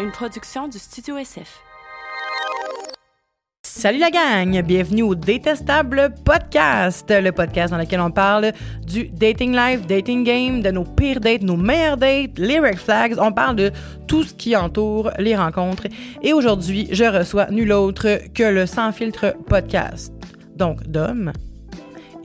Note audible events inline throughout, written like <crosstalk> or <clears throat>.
une production du Studio SF. Salut la gang, bienvenue au Détestable Podcast, le podcast dans lequel on parle du dating life, dating game, de nos pires dates, nos meilleures dates, les red flags, on parle de tout ce qui entoure les rencontres. Et aujourd'hui, je reçois nul autre que le Sans Filtre Podcast, donc d'hommes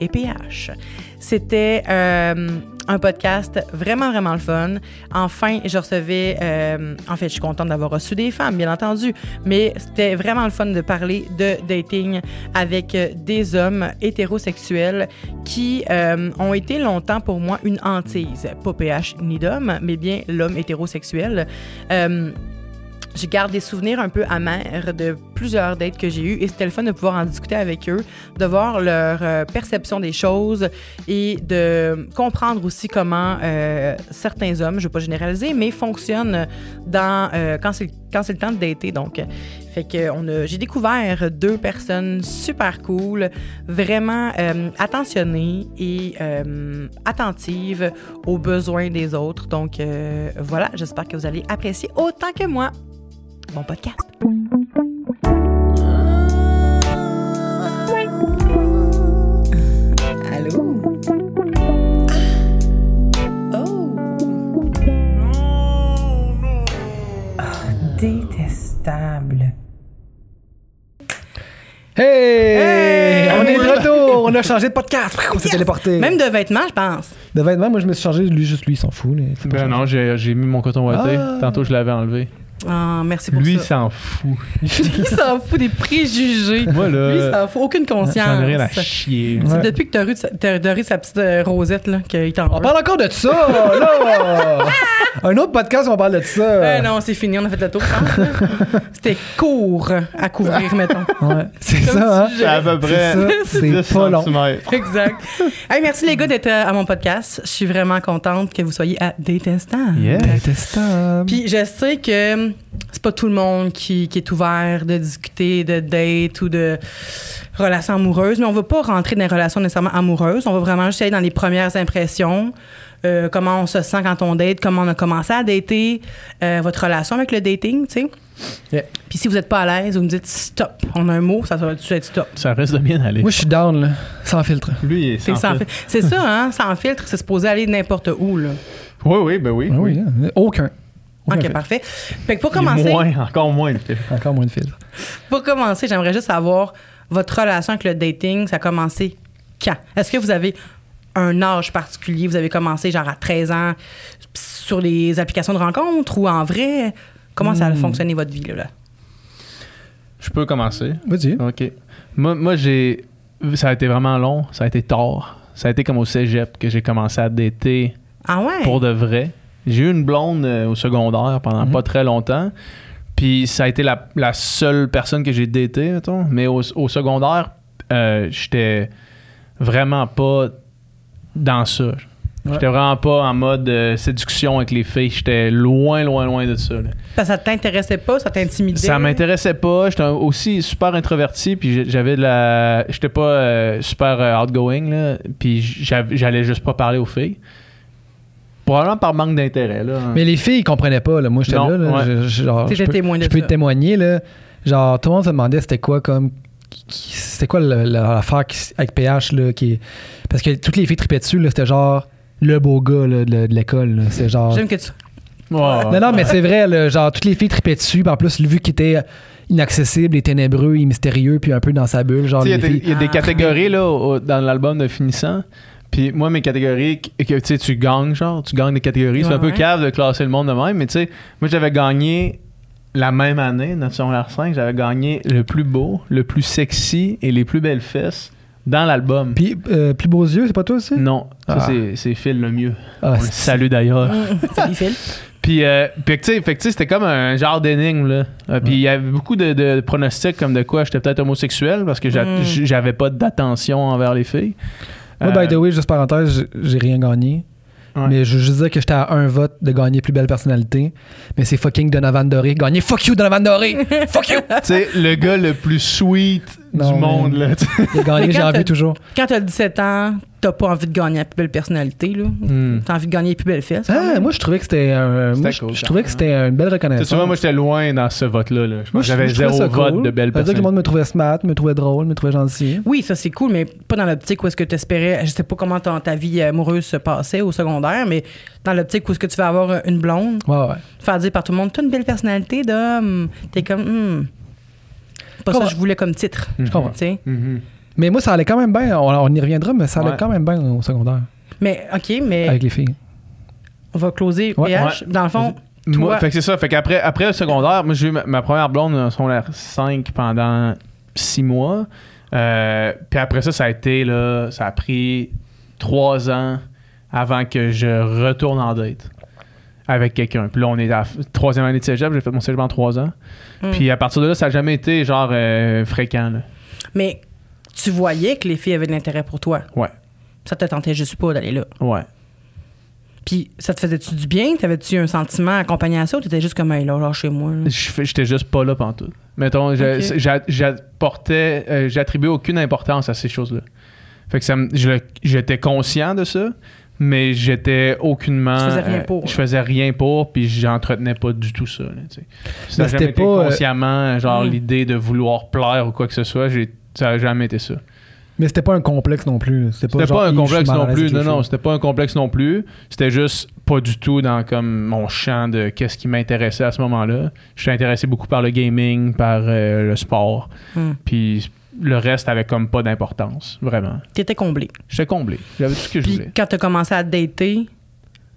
et PH. C'était euh, un podcast vraiment, vraiment le fun. Enfin, je recevais... euh, en fait, je suis contente d'avoir reçu des femmes, bien entendu, mais c'était vraiment le fun de parler de dating avec euh, des hommes hétérosexuels qui euh, ont été longtemps pour moi une hantise. Pas PH ni d'homme, mais bien l'homme hétérosexuel. Je garde des souvenirs un peu amers de plusieurs dates que j'ai eues et c'était le fun de pouvoir en discuter avec eux, de voir leur euh, perception des choses et de comprendre aussi comment euh, certains hommes, je ne vais pas généraliser, mais fonctionnent dans, euh, quand c'est le temps de dater. Donc, fait que on a, j'ai découvert deux personnes super cool, vraiment attentionnées et attentives aux besoins des autres. Donc, voilà, j'espère que vous allez apprécier autant que moi. Bon podcast. Hey! Hey! On est de retour! <laughs> On a changé de podcast! On s'est téléporté? Même de vêtements, je pense. De vêtements, moi je me suis changé, lui juste lui, il s'en fout. là. Ben non, j'ai j'ai mis mon coton ouaté. Ah. Tantôt, je l'avais enlevé. Ah, merci pour Lui, il ça. s'en fout. <laughs> Il s'en fout des préjugés. Moi, Lui, il là, s'en fout. Aucune conscience. j'en ai rien à chier. Ouais. C'est depuis que t'as ru- t'as doré sa petite euh, rosette, là, qu'il t'en On parle encore de ça, là! <laughs> Un autre podcast, on parle de ça. Euh, non, c'est fini, on a fait le tour. <laughs> C'était court à couvrir, mettons. Ouais, c'est ça, hein? à peu près C'est ça, 10 c'est pas long. Exact. Hey, merci les gars d'être euh, à mon podcast. Je suis vraiment contente que vous soyez à Détestant. Yeah. Détestable. Puis je sais que c'est pas tout le monde qui, qui est ouvert de discuter de date ou de relations amoureuses, mais on va pas rentrer dans les relations nécessairement amoureuses. On va vraiment juste aller dans les premières impressions, euh, comment on se sent quand on date, comment on a commencé à dater, euh, votre relation avec le dating, tu sais. Yeah. Puis si vous êtes pas à l'aise, vous me dites stop. On a un mot, ça va être stop. Ça reste de bien aller. Moi je suis down, là. Sans filtre. Lui, il est C'est sans sans filtre. fil- C'est ça, hein? Sans filtre, c'est supposé aller n'importe où, là. Oui, oui, ben oui. Ah oui, hein? Aucun. OK, parfait. Fait que pour commencer, Moins, encore moins. le filtre. Encore moins de filtre. pour commencer, j'aimerais juste savoir votre relation avec le dating, ça a commencé quand? Est-ce que vous avez un âge particulier? Vous avez commencé genre à 13 ans sur les applications de rencontres ou en vrai? Comment ça a Hmm. fonctionné votre vie, là? là? Je peux commencer. Vas-y. OK. Moi, moi j'ai. Ça a été vraiment long. Ça a été tard. Ça a été comme au cégep que j'ai commencé à dater Ah ouais? pour de vrai. J'ai eu une blonde euh, au secondaire pendant Mhm. pas très longtemps. Puis ça a été la, la seule personne que j'ai datée, mettons. Mais au, au secondaire, euh, j'étais vraiment pas dans ça. J'étais vraiment pas en mode euh, séduction avec les filles. J'étais loin, loin, loin de ça. là. Ça t'intéressait pas, ça t'intimidait? Ça m'intéressait pas. J'étais aussi super introverti. Puis j'avais de la. J'étais pas euh, super outgoing. Là, puis j'allais juste pas parler aux filles. Probablement par manque d'intérêt. Là. Mais les filles, ils comprenaient pas, là. Moi j'étais Non, là, là. ouais. Je- je- genre, T'étais je peux- témoin de Je peux ça. témoigner, là. Genre, tout le monde se demandait c'était quoi comme. C'était quoi l'affaire qui- avec PH, là, qui. Parce que toutes les filles tripaient dessus, là. C'était genre le beau gars, là, de, de l'école, là. C'est genre. J'aime que tu... Non, non, mais c'est vrai, là, genre, toutes les filles tripaient dessus, puis en plus, vu qu'il était inaccessible et ténébreux et mystérieux, puis un peu dans sa bulle, genre, Il y, a des- filles. il y a des Ah. catégories là, au- dans l'album de Finissant. Puis moi, mes catégories, que, tu sais, tu gagnes, genre, tu gagnes des catégories. c'est Ouais, un peu cave de classer le monde de même, mais tu sais, moi, j'avais gagné la même année, notre secondaire 5, j'avais gagné le plus beau, le plus sexy et les plus belles fesses dans l'album. Puis, euh, plus beaux yeux, c'est pas toi aussi? Non, ça, Ah. c'est- c'est Phil le mieux. Ah, On le salue d'ailleurs. <laughs> Salut, Phil. Puis, euh, puis, tu sais, c'était comme un genre d'énigme, là. Euh, Puis, il y avait beaucoup de, de pronostics comme de quoi j'étais peut-être homosexuel parce que Mm. j'avais pas d'attention envers les filles. Moi, Euh, by the way, juste parenthèse, j'ai- j'ai rien gagné. Ouais. Mais je veux juste dire que j'étais à un vote de gagner plus belle personnalité. Mais c'est fucking Donovan Doré. Gagner fuck you, Donovan Doré! <laughs> fuck you! tu sais, le gars le plus sweet Non, du monde, là. gagné, Mais j'ai quand envie t'as- toujours. Quand t'as 17 ans, t'as pas envie de gagner la plus belle personnalité, là. Hmm. T'as envie de gagner les plus belles fesses. Ah, moi, je trouvais que c'était un. Moi, je, cool, je ça. trouvais que c'était une belle Tu sais, reconnaissance. vois, moi, j'étais loin dans ce vote-là. là. J'avais zéro vote cool. de veut dire que le monde me trouvait smart, me trouvait drôle, me trouvait gentil. Oui, ça c'est cool, mais pas dans l'optique où est-ce que tu espérais. Je sais pas comment ton- ta vie amoureuse se passait au secondaire, mais dans l'optique où est-ce que tu vas avoir une blonde, Ouais, ouais. faire dire par tout le monde, t'as une belle personnalité d'homme. T'es comme, hmm. Pas ça que je voulais comme titre. Je comprends. Tu sais. Mhm. Mais moi, ça allait quand même bien. On, on y reviendra, mais ça allait Ouais. quand même bien au secondaire Mais, OK, mais avec les filles. on va closer Ouais. PH. Dans le fond, Moi, Toi- fait que c'est ça. Fait qu'après après le secondaire, moi, j'ai eu ma, ma première blonde en secondaire 5 pendant 6 mois. Euh, puis après ça, ça a été, là, ça a pris 3 ans avant que je retourne en date avec quelqu'un. Puis là, on est à la troisième année de cégep. J'ai fait mon cégep en 3 ans. Hmm. Puis à partir de là, ça n'a jamais été, genre, euh, fréquent, là. mais tu voyais que les filles avaient de l'intérêt pour toi? Ouais. Ça te tentait juste pas d'aller là? Ouais. Puis ça te faisait-tu du bien? T'avais-tu un sentiment accompagné à ça ou t'étais juste comme, hey, là, moi. là? Je fais- J'étais juste pas là pantoute. Mettons, j'apportais, euh, j'attribuais aucune importance à ces choses-là. Fait que ça j'étais conscient de ça, mais j'étais aucunement. Tu faisais rien euh, pour, Je là. faisais rien pour, puis j'entretenais pas du tout ça. Là, tu sais. ça Mais n'a c'était jamais été pas, euh, consciemment, genre Mm. l'idée de vouloir plaire ou quoi que ce soit. j'ai- Ça n'a jamais été ça. Mais c'était pas un complexe non plus. C'était pas, C'était genre, pas un je suis complexe non plus. Non, non, c'était pas un complexe non plus. C'était juste pas du tout dans comme mon champ de qu'est-ce qui m'intéressait à ce moment-là. J'étais intéressé beaucoup par le gaming, par euh, le sport. Hmm. Puis le reste avait comme pas d'importance, vraiment. T'étais comblé. J'étais comblé. J'avais tout ce que je voulais. quand t'as commencé à te dater,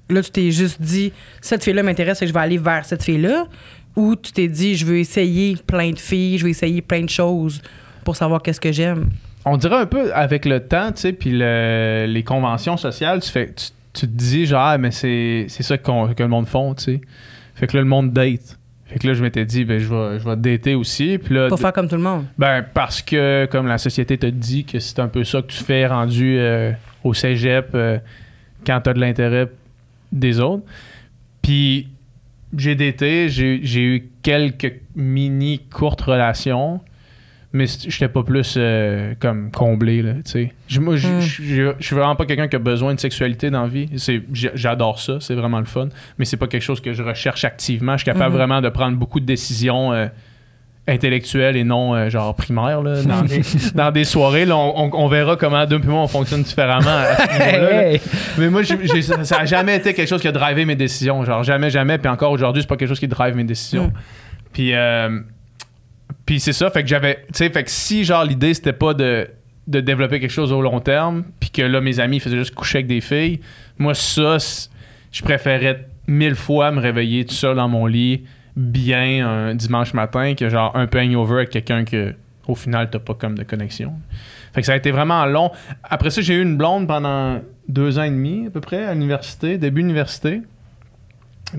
là, tu t'es juste dit, cette fille-là m'intéresse et je vais aller vers cette fille-là. Ou tu t'es dit, je veux essayer plein de filles, je veux essayer plein de choses pour savoir qu'est-ce que j'aime. On dirait un peu avec le temps, tu sais, puis le- les conventions sociales, tu, fais, tu, tu te dis genre, ah, mais c'est c'est ça qu'on- que le monde font, tu sais. Fait que là, le monde date. Fait que là, je m'étais dit, ben, je vais, je vais dater aussi. Puis là, Pas faire comme tout le monde. Ben, parce que, comme la société te dit que c'est un peu ça que tu fais rendu euh, au cégep euh, quand tu as de l'intérêt des autres. Puis, j'ai daté, j'ai j'ai eu quelques mini courtes relations, mais j'étais pas plus euh, comme comblé, là, tu sais. Mm. j- je suis vraiment pas quelqu'un qui a besoin de sexualité dans la vie. C'est- J'adore ça, c'est vraiment le fun, mais c'est pas quelque chose que je recherche activement. Je suis capable Mhm. vraiment de prendre beaucoup de décisions euh, intellectuelles et non euh, genre primaires, là, dans, des, <laughs> dans des soirées. Là, on, on- on verra comment deux puis moi on fonctionne différemment à ce là. Hey. Mais moi, ça ça a jamais été quelque chose qui a drivé mes décisions. Genre, jamais, jamais. Puis encore aujourd'hui, c'est pas quelque chose qui drive mes décisions. Mm. Puis, puis c'est ça. Fait que j'avais. Tu sais, fait que si, genre, l'idée, c'était pas de, de développer quelque chose au long terme, puis que là, mes amis faisaient juste coucher avec des filles, moi, ça, je préférais mille fois me réveiller tout seul dans mon lit, bien, un dimanche matin, que genre un peu hangover avec quelqu'un que, au final, t'as pas comme de connexion. Fait que ça a été vraiment long. Après ça, j'ai eu une blonde pendant deux ans et demi, à peu près, à l'université, début université.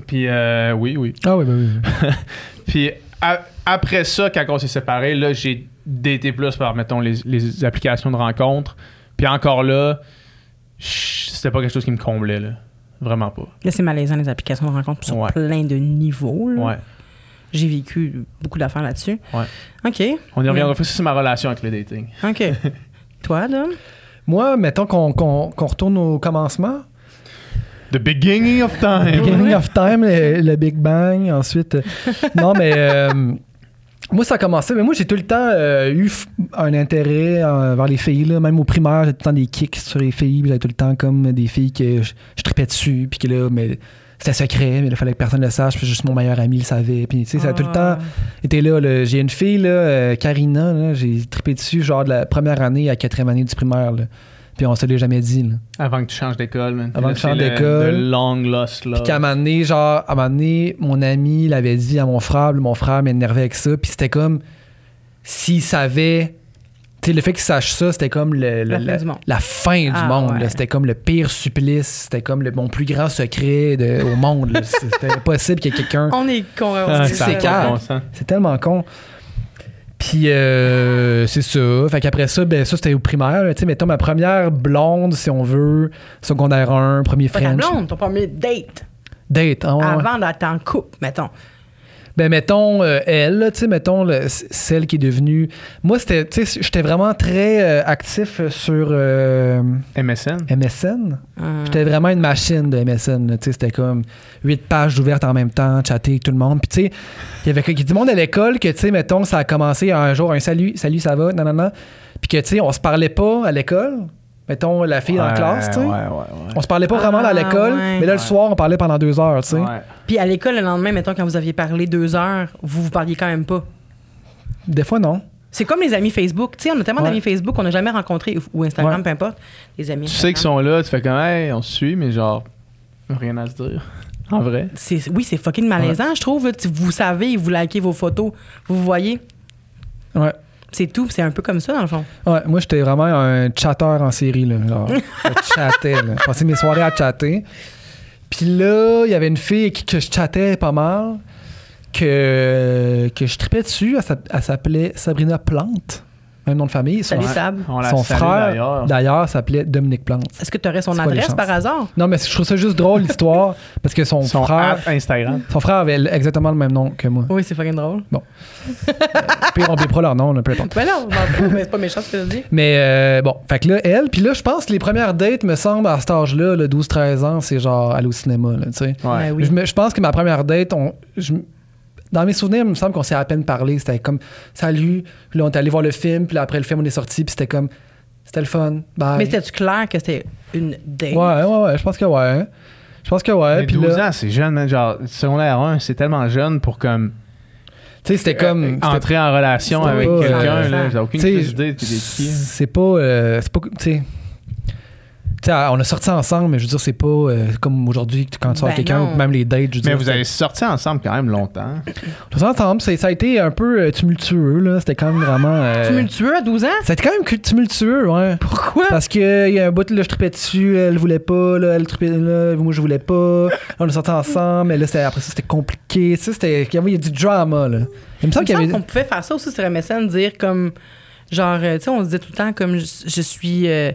Puis, euh, oui, oui. Ah oui, ben oui. <laughs> Puis, après ça, quand on s'est séparés, là, j'ai daté plus par, mettons, les, les applications de rencontres. Puis encore là, c'était pas quelque chose qui me comblait, là. Vraiment pas. Là, c'est malaisant, les applications de rencontre sur Ouais. plein de niveaux. là. Ouais. J'ai vécu beaucoup d'affaires là-dessus. Ouais. OK. On y reviendra. Ça, c'est ma relation avec le dating. OK. <laughs> Toi, Dom? Moi, mettons qu'on qu'on- qu'on retourne au commencement. The beginning of time. Beginning of Time, le, le Big Bang, ensuite. euh, non, mais euh, moi, ça a commencé. Mais moi, j'ai tout le temps euh, eu un intérêt euh, vers les filles. Là. Même au primaire, j'avais tout le temps des kicks sur les filles. J'avais tout le temps comme des filles que je, je tripais dessus. Puis que là, mais c'était secret, mais il fallait que personne le sache. Puis juste mon meilleur ami le savait. Puis tu sais, ça a tout le temps Ah. été là. là. J'ai une fille, là, euh, Karina, j'ai trippé dessus, genre de la première année à quatrième année du primaire. Là. Puis on se l'est jamais dit. Là. Avant que tu changes d'école, man. Avant Là, que je change c'est le- d'école. Long lost love. Puis qu'à un moment donné, genre, à un moment donné, mon ami l'avait dit à mon frère, mon frère m'énervait avec ça, puis c'était comme s'il savait. Tu sais, le fait qu'il sache ça, c'était comme le- le- La fin la, du monde. la fin du Ah, monde. ouais. C'était comme le pire supplice. C'était comme le- mon plus grand secret de- au monde. C'était impossible qu'il y ait quelqu'un. On est con. Ah, C'est. C'est tellement con. Puis euh, c'est ça. Fait qu'après ça, ben ça c'était au primaire. Tu sais, mettons ma première blonde, si on veut, secondaire 1, premier Pas ta blonde, ton premier date? Date. ouais. Avant d'être en couple, mettons. Ben, mettons, euh, elle, là, tu sais, mettons, le- celle qui est devenue. Moi, c'était, tu sais, j'étais vraiment très euh, actif sur euh, MSN. MSN. Euh, J'étais vraiment une machine de MSN. là, tu sais, C'était comme huit pages ouvertes en même temps, chatter avec tout le monde. Puis, tu sais, il y avait du monde à l'école que, tu sais, mettons, ça a commencé un jour, un salut, salut, ça va, non, non, non. Puis que, tu sais, on se parlait pas à l'école. Mettons, la fille dans la Ouais, classe, tu sais. Ouais, ouais, ouais. On se parlait pas Ah, vraiment à l'école, ouais. mais là, le soir, on parlait pendant deux heures, tu sais. Ouais. Puis à l'école, le lendemain, mettons, quand vous aviez parlé deux heures, vous vous parliez quand même pas. Des fois, non. C'est comme les amis Facebook. Tu sais, on a tellement Ouais. d'amis Facebook qu'on n'a jamais rencontré, ou- Instagram, Ouais. peu importe. Les amis. Tu sais qu'ils sont là, tu fais comme, hey, on se suit, mais genre, rien à se dire. <laughs> En vrai. C'est- Oui, c'est fucking malaisant, je trouve. Vous savez, vous likez vos photos, vous vous voyez. Ouais. C'est tout. C'est un peu comme ça, dans le fond. Ouais, moi, j'étais vraiment un chatter en série. Là, genre, <laughs> je chattais. Là. Je passais mes soirées à chatter. Puis là, il y avait une fille qui, que je chattais pas mal, que, que je tripais dessus. Elle s'appelait Sabrina Plante, même nom de famille. Son. On frère, d'ailleurs. s'appelait Dominique Plante. Est-ce que tu aurais son adresse par hasard? Non, mais je trouve ça juste drôle, l'histoire, <laughs> parce que son, Son frère... Instagram. Son frère avait exactement le même nom que moi. Oui, c'est fucking drôle. Puis on bipera leur nom, là, peu importe. Ben non, non, mais c'est pas méchant ce que tu dis. Mais euh, bon, fait que là, elle, puis là, je pense que les premières dates, me semble, à cet âge-là, le 12-13 ans, c'est genre aller au cinéma, tu sais. Ouais. Ben oui. Je, pense que ma première date, on, je- dans mes souvenirs, il me semble qu'on s'est à peine parlé. C'était comme salut, puis là, on est allé voir le film, puis là, après le film, on est sorti, puis c'était comme c'était le fun. Bye. Mais c'était-tu clair que c'était une date? Ouais, ouais, ouais, je pense que ouais. Je pense que ouais. Mais Puis 12 là, ans, c'est jeune, man. Genre, secondaire 1, c'est tellement jeune pour comme. tu sais, c'était comme. euh, c'était- entrer en relation avec quelqu'un, euh, là. J'ai aucune tu sais, idée de qui. C'est pas. euh, c'est pas. Tu sais. On a sorti ensemble, mais je veux dire, c'est pas euh, comme aujourd'hui quand tu sors Ben quelqu'un, ou même les dates. Je veux Mais dire, vous c'était- avez sorti ensemble quand même longtemps. Tous ensemble, ça a été un peu euh, tumultueux, là. C'était quand même vraiment. euh, Tumultueux à 12 ans? Ça a été quand même tumultueux, ouais. Pourquoi? Parce qu'il y a un bout, là, je tripais dessus, elle voulait pas, là, elle tripait là, moi je voulais pas. Là, on est sortis ensemble, mais là, c'était- après ça, c'était compliqué. Sais, c'était, il y avait du drama, là. Il me semble qu'il y semble avait. qu'on pouvait faire ça aussi sur MSN, dire comme. Genre, tu sais, on se disait tout le temps comme je, je suis. euh,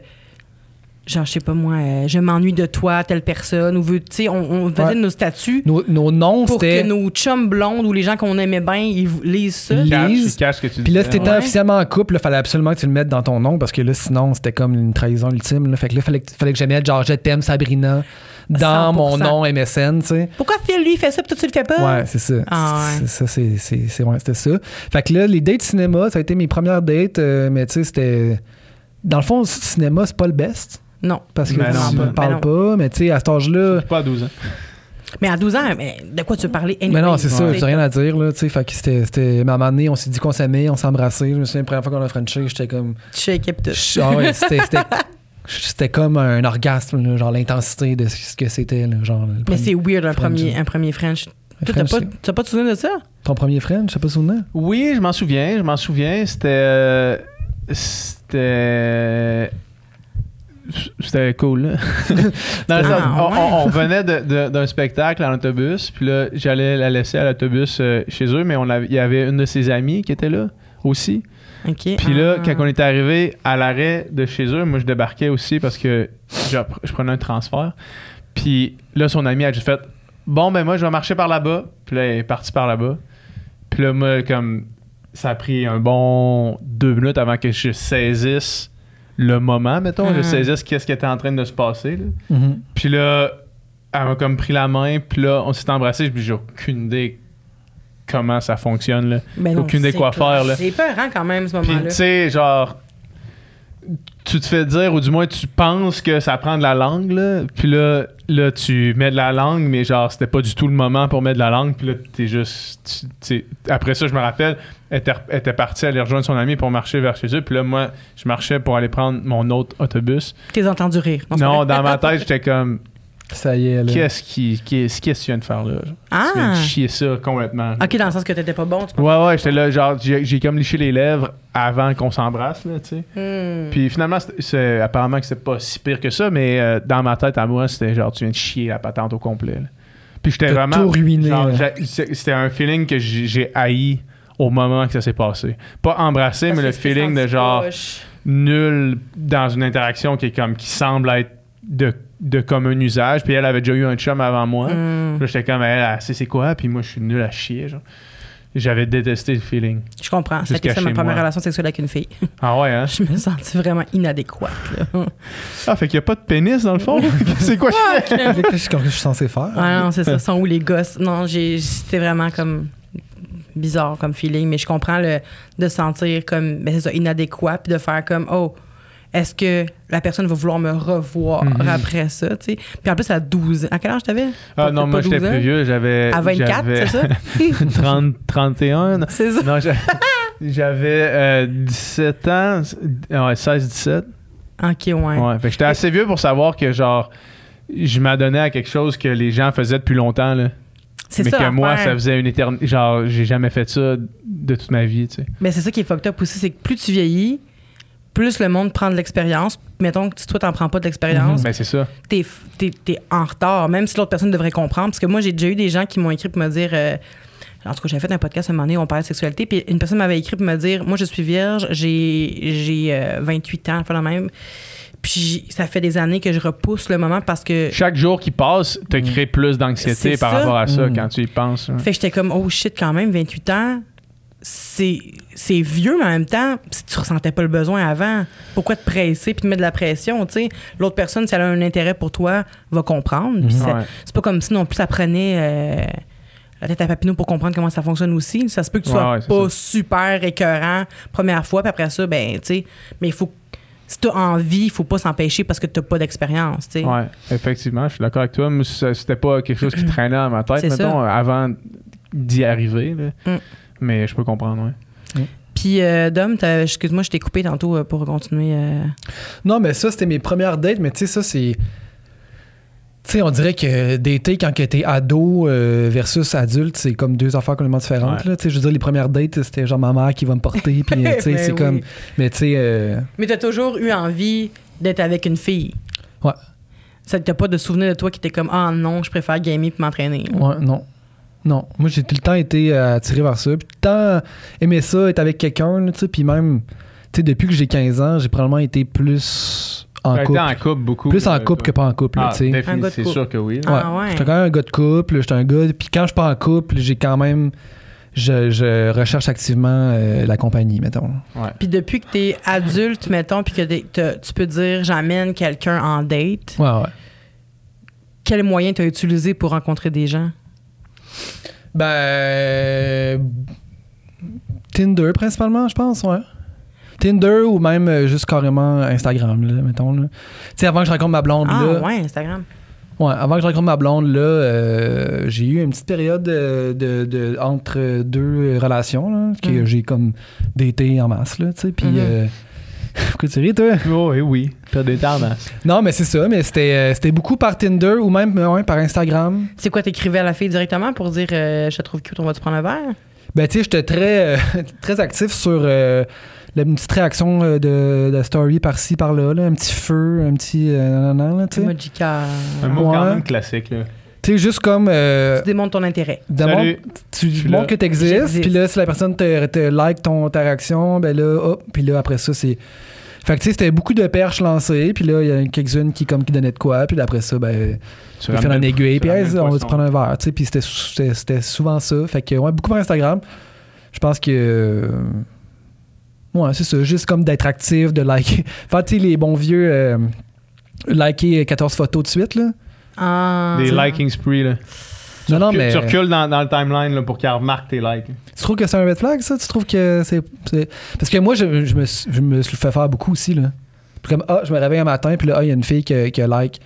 genre, je sais pas moi, euh, je m'ennuie de toi, telle personne, ou veut, tu sais, on, on faisait Ouais. nos statuts Nos, nos noms, pour que c'était. nos chums blondes ou les gens qu'on aimait bien, ils lisent ça. Lise. Cache, tu caches ce que tu Puis là, si t'étais Ouais. officiellement en couple, il fallait absolument que tu le mettes dans ton nom parce que là, sinon, c'était comme une trahison ultime. Là. Fait que là, fallait, que- fallait que je mette genre je t'aime Sabrina dans 100%. mon nom MSN, tu sais. Pourquoi Phil, lui, il fait ça, puis toi, tu le fais pas? Ouais, c'est ça. Ah ouais. C'est ça, c'est, c'est, c'est- ouais, c'était ça. Fait que là, les dates cinéma, ça a été mes premières dates, euh, mais tu sais, c'était. Dans le fond, le cinéma, c'est pas le best. Non. Parce que Mais tu ne ben parles non. pas, mais tu sais, à cet âge-là. Pas à 12 ans. Mais à 12 ans, mais de quoi tu veux parler? Mais non, c'est ça, j'ai rien à dire, là, tu sais. Fait que c'était. c'était à un moment donné, on s'est dit qu'on s'aimait, on s'embrassait. Je me souviens, la première fois qu'on a Frenché, j'étais comme. Tu shake up tout. Ah ouais, c'était. c'était- <laughs> C'était comme un orgasme, là, genre l'intensité de ce que c'était. là, Genre, Mais c'est weird, un French. premier, un premier French. t'as French, pas, t'as pas de souvenir de ça? Ton premier French, je sais pas souvenir? Oui, je m'en souviens, je m'en souviens. C'était. euh, C'était. C'était cool. Dans le sens, Ah, on, ouais. on- on venait d'un spectacle en autobus, puis là, j'allais la laisser à l'autobus euh, chez eux, mais il y avait une de ses amies qui était là aussi. Puis là, Ah. quand on était arrivé à l'arrêt de chez eux, moi, je débarquais aussi parce que je, je prenais un transfert. Puis là, son ami a juste fait Bon, ben moi, je vais marcher par là-bas. Puis là, elle est partie par là-bas. Puis là, moi, comme ça a pris un bon deux minutes avant que je saisisse le moment, mettons. Je Mhm. saisisse qu'est-ce qui était en train de se passer. là. Puis là, elle m'a comme pris la main, puis là, on s'est embrassé. Puis j'ai aucune idée comment ça fonctionne. Là. Ben non, aucune idée quoi faire, là. C'est peurant quand même, ce Puis moment-là. tu sais, genre, tu te fais dire, ou du moins tu penses que ça prend de la langue, là. Puis là, là, tu mets de la langue, mais genre, c'était pas du tout le moment pour mettre de la langue. Puis là, t'es juste. tu- après ça, je me rappelle, elle était, elle était partie aller rejoindre son ami pour marcher vers chez eux. Puis là, moi, je marchais pour aller prendre mon autre autobus. T'es entendu rire. Non, vrai? dans ma <laughs> tête, j'étais comme, Ça y est, là. qu'est-ce qui, qu'est-ce qu'est-ce que tu viens de faire là? genre? Tu viens Ah! de chier ça complètement. OK, dans le sens que t'étais pas bon, tu? Ouais, ouais, j'étais là, genre, j'ai j'ai comme liché les lèvres avant qu'on s'embrasse, là, tu sais. Hmm. Puis finalement, c'est- c'est apparemment que c'est pas si pire que ça, mais euh, dans ma tête à moi, c'était genre tu viens de chier la patente au complet. là. Puis j'étais T'as vraiment. tout ruiné, genre, C'était un feeling que j'ai j'ai haï au moment que ça s'est passé. Pas embrasser, Parce mais le feeling de genre poche. nul dans une interaction qui est comme qui semble être de de commun usage. Puis elle avait déjà eu un chum avant moi. Puis là, j'étais comme, elle, elle sait c'est quoi. Puis moi, je suis nul à chier. Genre. J'avais détesté le feeling. Je comprends. C'était ça ma première moi. relation sexuelle avec une fille. Ah ouais, hein? <laughs> Je me sentais vraiment inadéquate. Là. Ah, fait qu'il n'y a pas de pénis dans le fond? <laughs> <laughs> c'est quoi? Je fais? Qu'est-ce que je suis censé faire? Ah non, c'est ça. Sont où les gosses? Non, j'ai, c'était vraiment comme bizarre comme feeling, mais je comprends le, de se sentir comme, ben c'est ça, inadéquat, puis de faire comme, oh, est-ce que la personne va vouloir me revoir Mhm. après ça, tu sais? Puis en plus, à 12 ans. À quel âge t'avais? Ah Pas- non, pas moi, j'étais 12 ans? plus vieux. J'avais. À 24, j'avais c'est ça? 30, 31. non. C'est ça. Non, j'a- <laughs> j'avais euh, 17 ans. euh, Ouais, 16-17. Ok, ouais. Ouais. Fait que j'étais assez vieux pour savoir que, genre, je m'adonnais à quelque chose que les gens faisaient depuis longtemps, là. C'est Mais ça. que moi, ça faisait une éternité. Genre, j'ai jamais fait ça de toute ma vie, tu sais. Mais c'est ça qui est fucked up aussi, c'est que plus tu vieillis, plus le monde prend de l'expérience. Mettons que si toi, t'en prends pas de l'expérience, Ben, c'est ça. t'es, t'es, t'es en retard, même si l'autre personne devrait comprendre. Parce que moi, j'ai déjà eu des gens qui m'ont écrit pour me dire. euh, en tout cas, j'avais fait un podcast à un moment donné où on parlait de sexualité, puis une personne m'avait écrit pour me dire Moi, je suis vierge, j'ai, j'ai euh, 28 ans, enfin la même. Puis ça fait des années que je repousse le moment parce que. Chaque jour qui passe te crée plus d'anxiété par ça. rapport à ça Mm. quand tu y penses. hein. Fait que j'étais comme Oh shit, quand même, 28 ans. C'est, c'est vieux, mais en même temps, si tu ressentais pas le besoin avant, pourquoi te presser puis te mettre de la pression, tu sais? L'autre personne, si elle a un intérêt pour toi, va comprendre. Puis Ouais. c'est pas comme si non plus ça prenait euh, la tête à Papineau pour comprendre comment ça fonctionne aussi. Ça se peut que tu Ouais, sois ouais, pas super écœurant première fois, puis après ça, ben, tu sais, mais il faut. Si t'as envie, il faut pas s'empêcher parce que t'as pas d'expérience, tu sais. Ouais, effectivement, je suis d'accord avec toi. C'était pas quelque chose qui traînait dans ma tête, mettons, ça. avant d'y arriver. là. Mm. Mais je peux comprendre, ouais. Puis, euh, Dom, excuse-moi, je t'ai coupé tantôt euh, pour continuer. euh. Non, mais ça, c'était mes premières dates, mais tu sais, ça, c'est. Tu sais, on dirait que dater quand que t'es ado euh, versus adulte, c'est comme deux affaires complètement différentes. Ouais. Tu sais, je veux dire, les premières dates, c'était genre ma mère qui va me porter, puis <laughs> tu sais, Ben c'est oui. comme. Mais tu sais, euh, Mais t'as toujours eu envie d'être avec une fille. Ouais. Ça t'as pas de souvenir de toi qui était comme Ah non, je préfère gamer puis m'entraîner. ouais, non. Non. Moi, j'ai tout le temps été euh, attiré vers ça. Puis tout le temps aimé ça, être avec quelqu'un, tu sais, puis même, tu sais, depuis que j'ai 15 ans, j'ai probablement été plus en couple. en couple beaucoup. Plus en là, couple que pas en couple, Ah, tu sais. c'est sûr que oui. là. Ah ouais. J'étais quand même un gars de couple, j'étais un gars. Puis quand je suis pas en couple, j'ai quand même. Je, je recherche activement euh, la compagnie, mettons. Puis depuis que t'es adulte, mettons, puis que tu peux dire j'amène quelqu'un en date, Ouais, ouais. quel moyen t'as utilisé pour rencontrer des gens? Ben. Tinder, principalement, je pense, ouais. Tinder ou même euh, juste carrément Instagram, là, mettons. là. Tu sais, avant que je rencontre ma blonde, Ah là. ouais, Instagram. Ouais, avant que je rencontre ma blonde, là, euh, j'ai eu une petite période euh, de, de- entre deux relations, là, que Mm. j'ai comme daté en masse, là, tu sais. Puis. Mhm. euh, Pourquoi tu ris, toi? Oh, oui, oui. T'as des tendances. Non, mais c'est ça, mais c'était euh, c'était beaucoup par Tinder ou même ouais, par Instagram. C'est quoi, t'écrivais à la fille directement pour dire euh, je te trouve cute, on va te prendre un verre? Ben, tu sais, j'étais très, euh, <laughs> très actif sur euh, la une petite réaction euh, de, de story par-ci, par-là, là, un petit feu, un petit. euh, nanana, là. Un mot quand Ouais. même classique. Là. Tu juste comme. euh, Tu démontres ton intérêt. Salut. tu montres que tu existes, puis là, si la personne te, te like ton, ta réaction, ben là, hop, puis là, après ça, c'est. Fait que, tu sais, c'était beaucoup de perches lancées, puis là, il y a quelques-unes qui, comme, qui donnaient de quoi, puis là, après ça, ben. Tu peux faire un aiguille, puis hey, on va te poisson. prendre un verre, tu sais, puis c'était, souvent ça. Fait que, ouais, beaucoup par Instagram. Je pense que. euh, ouais, c'est ça, juste comme d'être actif, de liker. <laughs> Faire, tu sais, les bons vieux. euh, liker 14 photos de suite, là. Ah. Des liking spree. Là. Non, non, Tu- mais. Tu recules dans, dans le timeline là, pour qu'elle remarque tes likes. Tu trouves que c'est un red flag, ça? Tu trouves que c'est. c'est- Parce que moi, je, je me, je me suis fait faire beaucoup aussi, là. Puis comme, ah, je me réveille un matin, puis là, ah, il y a une fille qui a, qui a like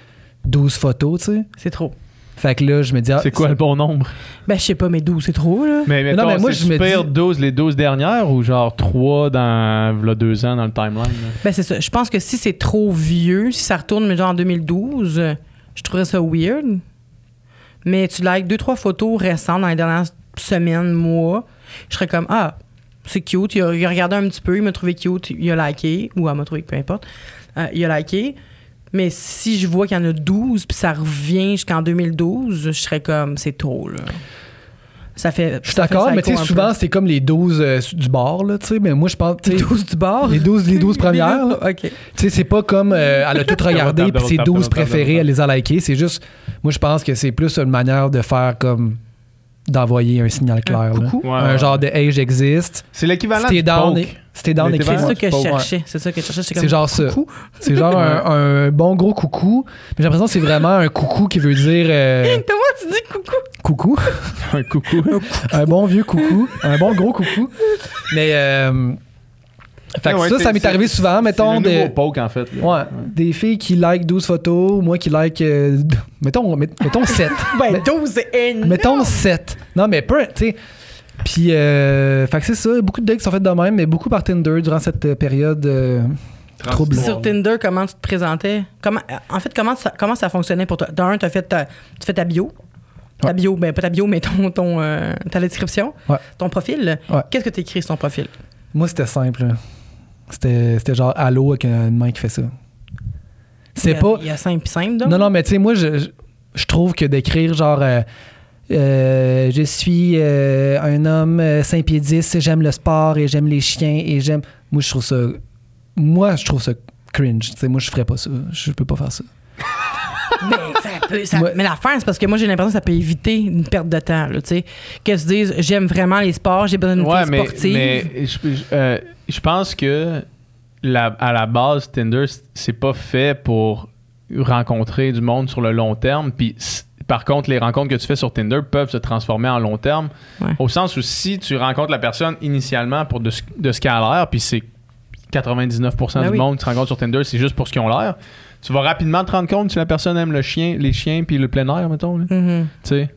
12 photos, tu sais. C'est trop. Fait que là, je me dis, ah, c'est quoi le bon nombre? Ben, je sais pas, mais 12, c'est trop, là. Mais, non, mais moi, je me dis- 12 les 12 dernières ou genre 3 dans v'là 2 ans dans le timeline? là? Ben, c'est ça. Je pense que si c'est trop vieux, si ça retourne, mais genre en 2012, euh, je trouverais ça weird. Mais tu likes deux, trois photos récentes dans les dernières semaines, mois, je serais comme, ah, c'est cute. Il a, il a regardé un petit peu, il m'a trouvé cute, il a liké, ou elle m'a trouvé, peu importe. Euh, il a liké. Mais si je vois qu'il y en a 12, puis ça revient jusqu'en 2012, je serais comme, c'est trop, là. Ça fait. Je suis d'accord, mais tu sais, souvent, c'est comme les 12 euh, du bar, là, tu sais. Mais moi, je pense. Les sais, 12 du bar. Les 12, les 12 <laughs> premières, là. OK. Tu sais, c'est pas comme euh, elle a tout <laughs> regardé puis ses double 12 tap, double préférés, tap. elle les a likés. C'est juste, moi, je pense que c'est plus une manière de faire comme d'envoyer un signal clair. là. coucou. Ouais, un ouais. genre de hey, j'existe. C'est l'équivalent du down, C'est ça que je cherchais. C'est ça que je cherchais. C'est C'est comme genre ça. coucou. C'est genre un, <laughs> un bon gros coucou. Mais j'ai l'impression que c'est vraiment un coucou qui veut dire euh, <laughs> Comment tu dis coucou? coucou. Un coucou. un bon vieux coucou. Un bon gros coucou. Mais euh, fait que Ouais, ça, ça m'est arrivé souvent, mettons. C'est le de- nouveau poke, en fait. là. Ouais, des filles qui like 12 photos, moi qui like. euh, <laughs> mettons, met- mettons 7. <laughs> Ben, 12, c'est énorme. mettons 7. Non, mais peu, tu sais. Puis, euh, fait que c'est ça, beaucoup de dates sont faites de même, mais beaucoup par Tinder durant cette euh, période euh, trouble. Sur Tinder, comment tu te présentais? Comment, euh, en fait, comment ça, comment ça fonctionnait pour toi? D'un, tu as fait ta, tu fais ta bio. Ta bio, ben pas ta bio, mais ton, ton, euh, ta description, Ouais. ton profil. Ouais. Qu'est-ce que tu écris sur ton profil? Moi, c'était simple. C'était c'était genre Allô avec une main qui fait ça. C'est pas. Il y a simple simple, donc? Non, non, mais tu sais, moi, je, je- je trouve que d'écrire genre. euh, euh, je suis euh, un homme 5 pieds 10, j'aime le sport et j'aime les chiens et j'aime. Moi, je trouve ça. Moi, je trouve ça cringe. Tu sais, moi, je ferais pas ça. Je peux pas faire ça. <laughs> Mais, ça peut- ça- Ouais. mais l'affaire, c'est parce que moi, j'ai l'impression que ça peut éviter une perte de temps. Là, tu sais. que tu dises, j'aime vraiment les sports, j'ai besoin d'une Ouais, mais, sportive. mais je, je- euh, je pense que la, à la base, Tinder, c'est pas fait pour rencontrer du monde sur le long terme. Puis, par contre, les rencontres que tu fais sur Tinder peuvent se transformer en long terme. Ouais. Au sens où si tu rencontres la personne initialement pour de, ce- de ce qu'elle a l'air, puis c'est 99% Ben du oui. monde qui se rencontre sur Tinder, c'est juste pour ce qu'ils ont l'air. Tu vas rapidement te rendre compte si la personne aime le chien, les chiens puis le plein air, mettons. Mhm. Tu sais?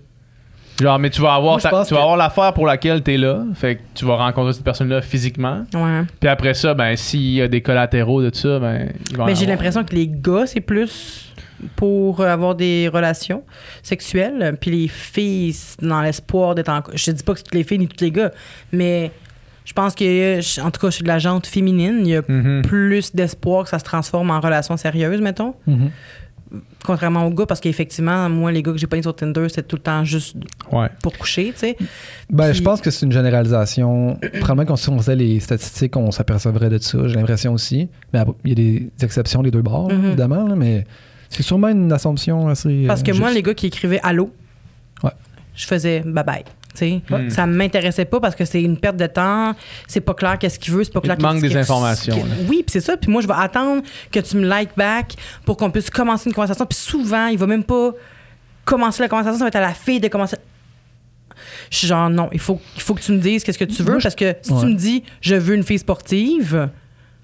Genre, mais tu vas avoir, Moi, ta- tu vas avoir l'affaire pour laquelle tu es là. Fait que tu vas rencontrer cette personne-là physiquement. Ouais. Puis après ça, ben, s'il y a des collatéraux de tout ça, ben, il va en Mais j'ai l'impression que les gars, c'est plus pour avoir des relations sexuelles. Puis les filles, c'est dans l'espoir d'être en. Je te dis pas que toutes les filles ni tous les gars, mais je pense que, en tout cas, chez de la gente féminine, il y a Mhm. plus d'espoir que ça se transforme en relation sérieuse, mettons. Contrairement aux gars, parce qu'effectivement, moi, les gars que j'ai pas sur Tinder, c'est tout le temps juste Ouais. pour coucher, tu sais. Ben, Puis- je pense que c'est une généralisation. Probablement qu'on si on faisait les statistiques, on s'apercevrait de ça. J'ai l'impression aussi. Mais il y a des exceptions les deux bords, là, Mhm. évidemment. là, mais c'est sûrement une assumption assez. Parce que euh, moi, les gars qui écrivaient Allô, Ouais. je faisais bye bye. Ça m'intéressait pas parce que c'est une perte de temps, c'est pas clair qu'est-ce qu'il veut, c'est pas Il clair te manque des informations, que-. Oui, puis c'est ça. Puis moi, je vais attendre que tu me like back pour qu'on puisse commencer une conversation. Puis souvent, il va même pas commencer la conversation, ça va être à la fille de commencer. Je suis genre, non, il faut, il faut que tu me dises qu'est-ce que tu veux Moi, parce que si Ouais. tu me dis, je veux une fille sportive,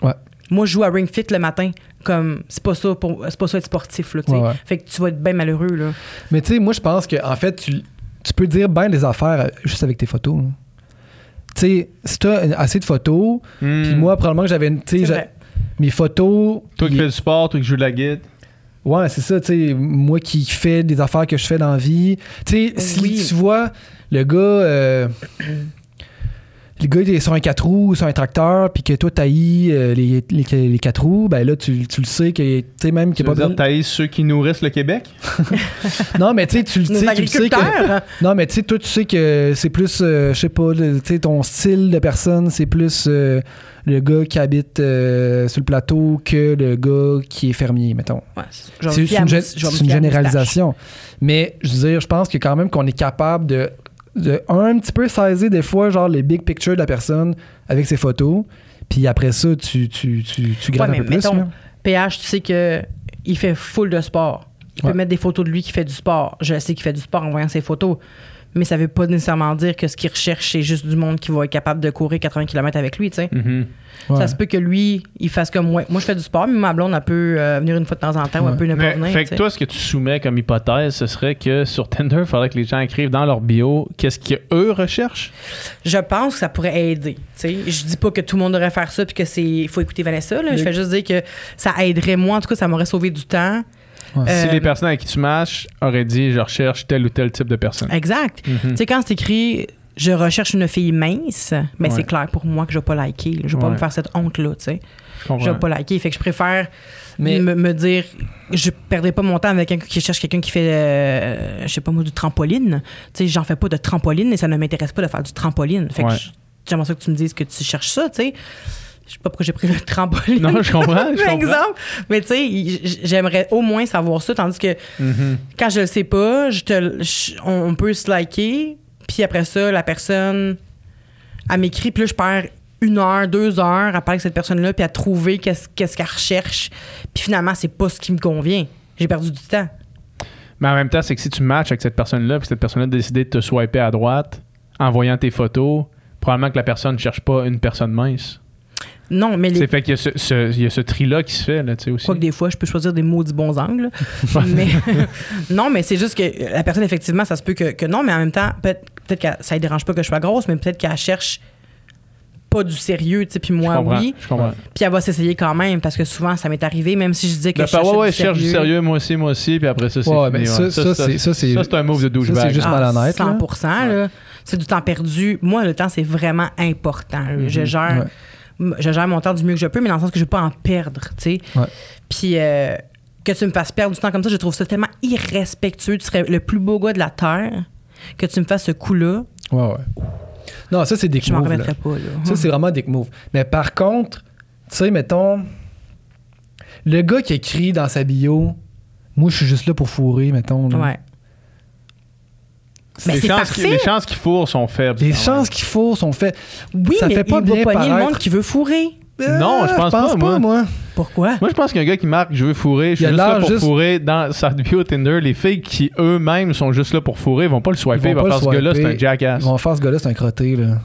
Ouais. moi, je joue à Ring Fit le matin. Comme, c'est pas ça, pour, c'est pas ça être sportif, là, ouais. Fait que tu vas être bien malheureux, là. Mais tu sais, moi, je pense que en fait, tu, tu peux dire bien des affaires euh, juste avec tes photos. Tu sais, si tu as assez de photos, Hmm. puis moi, probablement que j'avais une. Mes photos. Toi qui fais du sport, toi qui joues de la guide. Ouais, c'est ça, tu sais, moi qui fais des affaires que je fais dans la vie. Tu sais, si Oui. tu vois le gars, euh, le gars est sur un 4 roues, sur un tracteur, puis que toi t'haïs euh, les, les, les 4 roues, ben là, tu, tu le sais que, tu sais, même Tu qu'il a dire, pas t'haïs ceux qui nourrissent le Québec? <laughs> Non, mais tu sais, tu le sais, tu le sais que. agriculteurs. <laughs> Non, mais tu sais, toi, tu sais que c'est plus, euh, je sais pas, le- tu sais, ton style de personne, c'est plus euh, le gars qui habite euh, sur le plateau que le gars qui est fermier, mettons. Ouais, C'est une, une généralisation. Mais je veux dire, je pense que quand même qu'on est capable de, de un petit peu saisir des fois, genre, les big pictures de la personne avec ses photos. Puis après ça, tu, tu, tu, tu Ouais, un peu plus. là. PH, tu sais que il fait full de sport. Il Ouais. peut mettre des photos de lui qui fait du sport. Je sais qu'il fait du sport en voyant ses photos. Mais ça veut pas nécessairement dire que ce qu'il recherche, c'est juste du monde qui va être capable de courir 80 km avec lui, tu sais. Mhm. Ouais. Ça se peut que lui, il fasse comme moi. Moi, je fais du sport, mais ma blonde, elle peut euh, venir une fois de temps en temps ou elle peut ne pas venir. fait que toi, ce que tu soumets comme hypothèse, ce serait que sur Tinder, il faudrait que les gens écrivent dans leur bio qu'est-ce qu'eux recherchent? Je pense que ça pourrait aider. tu sais. Je dis pas que tout le monde devrait faire ça puis que c'est il faut écouter Vanessa. Là. Je fais juste dire que ça aiderait moi. En tout cas, ça m'aurait sauvé du temps. Ouais. Si Euh, les personnes avec qui tu matches auraient dit je recherche tel ou tel type de personne. Exact. Mhm. Tu sais, quand c'est écrit je recherche une fille mince, mais Ouais. c'est clair pour moi que je vais pas liker. Je vais pas me faire cette honte-là, tu sais. Je vais pas liker. Fait que je préfère Mais- me, me dire, je perdrai pas mon temps avec quelqu'un qui cherche quelqu'un qui fait, euh, je sais pas moi, du trampoline. Tu sais, j'en fais pas de trampoline et ça ne m'intéresse pas de faire du trampoline. Fait que j'aimerais ça que tu me dises que tu cherches ça, tu sais. Je sais pas pourquoi j'ai pris le trampoline. Non, je comprends, je <laughs> par comprends. exemple. Mais tu sais, j'aimerais au moins savoir ça, tandis que Mhm. quand je le sais pas, je te, je- on, peut se liker, puis après ça, la personne, elle m'écrit, puis là, je perds une heure, deux heures à parler avec cette personne-là, puis à trouver qu'est-ce qu'est-ce qu'elle recherche, puis finalement, c'est pas ce qui me convient. J'ai perdu du temps. Mais en même temps, c'est que si tu matches avec cette personne-là, puis cette personne-là a décidé de te swiper à droite en voyant tes photos, probablement que la personne ne cherche pas une personne mince. Non, mais les, C'est fait qu'il y a ce, ce- il y a ce tri-là qui se fait, là, tu sais, aussi. Quoique des fois, je peux choisir des maudits bons angles. <laughs> mais <laughs> non, mais c'est juste que la personne, effectivement, ça se peut que, que non, mais en même temps, peut- peut-être que ça ne dérange pas que je sois grosse, mais peut-être qu'elle cherche pas du sérieux, tu sais, puis moi, oui. Puis elle va s'essayer quand même, parce que souvent, ça m'est arrivé, même si je disais que De je cherchais ouais, ouais, du je cherche du sérieux, moi aussi, moi aussi, puis après ça, c'est Ouais, fini, mais ça- ça, c'est- ça, c'est- ça, c'est un move de douchebag. c'est juste Ah, malhonnête, là. 100 là. C'est du temps perdu. Moi, le temps, c'est vraiment important. là. Je gère... Je gère mon temps du mieux que je peux, mais dans le sens que je ne veux pas en perdre, tu sais. Ouais. Puis euh, que tu me fasses perdre du temps comme ça, je trouve ça tellement irrespectueux. Tu serais le plus beau gars de la Terre que tu me fasses ce coup-là. Ouais, ouais. Non, ça, c'est des Je m'en moves, remettrais pas, là. Ça, c'est vraiment dick move. Mais par contre, tu sais, mettons, le gars qui écrit dans sa bio, moi, je suis juste là pour fourrer, mettons. là. Ouais. Mais les, chances parfait. qu'il- les chances qu'il fourre sont faibles. Les chances qu'il faut sont faites. Oui, Ça mais fait pas il va bien pogner le monde qui veut fourrer. Non, je pense pas, moi. moi. Pourquoi? Moi, je pense qu'un gars qui marque je veux fourrer, je suis juste là pour juste- fourrer dans <laughs> sa bio Tinder. Les filles qui eux-mêmes sont juste là pour fourrer, ils vont pas le swiper. Ils Ils vont pas faire ce gars-là, c'est un jackass. Ils vont faire ce gars-là, c'est un crotté, là.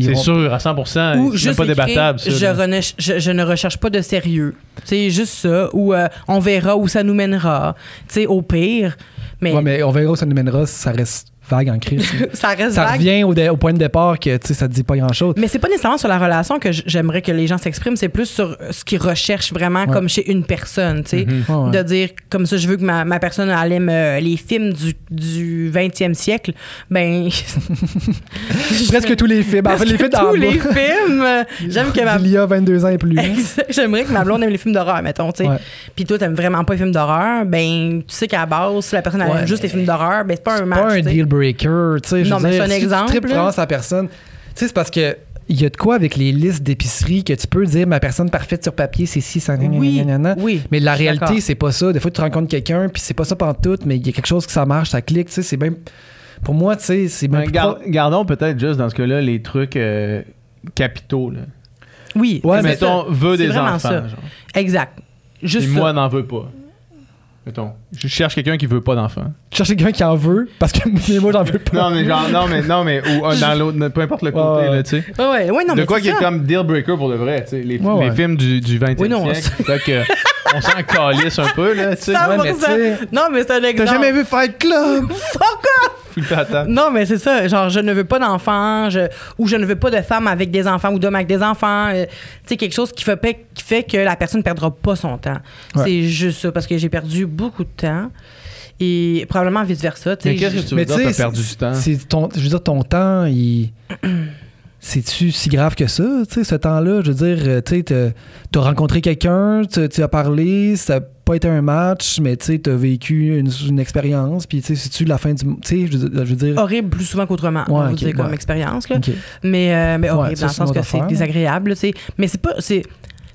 C'est sûr, à 100%. Ou juste pas débattable, ça. je, rene- je- je ne recherche pas de sérieux. C'est juste ça. Ou euh, on verra où ça nous mènera. Tu sais, au pire. Mais, Ouais, mais on verra où ça nous mènera, ça reste vague en crise. <laughs> ça reste ça vague. revient au, point de départ que, tu sais, ça te dit pas grand-chose. Mais c'est pas nécessairement sur la relation que j'aimerais que les gens s'expriment, c'est plus sur ce qu'ils recherchent vraiment Ouais. comme chez une personne, tu sais. Mhm. Ouais. De dire, comme ça, je veux que ma, ma personne elle aime euh, les films du, du 20e siècle. Ben. <laughs> <laughs> Presque tous les films. En fait, les films tous les films. J'aime que ma. Il y a 22 ans et plus. Exact. J'aimerais que ma blonde aime les films d'horreur, mettons, tu sais. Ouais. Puis toi, t'aimes vraiment pas les films d'horreur, ben, tu sais qu'à base, si la personne elle aime juste les films d'horreur, ben, c'est pas un match. pas un deal breaker, tu sais. je Non, mais c'est un si exemple, Tu vraiment sa personne. Tu sais, c'est parce que. Il y a de quoi avec les listes d'épicerie que tu peux dire ma personne parfaite sur papier, c'est ci, ça, Oui, nanana. oui. Mais la réalité, c'est pas ça. Des fois, tu rencontres quelqu'un, puis c'est pas ça tout, mais il y a quelque chose que ça marche, ça clique, tu sais, c'est bien. Pour moi, tu sais, c'est plus gar- pro- gardons peut-être juste dans ce cas-là les trucs euh, capitaux. Là. Oui. Ouais, c'est mais Mettons, veut des enfants. ça. genre. Exact. Juste moi, n'en veux pas. Mettons, je cherche quelqu'un qui veut pas d'enfants. Tu cherches quelqu'un qui en veut, parce que <laughs> mais moi, j'en veux pas. Non, mais genre, non, mais, non, mais, ou euh, dans l'autre, peu importe le côté, là, tu sais. Ouais, ouais, ouais, non, de mais quoi c'est qui est comme deal breaker pour de vrai, tu sais. Les, Ouais, les ouais. films du, du 20e Oui, non, siècle, on s'en calisse un peu, là, tu sais. 100%. Ouais, mais Non, mais c'est un exemple. T'as jamais vu Fight Club? Fuck off! <laughs> Non, mais c'est ça. Genre, je ne veux pas d'enfants, je- ou je ne veux pas de femmes avec des enfants ou d'hommes avec des enfants. euh, tu sais, quelque chose qui fait, pa- qui fait que la personne ne perdra pas son temps. Ouais. C'est juste ça, parce que j'ai perdu beaucoup de temps. Et probablement vice-versa. tu sais, Mais qu'est-ce que tu veux Mais dire, tu sais, t'as perdu du temps? C'est ton, je veux dire, ton temps, il. <clears throat> C'est-tu si grave que ça, tu sais, ce temps-là? Je veux dire, euh, tu t'as rencontré quelqu'un, tu as parlé, ça n'a pas été un match, mais tu t'as vécu une, une expérience, puis tu sais, c'est-tu la fin du. Tu sais, je veux dire- je veux dire? horrible plus souvent qu'autrement, Ouais, va ok, dire, comme ouais. expérience. Là. Mais, euh, mais horrible, Ouais, ça, dans le sens que c'est désagréable. tu sais. Mais c'est pas.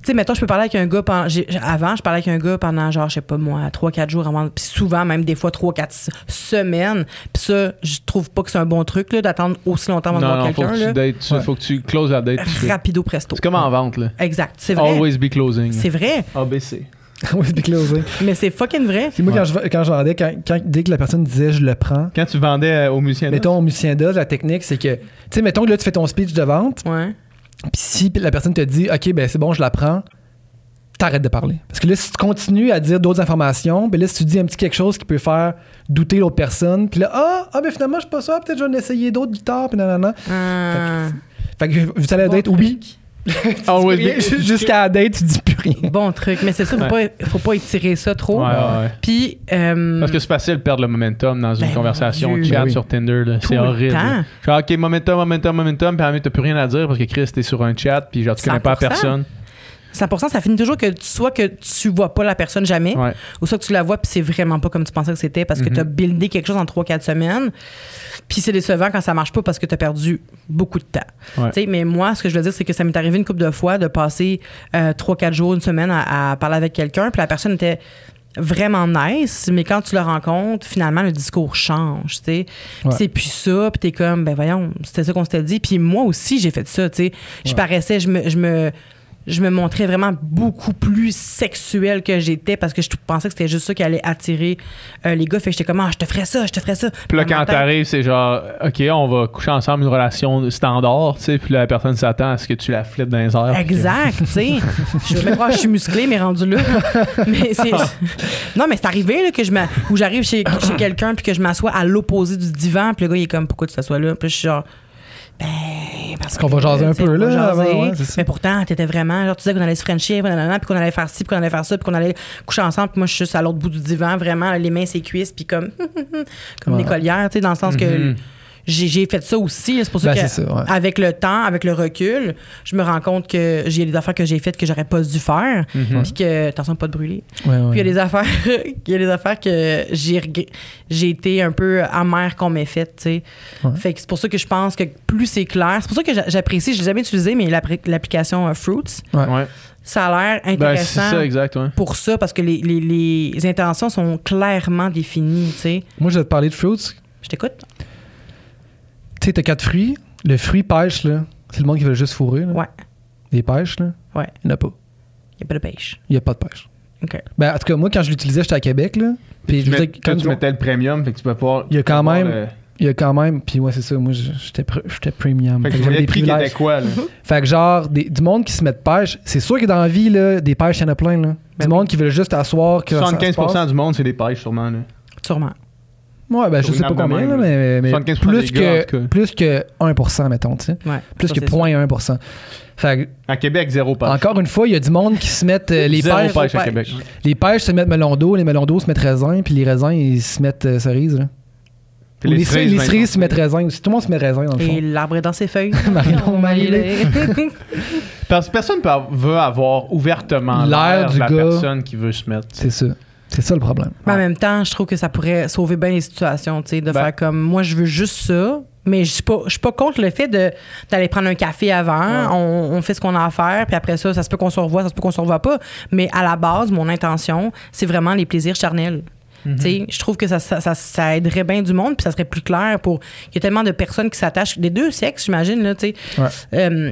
Sais, mettons, je peux parler avec un gars pendant. j'ai- avant, je parlais avec un gars pendant, genre, je sais pas moi, 3-4 jours avant. Puis souvent, même des fois, 3-4 semaines. Puis ça, je trouve pas que c'est un bon truc, là, d'attendre aussi longtemps avant de voir non, faut quelqu'un. que, tu là. dates, tu- Ouais. faut que tu closes la date. Rapido presto. C'est comme en vente, là. Exact, c'est vrai. Always be closing. C'est vrai, ABC. Oui, <laughs> be closing. mais c'est fucking vrai. C'est moi, Ouais. quand, je, quand je vendais, quand, quand- dès que la personne disait je le prends, Quand tu vendais euh, aux musiciens, mettons au musicien d'os, la technique, c'est que, tu sais, mettons que là, tu fais ton speech de vente, Ouais. Puis si la personne te dit, OK, ben c'est bon, je la prends, t'arrêtes de parler. Parce que là, si tu continues à dire d'autres informations, ben là, si tu dis un petit quelque chose qui peut faire douter l'autre personne, puis là, ah, ah, ben finalement, je suis pas ça, peut-être je vais en essayer d'autres guitares, puis nanana. Euh, Fait que vous allez Bon être, oui, <laughs> Ah oui, Jusqu'à la date, tu dis plus rien. Bon truc. Mais c'est ça, faut, Ouais. pas, faut pas étirer ça trop. Ouais, ouais, ouais. Puis. euh, Parce que c'est facile de perdre le momentum dans une Ben, conversation Dieu. chat Ben oui. sur Tinder. C'est le horrible. là. Genre, OK, momentum, momentum, momentum, puis t'as plus rien à dire parce que Chris, t'es sur un chat, puis genre, tu connais pas la 100%. personne. 100%, ça finit toujours que soit que tu vois pas la personne jamais, Ouais. ou soit que tu la vois puis c'est vraiment pas comme tu pensais que c'était parce que Mhm. tu as buildé quelque chose en 3-4 semaines. Puis c'est décevant quand ça marche pas parce que tu as perdu beaucoup de temps. Ouais. Mais moi, ce que je veux dire, c'est que ça m'est arrivé une couple de fois de passer 3-4 jours, une semaine à, à parler avec quelqu'un, puis la personne était vraiment nice, mais quand tu le rencontres, finalement, le discours change, tu sais. Ouais. C'est plus ça, puis t'es comme, ben voyons, c'était ça qu'on s'était dit. Puis moi aussi, j'ai fait ça, tu sais. Je paraissais, je me... Je me je me montrais vraiment beaucoup plus sexuelle que j'étais parce que je pensais que c'était juste ça qui allait attirer euh, les gars. Fait que j'étais comme, ah, je te ferais ça, je te ferais ça. Puis là, quand t'arrives, c'est genre, OK, on va coucher ensemble une relation standard, tu sais, puis la personne s'attend à ce que tu la flippes dans les airs. Exact, tu sais. <laughs> Je veux même croire que je suis musclée, mais rendu là. <laughs> mais c'est... Non, mais c'est arrivé là, que je où j'arrive chez, chez quelqu'un puis que je m'assois à l'opposé du divan, puis le gars, il est comme, pourquoi tu t'assois là? Puis je suis genre, ben, parce qu'on va jaser un peu, là, jaser. avant, ouais, mais pourtant, t'étais vraiment, genre, tu disais qu'on allait se frencher, puis qu'on allait faire ci, puis qu'on allait faire ça, puis qu'on allait coucher ensemble, puis moi, je suis juste à l'autre bout du divan, vraiment, les mains, ses cuisses, puis comme, <laughs> comme Ouais. des collières, tu sais, dans le sens que Mhm. j'ai j'ai fait ça aussi. C'est pour ça Ben, que, c'est ça, ouais. avec le temps, avec le recul, je me rends compte que j'ai des affaires que j'ai faites que j'aurais pas dû faire. Mhm. Puis que, attention, pas de brûler. Ouais, ouais. Puis il y a des affaires, <laughs> il y a des affaires que j'ai été un peu amère qu'on m'ait faites, tu sais. Ouais. Fait que c'est pour ça que je pense que plus c'est clair, c'est pour ça que j'a- j'apprécie, je l'ai jamais utilisé, mais l'appli- l'application euh, Fruits, Ouais. ça a l'air Ben, c'est intéressant ça, exact, ouais. pour ça parce que les, les- les intentions sont clairement définies, tu sais. Moi, je vais te parler de fruits. Je t'écoute. Tu sais, t'as quatre fruits. Le fruit pêche, là, c'est le monde qui veut juste fourrer. Là. Ouais. Des pêches, là. Ouais. Il n'y en a pas. Il n'y a pas de pêche. Il n'y a pas de pêche. OK. Ben, en tout cas, moi, quand je l'utilisais, j'étais à Québec, là. Puis je dire, quand quand tu mettais le premium, fait que tu peux pouvoir. Il y a quand même- le- il y a quand même. Puis ouais, c'est ça. Moi, je- j'étais pr- j'étais premium. Fait que Fait que tu j'avais voulais des privilèges. quoi, là? <laughs> Fait que genre, des- du monde qui se met de pêche, c'est sûr que dans la vie, là, des pêches, il y en a plein, là. Ben du oui. monde qui veut juste asseoir que. ça se 75% passe. du monde, c'est des pêches, sûrement, là. Sûrement. Ouais, ben, je sais pas combien, là, mais, mais 75% plus, gars, que, plus que 1%, mettons, tu sais. Ouais. Plus Ça, que c'est sûr. 0.1%. Fait que, À Québec, zéro pêche. encore une fois, il y a du monde qui se mettent euh, les Zéro pêches. pêche à pêche. Québec. Les pêches se mettent melon d'eau, les melons d'eau se mettent raisin, puis les raisins, ils se mettent euh, cerises. Là. Les, cerises, cerises, les cerises se mettent raisin aussi. Tout le monde se met raisin, dans le fond. Et l'arbre est dans ses feuilles. <laughs> Marilyn. Parce que personne peut- veut avoir ouvertement L'air de la gars. personne qui veut se mettre. C'est ça. C'est ça le problème. Mais en même temps, je trouve que ça pourrait sauver bien les situations, tu sais, de Ben. faire comme moi, je veux juste ça. Mais je suis pas, je suis pas contre le fait de d'aller prendre un café avant. On, on fait ce qu'on a à faire, puis après ça, ça se peut qu'on se revoie, ça se peut qu'on se revoie pas. Mais à la base, mon intention, c'est vraiment les plaisirs charnels. Mhm. Tu sais, Je trouve que ça, ça, ça- ça aiderait bien du monde, puis ça serait plus clair pour. Il y a tellement de personnes qui s'attachent, des deux sexes, j'imagine, là, tu sais, Ouais. euh,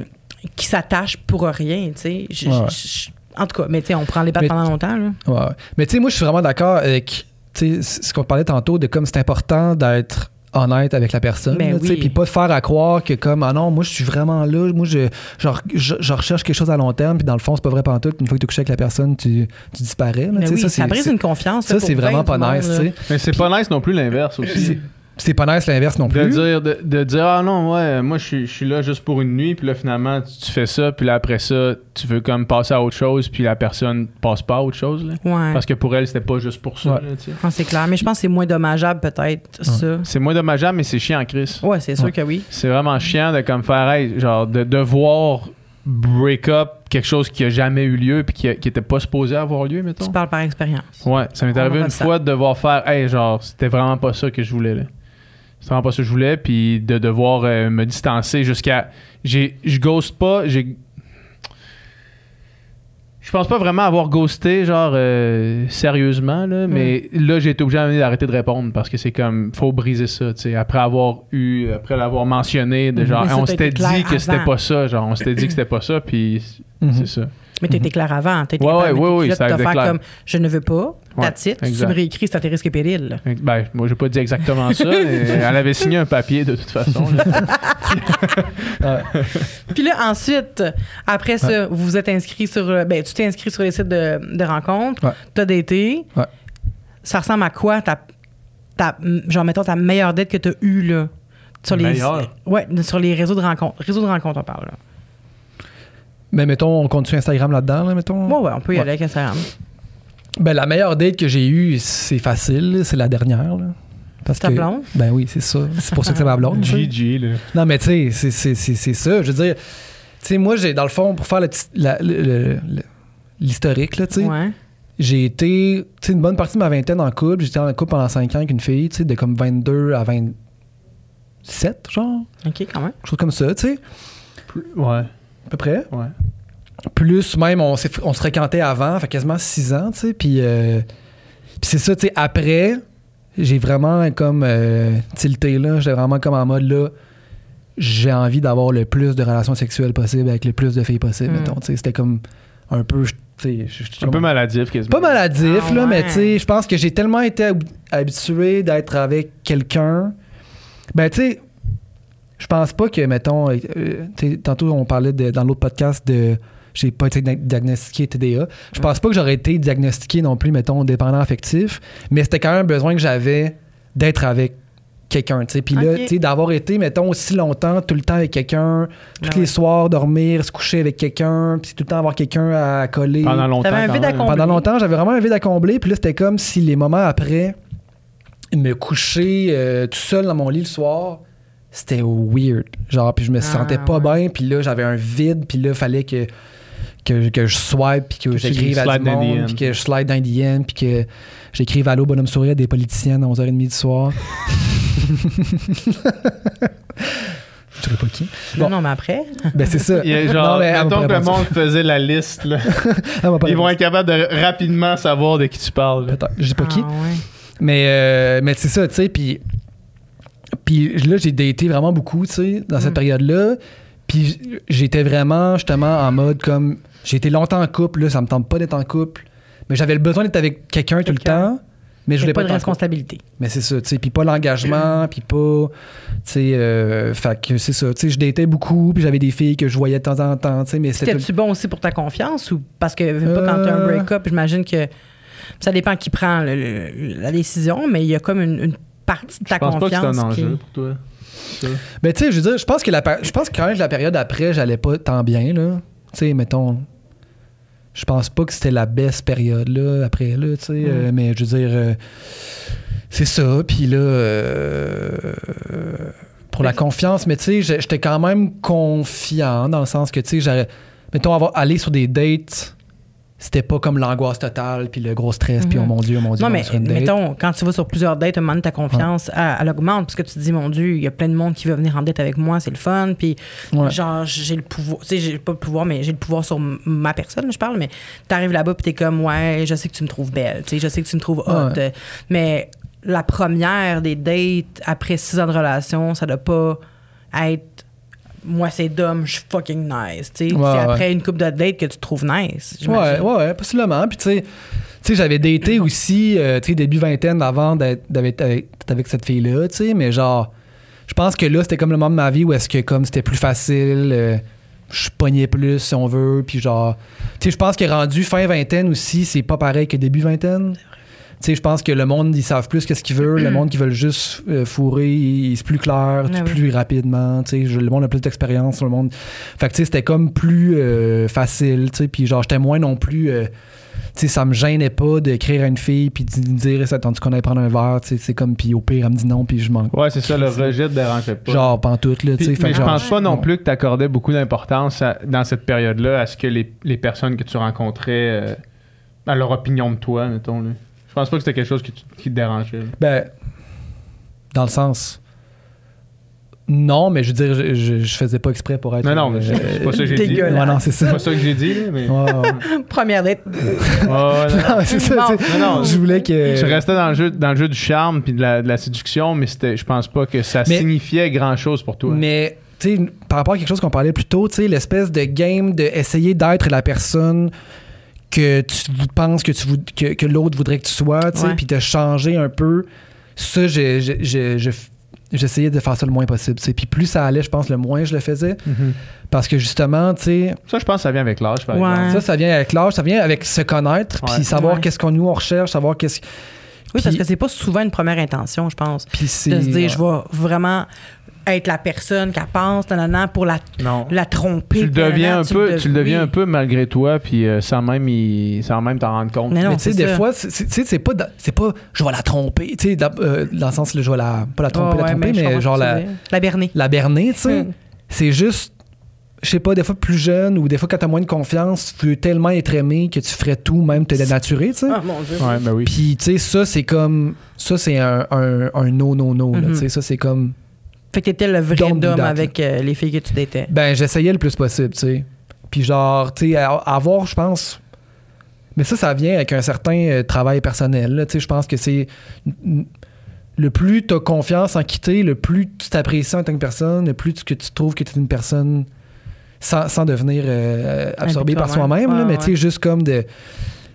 qui s'attachent pour rien. tu sais. Je- Ouais. je- je- en tout cas, mais tu sais, on prend les battes Mais- pendant longtemps. Là. Ouais, ouais. Mais tu sais, moi, je suis vraiment d'accord avec tu sais, ce qu'on parlait tantôt de comme c'est important d'être honnête avec la personne. Ben sais, oui. Puis pas de faire à croire que comme, ah non, moi, je suis vraiment là. Moi, je, genre, je, je recherche quelque chose à long terme. Puis dans le fond, c'est pas vrai pantoute. Une fois que tu couches avec la personne, tu, tu disparais. là. Mais Tu sais, oui, ça, c'est- brise une confiance. Ça, c'est vraiment pas nice. monde. Mais c'est pas nice non plus l'inverse aussi. C'est- pas nice l'inverse non De plus. dire, de, de dire, ah non, ouais, moi je suis- je suis là juste pour une nuit, puis là finalement tu, tu fais ça, puis là après ça, tu veux comme passer à autre chose, puis la personne passe pas à autre chose. Là. Ouais. Parce que pour elle, c'était pas juste pour ça. Ouais. Ah, c'est clair. Mais je pense que c'est moins dommageable, peut-être, ça. C'est moins dommageable, mais c'est chiant, Chris. Ouais, c'est sûr Ouais. que oui. C'est vraiment chiant de comme faire, hey, genre, de devoir break up quelque chose qui a jamais eu lieu, puis qui, a- qui était pas supposé avoir lieu, mettons. Tu parles par expérience. Ouais, ça m'est On arrivé une ça. fois de devoir faire, hey, genre, c'était vraiment pas ça que je voulais, là. C'était vraiment pas ça que je voulais, puis de devoir euh, me distancer jusqu'à. j'ai Je ghost pas, j'ai. Je pense pas vraiment avoir ghosté, genre, euh, sérieusement, là, mais là, j'ai été obligé d'arrêter de répondre parce que c'est comme, faut briser ça, tu sais. Après avoir eu, après l'avoir mentionné, de genre, ça, on s'était dit que c'était pas ça, genre, on s'était dit que c'était pas ça, puis Mhm. c'est ça. Mais tu été clair avant. Été Ouais, capable oui, ça de été faire comme je ne veux pas. That's it. Tu me réécris, c'est à tes risques et périls. Ben, moi, j'ai pas dit exactement ça. elle avait signé un papier de toute façon. là. <laughs> Puis là, ensuite, après ça, vous vous êtes inscrit sur. euh, Ben, tu t'es inscrit sur les sites de, de rencontres. Ouais. T'as daté. Ça ressemble à quoi, ta, ta, genre, mettons, ta meilleure date que t'as eue, là? Sur les? Ouais, sur les réseaux de rencontres. Réseaux de rencontres, on parle, là. Mais mettons, on continue Instagram là-dedans, là, mettons? Ouais, ouais, on peut y Ouais. aller avec Instagram. Ben, la meilleure date que j'ai eue, c'est facile, c'est la dernière. là. Parce Ta que, blonde? Ben oui, c'est ça. C'est pour ça que c'est ma blonde. GG, là. Non, mais tu sais, c'est- c'est- c'est c'est ça. Je veux dire, tu sais, moi, j'ai, dans le fond, pour faire le petit- la- le- le- le- l'historique, là, tu sais, Ouais. j'ai été, tu sais, une bonne partie de ma vingtaine en couple. J'étais en couple pendant 5 ans avec une fille, tu sais, de comme 22 à 27, genre, OK, quand même. quelque chose comme ça, tu sais, Ouais, à peu près. ouais. Plus même, on, s'est- on se fréquentait avant, fait quasiment 6 ans, tu sais, puis, euh, puis c'est ça, tu sais, après, j'ai vraiment comme euh, tilté, là, j'étais vraiment comme en mode, là, j'ai envie d'avoir le plus de relations sexuelles possible avec le plus de filles possible, Mm. mettons, tu sais, c'était comme un peu, tu sais, je- je- Un peu maladif, quasiment. pas maladif, Ah là, mais tu sais, je pense que j'ai tellement été hab- habitué d'être avec quelqu'un. Ben, tu sais, je pense pas que, mettons, euh, tantôt on parlait de- dans l'autre podcast de j'ai pas été di- diagnostiqué TDA. Je pense pas que j'aurais été diagnostiqué non plus, mettons, dépendant affectif, mais c'était quand même un besoin que j'avais d'être avec quelqu'un. Puis là, Ok. tu sais, d'avoir été, mettons, aussi longtemps, tout le temps avec quelqu'un, tous Ben les soirs, dormir, se coucher avec quelqu'un, puis tout le temps avoir quelqu'un à coller. Pendant longtemps. Un vide à combler. Pendant longtemps, j'avais vraiment un vide à combler. Puis là, c'était comme si les moments après, me coucher euh, tout seul dans mon lit le soir, c'était weird. Genre, puis je me Ah, sentais pas ouais. bien. Puis là, j'avais un vide. Puis là, il fallait que, que, que je swipe. Puis que j'écrive à du dans monde. Puis que je slide dans DM. Puis que j'écrive Allô, bonhomme sourire des politiciennes à 11h30 du soir. <laughs> je dirais pas qui. Non, Bon. non, mais après. Ben, c'est ça. <laughs> Il y a genre, Non, mais mettons que pas le monde faisait la liste, là. <laughs> Pas Ils vont être capables de rapidement savoir de qui tu parles. Peut-être. Je dis pas qui. Ah, ouais. Mais, euh, mais c'est ça, tu sais, puis, puis là, j'ai daté vraiment beaucoup, tu sais, dans cette Mm. période-là. Puis j'étais vraiment, justement, en mode comme... J'ai été longtemps en couple, là, ça me tente pas d'être en couple. Mais j'avais le besoin d'être avec quelqu'un tout le temps. Mais je voulais pas pas de responsabilité. Mais c'est ça, tu sais, puis pas l'engagement, puis pas... Tu sais, euh, fait que c'est ça, tu sais, je datais beaucoup, puis j'avais des filles que je voyais de temps en temps, tu sais, mais c'était... C'était-tu bon aussi pour ta confiance ou parce que pas, quand t'as un Euh. break-up, j'imagine que ça dépend qui prend le- le- la décision, mais il y a comme une, une partie de ta Je pense pas que c'est confiance. un qui- enjeu pour toi. ça. Mais tu sais, je veux dire, je pense que la, je pense que quand même la période après, j'allais pas tant bien, là. Tu sais, mettons. Je pense pas que c'était la best période, là, après, là, tu sais. euh, mais je veux dire, euh, c'est ça. Puis là, euh, pour la confiance, mais tu sais, j'étais quand même confiant dans le sens que, tu sais, mettons, avoir, aller sur des dates, c'était pas comme l'angoisse totale, puis le gros stress, puis Mhm. oh mon Dieu, oh mon Dieu, Non, mais mettons, quand tu vas sur plusieurs dates, un moment ta confiance, elle, elle augmente parce que tu te dis, mon Dieu, il y a plein de monde qui veut venir en date avec moi, c'est le fun. Puis, Ouais. genre, j'ai le pouvoir, tu sais, j'ai pas le pouvoir, mais j'ai le pouvoir sur ma personne, je parle, mais t'arrives là-bas, puis t'es comme, ouais, je sais que tu me trouves belle, tu sais, je sais que tu me trouves hot. Ouais. euh, Mais la première des dates après six ans de relation, ça doit pas être. Moi, c'est Dom, je suis fucking nice. Ouais, c'est après une coupe de date que tu te trouves nice. Ouais, ouais, ouais, possiblement. Puis, tu sais, tu sais, j'avais daté aussi, euh, tu sais, début vingtaine avant d'être avec, d'être avec cette fille-là, tu sais, mais genre, je pense que là, c'était comme le moment de ma vie où est-ce que, comme, c'était plus facile, euh, je pognais plus, si on veut, puis genre, tu sais, je pense que rendu fin vingtaine aussi, c'est pas pareil que début vingtaine. Tu sais, je pense que le monde, ils savent plus qu'est-ce qu'ils veulent. le <clears throat> monde qui veulent juste euh, fourrer, il- c'est plus clair, Ah oui. plus rapidement. Tu sais, le monde a plus d'expérience. Le monde. Fait que, tu sais, c'était comme plus euh, facile. Tu sais, puis genre, j'étais moins non plus. euh, tu sais, ça me gênait pas d'écrire à une fille puis de dire, ça attendu qu'on allait prendre un verre. Tu sais, c'est comme, puis au pire, elle me dit non, puis je m'en. Ouais, c'est ça, le rejet te dérangeait pas. Genre, pantoute, là. Tu sais, mais je genre, pense pas non plus que tu accordais beaucoup d'importance dans cette période-là à ce que les, les personnes que tu rencontrais, euh, à leur opinion de toi, mettons. Là. Je pense pas que c'était quelque chose qui, te- qui te dérangeait. là. Ben, dans le sens. Non, mais je veux dire, je, je, je faisais pas exprès pour être. Non, non, mais c'est c'est pas ça que j'ai dit. Dégueulasse. Ouais, non, c'est C'est ça. pas ça que j'ai dit, là, mais. Ouais, ouais. <laughs> Première. Ouais, ouais, non. Non, <laughs> c'est ça. Bon. tu sais, Non, non. Je voulais que. Tu restais dans le jeu, dans le jeu du charme puis de la, de la séduction, mais c'était, je pense pas que ça Mais- signifiait grand-chose pour toi. Mais, tu sais, par rapport à quelque chose qu'on parlait plus tôt, tu sais, l'espèce de game d'essayer d'être la personne que tu penses que, tu vou- que, que l'autre voudrait que tu sois, tu sais, puis de changer un peu, ça, j'ai- j'ai- j'ai- j'ai- j'essayais de faire ça le moins possible, tu sais. Puis plus ça allait, je pense, le moins je le faisais. Mhm. Parce que justement, tu sais, Ça, je pense que ça vient avec l'âge, par Ouais. exemple. ça, ça vient avec l'âge, ça vient avec se connaître, puis savoir Ouais. qu'est-ce qu'on nous on recherche, savoir qu'est-ce Oui, parce que c'est pas souvent une première intention, je pense. puis c'est De se dire, ouais. je vais vraiment être la personne qu'elle pense, nanana, pour la, Non. la tromper. Tu le deviens nanana, un peu, tu le deviens oui. un peu malgré toi, puis euh, sans même, y- sans même t'en rendre compte. Mais non, Mais tu sais, des ça. fois, c'est- c'est tu sais, c'est pas, c'est pas je vais la tromper, tu sais, dans, euh, dans le sens, je vais la, pas la tromper, la tromper, mais genre la. La berner. la berner, tu sais. Hmm. C'est juste, je sais pas, des fois plus jeune ou des fois quand t'as moins de confiance, tu veux tellement être aimé que tu ferais tout, même te dénaturer, tu sais. Ah, mon Dieu. Ouais, ben oui. Puis, tu sais, ça, c'est comme, ça, c'est un, un, un no, no, no, tu sais, ça, c'est comme, Fait que t'étais le vrai Don't dôme avec euh, les filles que tu datais. Ben, j'essayais le plus possible, tu sais. Puis genre, tu sais, à- avoir, je pense... Mais ça, ça vient avec un certain euh, travail personnel, tu sais. Je pense que c'est... Le plus tu as confiance en quitter, le plus tu t'apprécies en tant que personne, le plus tu- que tu trouves que tu es une personne sans, sans devenir euh, absorbé par soi-même, Ouais, mais ouais. tu sais, juste comme de...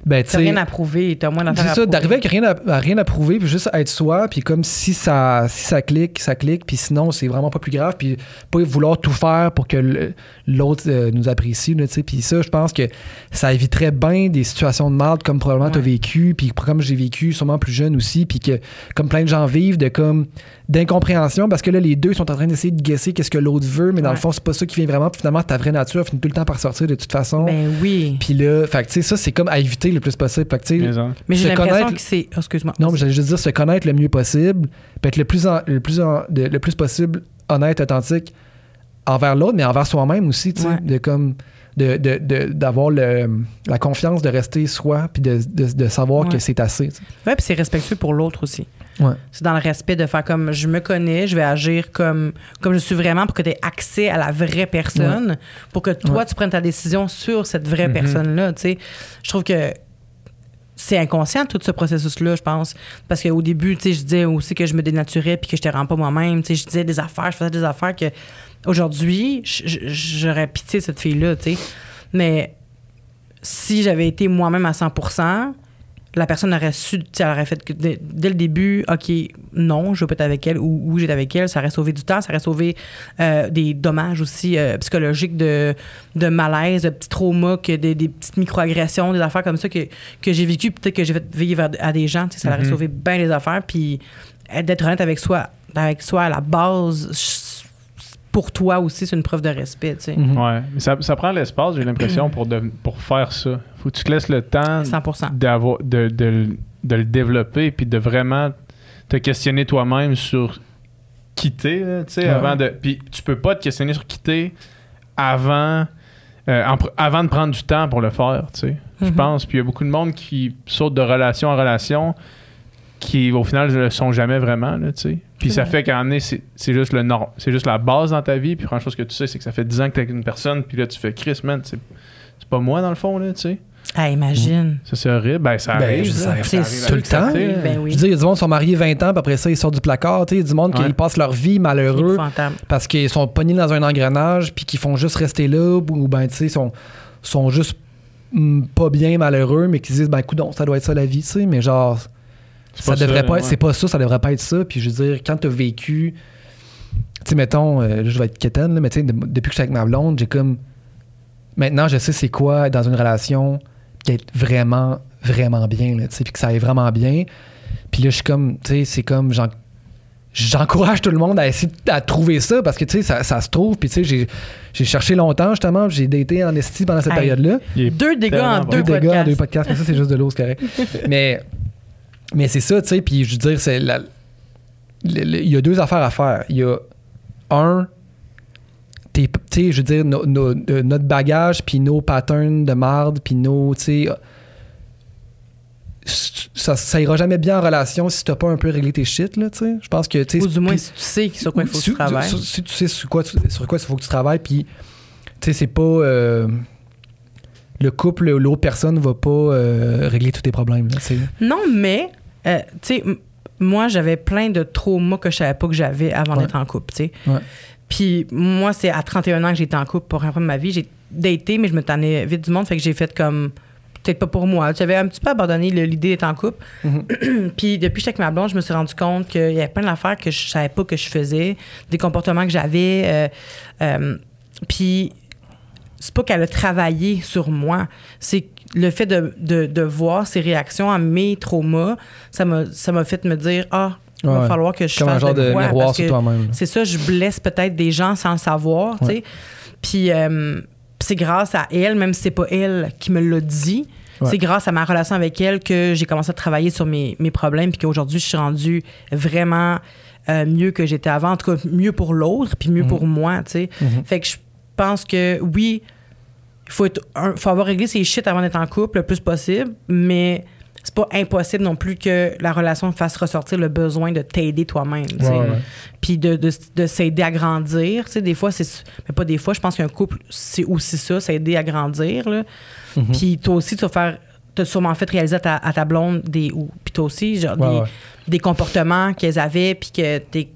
Ben, tu T'as rien à prouver, t'as moins d'affaires C'est ça, d'arriver avec rien à, à rien à prouver, puis juste être soi, puis comme si ça, si ça clique, ça clique, puis sinon, c'est vraiment pas plus grave, puis pas vouloir tout faire pour que l'autre euh, nous apprécie, tu sais. Puis ça, je pense que ça éviterait bien des situations de merde comme probablement tu as Ouais. vécu, puis comme j'ai vécu, sûrement plus jeune aussi, puis que comme plein de gens vivent, de comme d'incompréhension, parce que là, les deux sont en train d'essayer de guesser qu'est-ce que l'autre veut, mais dans Ouais. le fond, c'est pas ça qui vient vraiment, puis finalement, ta vraie nature finit tout le temps par sortir de toute façon. Ben oui. Puis là, fait tu sais, ça, c'est comme à éviter le plus possible. Fait que, tu sais, Mais. Mais j'ai l'impression connaître- que c'est. Oh, excuse-moi. non, mais j'allais juste dire se connaître le mieux possible, puis être le plus, en- le plus, en- de- le plus possible honnête, authentique envers l'autre, mais envers soi-même aussi, tu sais, Ouais. de comme de, de- de- d'avoir la confiance de rester soi, puis de, de- de savoir Ouais. que c'est assez. Ouais, puis c'est respectueux pour l'autre aussi. Ouais. C'est dans le respect de faire comme je me connais, je vais agir comme, comme je suis vraiment pour que tu aies accès à la vraie personne, pour que toi, Ouais. tu prennes ta décision sur cette vraie Mhm. personne-là. tu sais. Je trouve que c'est inconscient tout ce processus-là, je pense. Parce qu'au début, je disais aussi que je me dénaturais puis que je te rends pas moi-même. Je disais des affaires, je faisais des affaires que aujourd'hui, j'aurais pitié de cette fille-là, tu sais. Mais si j'avais été moi-même à 100 la personne aurait su, tu sais, elle aurait fait que dès, dès le début, OK, non, je veux pas être avec elle ou oui, j'étais avec elle. Ça aurait sauvé du temps, ça aurait sauvé euh, des dommages aussi euh, psychologiques de, de malaise, de petits traumas, que des, des petites microagressions, des affaires comme ça que, que j'ai vécues, peut-être que j'ai fait vivre à, à des gens. Tu sais, ça aurait Mhm. sauvé bien les affaires. Puis être- d'être honnête avec soi, avec soi à la base, je- pour toi aussi, c'est une preuve de respect. Tu sais. Mhm. Ouais, mais ça, ça prend l'espace, j'ai l'impression, pour, de- pour faire ça. Faut que tu te laisses le temps 100 d'avoir, de, de, de le développer, puis de vraiment te questionner toi-même sur quitter, là, tu sais, Ouais. avant de... Puis tu peux pas te questionner sur quitter avant, euh, en avant de prendre du temps pour le faire, tu sais, je Mhm. pense. Puis il y a beaucoup de monde qui saute de relation en relation qui, au final, ne le sont jamais vraiment, là, tu sais. Puis ça vrai. fait qu'en est, c'est c'est juste le c'est juste la base dans ta vie. Puis franchement, ce que tu sais, c'est que ça fait 10 ans que t'es avec une personne, puis là, tu fais Chris, man, c'est c'est pas moi, dans le fond, là, tu sais. Ah, imagine. Ça, c'est horrible. Ben, ça Ben, arrive. je- ça, ça C'est tout le temps. Ben Je oui. veux dire, il y a du monde qui sont mariés 20 ans, puis après ça, ils sortent du placard. tu sais, Il y a du monde Ouais. qui passent leur vie malheureux parce qu'ils sont pognés dans un engrenage, puis qu'ils font juste rester là, ou ben, tu sais, sont, sont juste hum, pas bien malheureux, mais qui se disent, ben, écoute, ça doit être ça la vie, tu sais, mais genre, ça pas devrait ça, pas, ouais. c'est pas ça, ça devrait pas être ça. Puis je veux dire, quand t'as vécu, tu sais, mettons, euh, là, je vais être quétaine, là, mais tu sais, de- depuis que je suis avec ma blonde, j'ai comme, maintenant, je sais c'est quoi être dans une relation qui est vraiment, vraiment bien, là, tu sais, puis que ça aille vraiment bien. Puis là, je suis comme, tu sais, c'est comme, j'en- j'encourage tout le monde à essayer de- à trouver ça parce que, tu sais, ça, ça se trouve. Puis, tu sais, j'ai- j'ai cherché longtemps, justement, puis j'ai daté en esti pendant cette. Il est Deux dégâts en deux Deux dégâts en podcasts. deux podcasts, mais ça, c'est juste de l'eau, c'est correct. <laughs> mais mais c'est ça, tu sais, puis je veux dire, c'est la- il y a deux affaires à faire. Il y a un, t'es- tu sais, je veux dire, no- no- euh, notre bagage, puis nos patterns de marde, puis nos, tu sais, ça, ça ira jamais bien en relation si t'as pas un peu réglé tes shit, là, tu sais. Je pense que, tu sais, Ou du moins, si tu sais sur quoi il faut que tu travailles. Si, si tu sais sur quoi, sur quoi il faut que tu travailles, puis tu sais, c'est pas. euh, le couple, l'autre personne va pas euh, régler tous tes problèmes. là. Non, mais, euh, tu sais, moi, j'avais plein de traumas que je savais pas que j'avais avant Ouais. d'être en couple, tu sais. Ouais. Puis moi, c'est à 31 ans que j'étais en couple pour la première fois de ma vie. J'ai daté, mais je me tannais vite du monde, fait que j'ai fait comme peut-être pas pour moi. J'avais un petit peu abandonné l'idée d'être en couple. Mhm. <clears throat> Puis depuis que j'étais avec ma blonde, je me suis rendu compte qu'il y avait plein d'affaires que je savais pas que je faisais, des comportements que j'avais. euh, euh, puis c'est pas qu'elle a travaillé sur moi, c'est le fait de, de, de voir ses réactions à mes traumas, ça m'a ça m'a fait me dire ah Il va Ouais. falloir que je Comme un fasse genre de quoi, miroir sur toi-même. C'est ça, je blesse peut-être des gens sans le savoir, tu sais. Puis euh, c'est grâce à elle, même si c'est pas elle qui me l'a dit, Ouais. c'est grâce à ma relation avec elle que j'ai commencé à travailler sur mes, mes problèmes, puis qu'aujourd'hui, je suis rendue vraiment euh, mieux que j'étais avant. En tout cas, mieux pour l'autre, puis mieux pour moi, tu sais. Mhm. Fait que je pense que oui, il faut, être un- faut avoir réglé ses shit avant d'être en couple le plus possible, mais c'est pas impossible non plus que la relation fasse ressortir le besoin de t'aider toi-même. Ouais, ouais. Puis de, de, de s'aider à grandir. Des fois, c'est. Mais pas des fois, je pense qu'un couple, c'est aussi ça, s'aider à grandir. Là. Mhm. Puis toi aussi, tu vas faire. T'as sûrement fait réaliser à ta, à ta blonde des. Puis toi aussi, genre, Ouais, des, des comportements qu'elles avaient, puis que t'es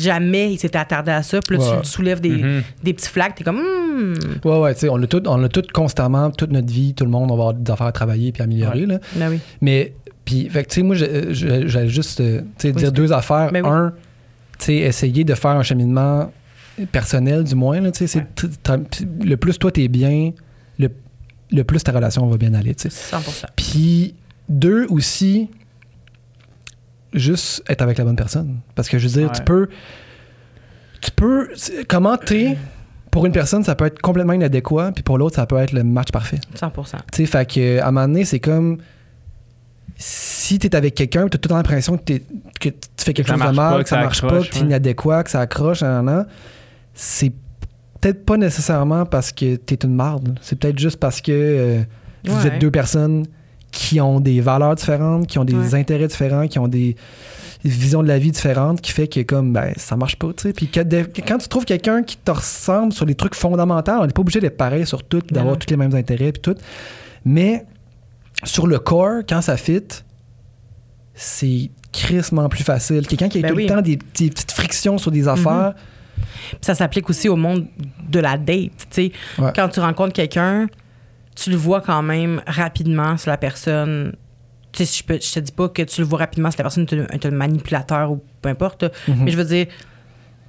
jamais ils s'étaient attardés à ça. Puis là, Ouais. tu soulèves des, Mhm. des petits flags, t'es comme. Hmm. Ouais, ouais, tu sais, on l'a tout, on tout constamment, toute notre vie, tout le monde, on va avoir des affaires à travailler puis améliorer, là. Ben oui. Mais, puis, fait que, tu sais, moi, j'allais juste, euh, Oui, dire deux affaires. Ben oui. Un, tu sais, essayer de faire un cheminement personnel, du moins, là, tu sais, le plus toi, t'es bien, le, le plus ta relation va bien aller, tu sais. 100 Puis, deux, aussi, juste être avec la bonne personne. Parce que, je veux dire, Ouais. tu peux... Tu peux... c'est- Comment t'es... Pour une personne, ça peut être complètement inadéquat, puis pour l'autre, ça peut être le match parfait. 100% Tu sais, fait que, à un moment donné, c'est comme si t'es avec quelqu'un, t'as tout le temps l'impression que, que tu fais quelque ça chose de mal, pas, que que ça ça marche pas, accroche, que t'es ouais. inadéquat, que ça accroche, c'est peut-être pas nécessairement parce que t'es une marde. C'est peut-être juste parce que euh, vous Ouais. êtes deux personnes qui ont des valeurs différentes, qui ont des Ouais. intérêts différents, qui ont des visions de la vie différentes, qui fait que comme ben ça marche pas, tu sais. Puis que de- que quand tu trouves quelqu'un qui te ressemble sur les trucs fondamentaux, on n'est pas obligé d'être pareil sur tout, d'avoir Non. tous les mêmes intérêts puis tout. Mais sur le corps, quand ça fit, c'est crissement plus facile. Quelqu'un qui a Ben tout oui. le temps des, des petites frictions sur des affaires, Puis ça s'applique aussi au monde de la date. tu sais. Ouais. Quand tu rencontres quelqu'un, tu le vois quand même rapidement si la personne. Tu sais, je, je te dis pas que tu le vois rapidement si la personne est un, manipulateur ou peu importe. Mhm. Mais je veux dire,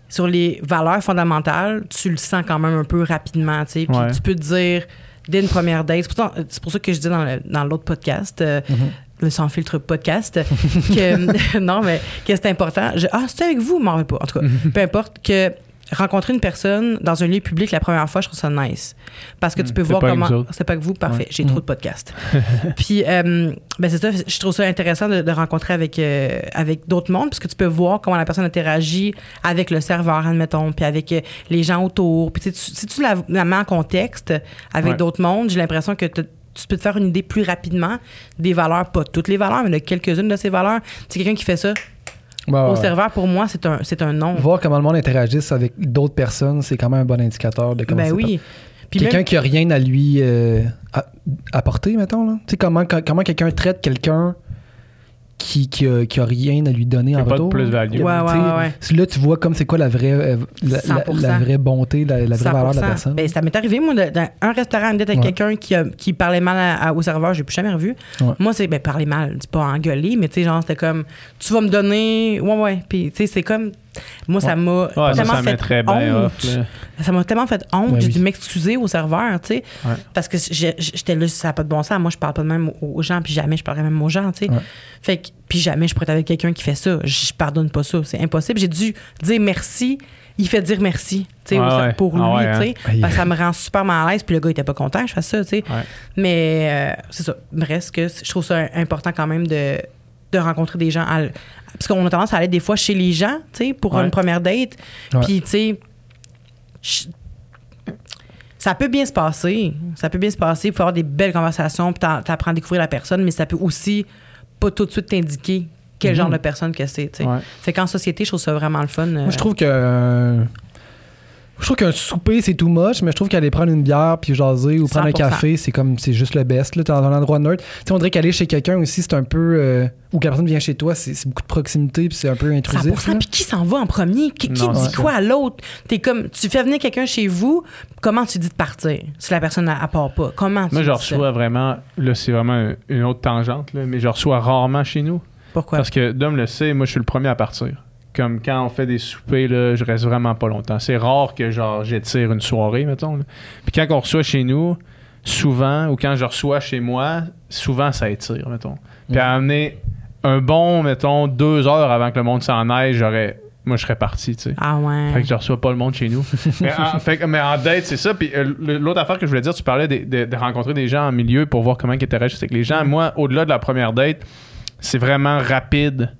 sur les valeurs fondamentales, tu le sens quand même un peu rapidement. tu sais. Puis Ouais. tu peux te dire, dès une première date, c'est pour ça, c'est que je dis dans l'autre podcast, euh, Mhm. le sans filtre podcast, que <laughs> non, mais que c'est important. Je- ah, c'était avec vous, m'en pas. En tout cas, peu importe que rencontrer une personne dans un lieu public la première fois, je trouve ça nice. Parce que tu peux C'est voir comment. C'est pas que vous, parfait. Ouais. J'ai trop de podcasts. <laughs> Puis, euh, ben c'est ça, je trouve ça intéressant de, de rencontrer avec, euh, avec d'autres mondes, parce que tu peux voir comment la personne interagit avec le serveur, admettons, puis avec euh, les gens autour. Puis, tu tu- si tu la, la mets en contexte avec Ouais. d'autres mondes, j'ai l'impression que tu peux te faire une idée plus rapidement des valeurs, pas toutes les valeurs, mais de quelques-unes de ces valeurs. C'est quelqu'un qui fait ça. Ouais, Au ouais. serveur, pour moi, c'est un, c'est un non. voir comment le monde interagisse avec d'autres personnes, c'est quand même un bon indicateur de comment Ben oui. Quelqu'un même- qui a rien à lui euh, à- apporter, mettons. Là. Tu sais, comment, comment quelqu'un traite quelqu'un qui, qui, a, qui a rien à lui donner en pas de retour. plus-value. là. Ouais, ouais, ouais, Là, tu vois comme c'est quoi la vraie, euh, la, la- 100%. la vraie bonté, la, la vraie valeur de la 100%. personne. Ben, ça m'est arrivé, moi, de- dans un restaurant, d'être avec Ouais. quelqu'un qui, a- qui parlait mal à- à- au serveur, j'ai plus jamais revu. Ouais. Moi, c'est ben, parler mal, c'est pas engueuler, mais tu sais, genre, c'était comme, tu vas me donner. Ouais, ouais. Puis, tu sais, c'est comme. Moi, ça m'a Ouais, tellement ça fait honte. off. Ça m'a tellement fait honte. Ben j'ai oui. dû m'excuser au serveur, tu sais. Ouais. Parce que j'étais là, ça n'a pas de bon sens. Moi, je parle pas de même aux gens, puis jamais je parlerai même aux gens, tu sais. Ouais. Fait que, puis jamais je pourrais être avec quelqu'un qui fait ça. Je pardonne pas ça. C'est impossible. J'ai dû dire merci. Il fait dire merci, tu sais, pour Ah lui, tu sais. hein. Que ça me rend super mal à l'aise. Puis le gars, il était pas content que je fasse ça, tu sais. Mais euh, c'est ça. Bref, que je trouve ça important quand même de, de rencontrer des gens. à parce qu'on a tendance à aller des fois chez les gens, tu sais, pour Ouais. une première date. Ouais. Puis, tu sais, je- ça peut bien se passer. Ça peut bien se passer. Il faut avoir des belles conversations, puis t'apprends à découvrir la personne, mais ça peut aussi pas tout de suite t'indiquer quel Mhm. genre de personne que c'est, tu sais. Ouais. Fait qu'en société, je trouve ça vraiment le fun. euh, Moi, je trouve que. Je trouve qu'un souper, c'est too much, mais je trouve qu'aller prendre une bière puis jaser ou prendre un 100%. café, c'est comme c'est juste le best. Là, t'es dans un endroit neutre. Tu sais, on dirait qu'aller chez quelqu'un aussi, c'est un peu. euh, ou que la personne vient chez toi, c'est c'est beaucoup de proximité puis c'est un peu intrusif. 100%. là. Puis qui s'en va en premier? Qui, qui Non, dit quoi à l'autre? T'es comme, tu fais venir quelqu'un chez vous, comment tu dis de partir si la personne ne part pas? Comment tu Moi, je ça? reçois vraiment, là, c'est vraiment une autre tangente, là, mais je reçois rarement chez nous. Pourquoi? Parce que Dom le sait, moi, je suis le premier à partir. Comme quand on fait des soupers, là, je reste vraiment pas longtemps. C'est rare que, genre, j'étire une soirée, mettons. là. Puis quand on reçoit chez nous, souvent, ou quand je reçois chez moi, souvent, ça étire, mettons. Puis à amener un bon, mettons, deux heures avant que le monde s'en aille, j'aurais. Moi, je serais parti, tu sais. Ah ouais. Fait que je reçois pas le monde chez nous. <laughs> mais, en, fait que- mais en date, c'est ça. Puis euh, l'autre affaire que je voulais dire, tu parlais de, de- de rencontrer des gens en milieu pour voir comment ils interagissent avec les gens. Moi, au-delà de la première date, c'est vraiment rapide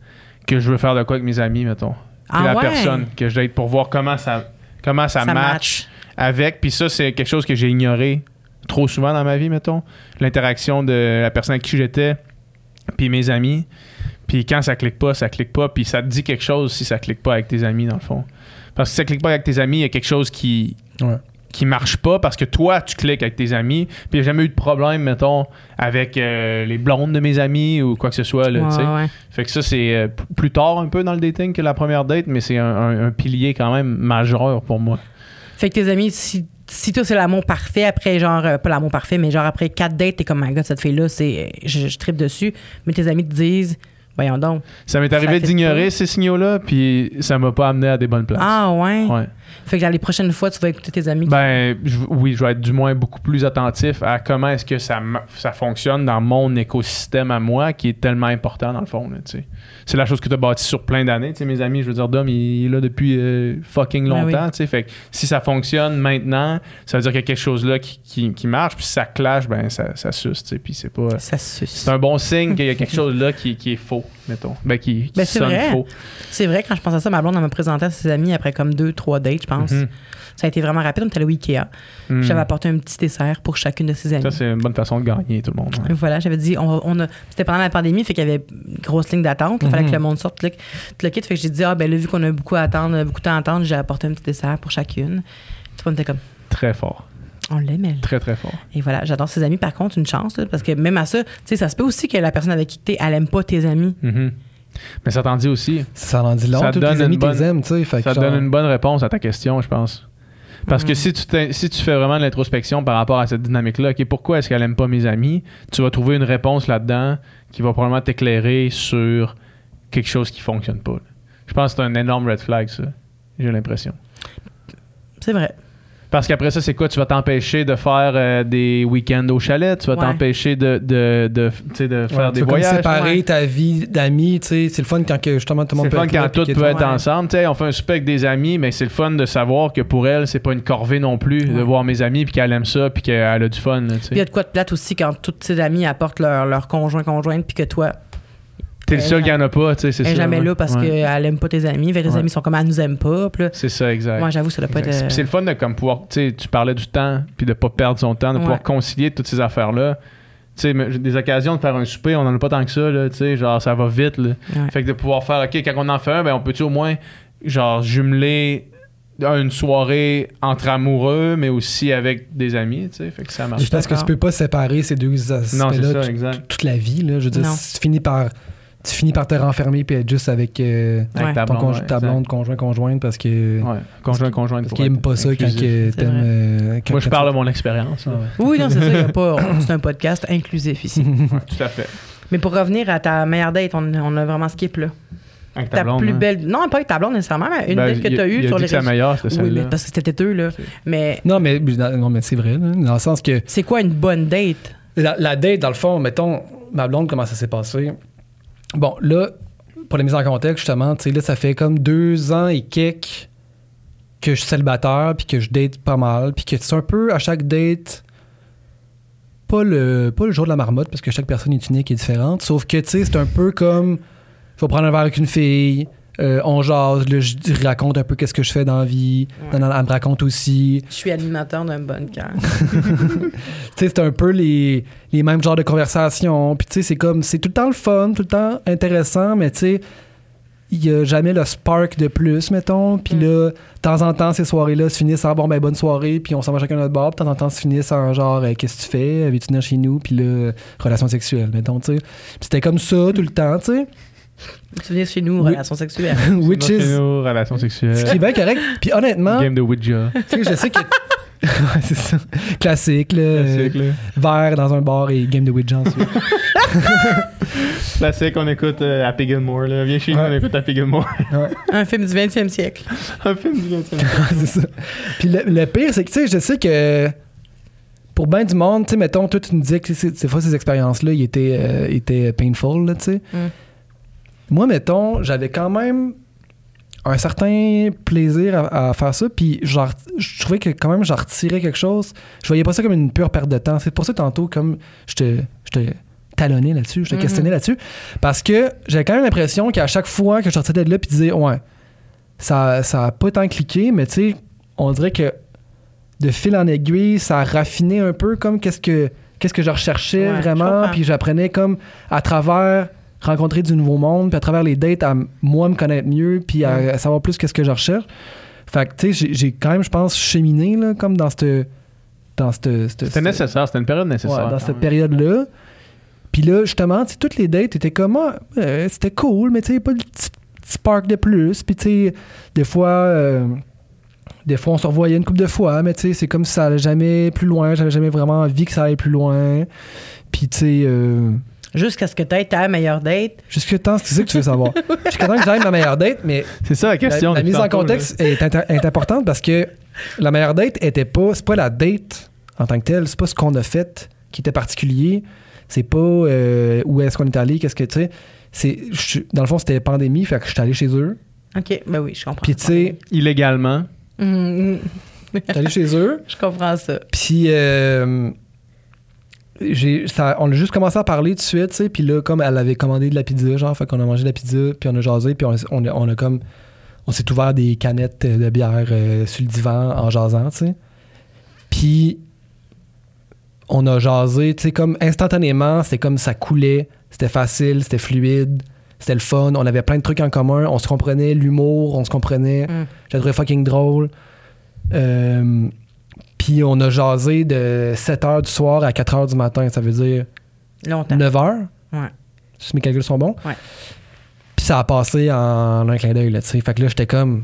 que je veux faire de quoi avec mes amis, mettons. Puis Ah la ouais? personne que je date pour voir comment ça, comment ça, Ça match, match. avec. Puis ça, c'est quelque chose que j'ai ignoré trop souvent dans ma vie, mettons. L'interaction de la personne avec qui j'étais, puis mes amis. Puis quand ça clique pas, ça clique pas. Puis ça te dit quelque chose si ça clique pas avec tes amis, dans le fond. Parce que si ça clique pas avec tes amis, il y a quelque chose qui, Ouais. Qui marche pas parce que toi, tu cliques avec tes amis. Puis il n'y a jamais eu de problème, mettons, avec euh, les blondes de mes amis ou quoi que ce soit. Là. Ouais, ouais. Fait que ça, c'est euh, plus tard un peu dans le dating que la première date, mais c'est un, un- un pilier quand même majeur pour moi. Fait que tes amis, si, si toi c'est l'amour parfait, après genre, euh, pas l'amour parfait, mais genre après quatre dates, t'es comme, my god, cette fille-là, c'est, je, je tripe dessus. Mais tes amis te disent, voyons donc. Ça m'est arrivé d'ignorer ces signaux-là, puis ça m'a pas amené à des bonnes places. Ah ouais? Ouais. Fait que dans les prochaines fois, tu vas écouter tes amis. Ben, je- oui, je vais être du moins beaucoup plus attentif à comment est-ce que ça, ça fonctionne dans mon écosystème à moi, qui est tellement important dans le fond. C'est la chose que tu as bâti sur plein d'années. Mes amis, je veux dire, Dom, il, il est là depuis euh, fucking Ben longtemps. oui. sais. Fait que si ça fonctionne maintenant, ça veut dire qu'il y a quelque chose là qui, qui- qui marche. Puis si ça clash, ben ça, ça suce. Puis c'est pas. ça suce. C'est un bon signe qu'il y a quelque chose là qui, qui est faux, mettons. Ben, qui, qui Ben, c'est sonne vrai. faux. C'est vrai, quand je pense à ça, ma blonde, elle me présentait à ses amis après comme deux, trois dates, je pense. Mhm. Ça a été vraiment rapide. On était allé au Ikea. Mm. J'avais apporté un petit dessert pour chacune de ses amies. Ça, c'est une bonne façon de gagner tout le monde. ouais. Voilà, j'avais dit, on, on a, c'était pendant la pandémie, fait qu'il y avait une grosse ligne d'attente. Il fallait Mhm. que le monde sorte, tout le, tout le kit. Fait que j'ai dit, ah, ben là, vu qu'on a beaucoup à attendre, beaucoup de temps à attendre, j'ai apporté un petit dessert pour chacune. Tout le monde était comme, Très fort. On l'aime, elle. Très, très fort. Et voilà, j'adore ses amis. Par contre, une chance, là, parce que même à ça, tu sais, ça se peut aussi que la personne avec qui t'es, elle aime pas tes amis. Mhm. Mais ça t'en dit aussi. Ça en dit long. Ça Tous donne tes amis une bonne- tu sais. Ça donne une bonne réponse à ta question, je pense. Parce que Mhm. si tu, si tu fais vraiment de l'introspection par rapport à cette dynamique-là, OK, pourquoi est-ce qu'elle aime pas mes amis, tu vas trouver une réponse là-dedans qui va probablement t'éclairer sur quelque chose qui fonctionne pas. là. Je pense que c'est un énorme red flag, ça. J'ai l'impression. C'est vrai. Parce qu'après ça, c'est quoi? Tu vas t'empêcher de faire euh, des week-ends au chalet, tu vas Ouais. t'empêcher de, de, de, tu sais, de faire Ouais, tu des comme voyages? séparer ouais. ta vie d'amis, tu sais. C'est le fun quand que, justement tout le monde C'est peut fun être quand tout peut tu- être Ouais. ensemble. Tu sais, on fait un souper avec des amis, mais c'est le fun de savoir que pour elle, c'est pas une corvée non plus de voir mes amis puis qu'elle aime ça puis qu'elle a du fun. tu. Puis il y a de quoi de plate aussi quand toutes ses amies apportent leur, leur conjoint, conjointe, puis que toi, T'es le elle- seul qui en a pas, tu sais, c'est elle ça. est jamais ouais. là parce Ouais. qu'elle aime pas tes amis. Fait que tes Ouais. amis sont comme, elle nous aime pas. C'est ça, exact. moi, j'avoue, ça doit pas être. C'est le fun de comme pouvoir, tu sais, tu parlais du temps puis de pas perdre son temps, de Ouais. pouvoir concilier toutes ces affaires-là. Tu sais, mais j'ai des occasions de faire un souper, on en a pas tant que ça, là, tu sais, genre ça va vite, là. Ouais. Fait que de pouvoir faire, OK, quand on en fait un, ben on peut-tu au moins, genre, jumeler une soirée entre amoureux, mais aussi avec des amis, tu sais, fait que ça marche. Je pense que tu peux pas séparer ces deux Non, c'est aspects-là ça, toute- la vie. Là. Je veux dire, tu finis par tu finis par te renfermer puis être juste avec euh, Avec Ouais. ta ton blonde, conjoint, ta blonde, conjointe parce que Ouais, conjoint, conjointe. parce qu'ils être aiment pas ça quand que t'aimes. euh, Moi, je parle de mon expérience. Ah ouais. Oui, non, c'est ça. y a pas, <laughs> on- c'est un podcast inclusif ici. Ouais, tout à fait. Mais pour revenir à ta meilleure date, on, on a vraiment skip là. Avec Ta, blonde, plus hein. belle. Non, pas avec ta blonde nécessairement, mais une Ben, date que tu as eue sur dit les que c'est la réseaux. meilleure, c'était Oui, mais parce que c'était deux, là. Mais Non, mais, non, mais c'est vrai. là, dans le sens que c'est quoi une bonne date? la, la date, dans le fond, mettons, ma blonde, comment ça s'est passé? Bon, là, pour la mise en contexte, justement, tu sais, là, ça fait comme deux ans et quelques que je suis célibataire, puis que je date pas mal, puis que c'est un peu à chaque date, pas le, pas le jour de la marmotte, parce que chaque personne est unique et différente, sauf que, tu sais, c'est un peu comme, je vais prendre un verre avec une fille, euh, on jase, là, je raconte un peu qu'est-ce que je fais dans la vie, Ouais. Non, non, elle me raconte aussi, Je suis animateur d'un bon cœur. <laughs> tu sais, c'est un peu les, les mêmes genres de conversations. Puis, tu sais, c'est comme, c'est tout le temps le fun, tout le temps intéressant, mais tu sais, il n'y a jamais le spark de plus, mettons. Puis Mm. là, de temps en temps, ces soirées-là se finissent en bon, ben, bonne soirée, puis on s'en va chacun à notre bar. Puis de temps en temps, se finissent en genre, euh, qu'est-ce que tu fais? Veux-tu venir chez nous? Puis là, relation sexuelle, mettons, tu sais. Puis c'était comme ça tout le temps, tu sais. Tu viens chez nous, Oui. relation sexuelle. Which Chez nous, relation Ce qui sexuelle. est bien correct. Puis honnêtement, Game de Ouija. <laughs> tu sais, je sais que. <laughs> Ouais, c'est ça. Classique, là. Classique, là. verre dans un bar et game de Ouija ensuite. <laughs> Classique, on écoute euh, Happy Gilmore. Là. Viens chez nous, Ouais. on écoute Happy Gilmore. Un film du 20e siècle. Un film du 20e. c'est ça. Puis le, le pire, c'est que, tu sais, je sais que pour bien du monde, tu sais, mettons, toi, tu nous disais que c'est- des fois, ces expériences-là, ils étaient, euh, étaient painful, là, tu sais. Mm. Moi, mettons, j'avais quand même un certain plaisir à, à faire ça, puis genre, je trouvais que quand même j'en retirais quelque chose. Je voyais pas ça comme une pure perte de temps. C'est pour ça tantôt, comme je te, je te talonnais là-dessus, je te Mhm. questionnais là-dessus, parce que j'avais quand même l'impression qu'à chaque fois que je sortais de là, puis disais, ouais, ça, ça a pas tant cliqué, mais tu sais, on dirait que de fil en aiguille, ça a raffiné un peu comme qu'est-ce que qu'est-ce que je recherchais Ouais, vraiment, puis j'apprenais comme à travers rencontrer du nouveau monde, puis à travers les dates, à moi me connaître mieux, puis à, à savoir plus qu'est-ce que je recherche. Fait que, tu sais, j'ai- j'ai quand même, je pense, cheminé, là, comme dans cette... Dans cette, cette- C'était cette- nécessaire, c'était une période Ouais, nécessaire. dans quand cette période-là. Puis là, justement, tu sais, toutes les dates étaient comme, ah, euh, c'était cool, mais tu sais, pas le petit petit spark de plus. Puis tu sais, des fois, euh, des fois, on se revoyait une couple de fois, mais tu sais, c'est comme si ça allait jamais plus loin. J'avais jamais vraiment envie que ça aille plus loin. Puis tu sais, euh, Jusqu'à ce que tu aies ta meilleure date. jusqu'à temps, c'est ça que tu veux savoir. <laughs> Jusqu'à temps que j'aille ma meilleure date, mais C'est ça la question. la mise en là. contexte est, importante parce que la meilleure date était pas, c'est pas la date en tant que telle, c'est pas ce qu'on a fait qui était particulier, c'est pas euh, où est-ce qu'on est allé, qu'est-ce que tu sais, c'est, je- dans le fond c'était pandémie, fait que je suis allé chez eux, OK, ben oui, je comprends. puis tu sais, Illégalement. Je suis allé chez eux, <laughs> Je comprends ça. puis euh, j'ai, ça, on a juste commencé à parler tout de suite, tu sais, puis là comme elle avait commandé de la pizza, genre, fait qu'on a mangé de la pizza, puis on a jasé, puis on, on, a- on a comme on s'est ouvert des canettes de bière euh, sur le divan en jasant, tu sais. Puis on a jasé, tu sais, comme instantanément, c'était comme ça coulait, c'était facile, c'était fluide, c'était le fun, on avait plein de trucs en commun, on se comprenait, l'humour, on se comprenait, Mm. fucking drôle. Euh, puis on a jasé de 7h du soir à 4h du matin, ça veut dire Longtemps. 9h. Ouais. Si mes calculs sont bons? Ouais. Puis ça a passé en un clin d'œil. Fait que là, j'étais comme,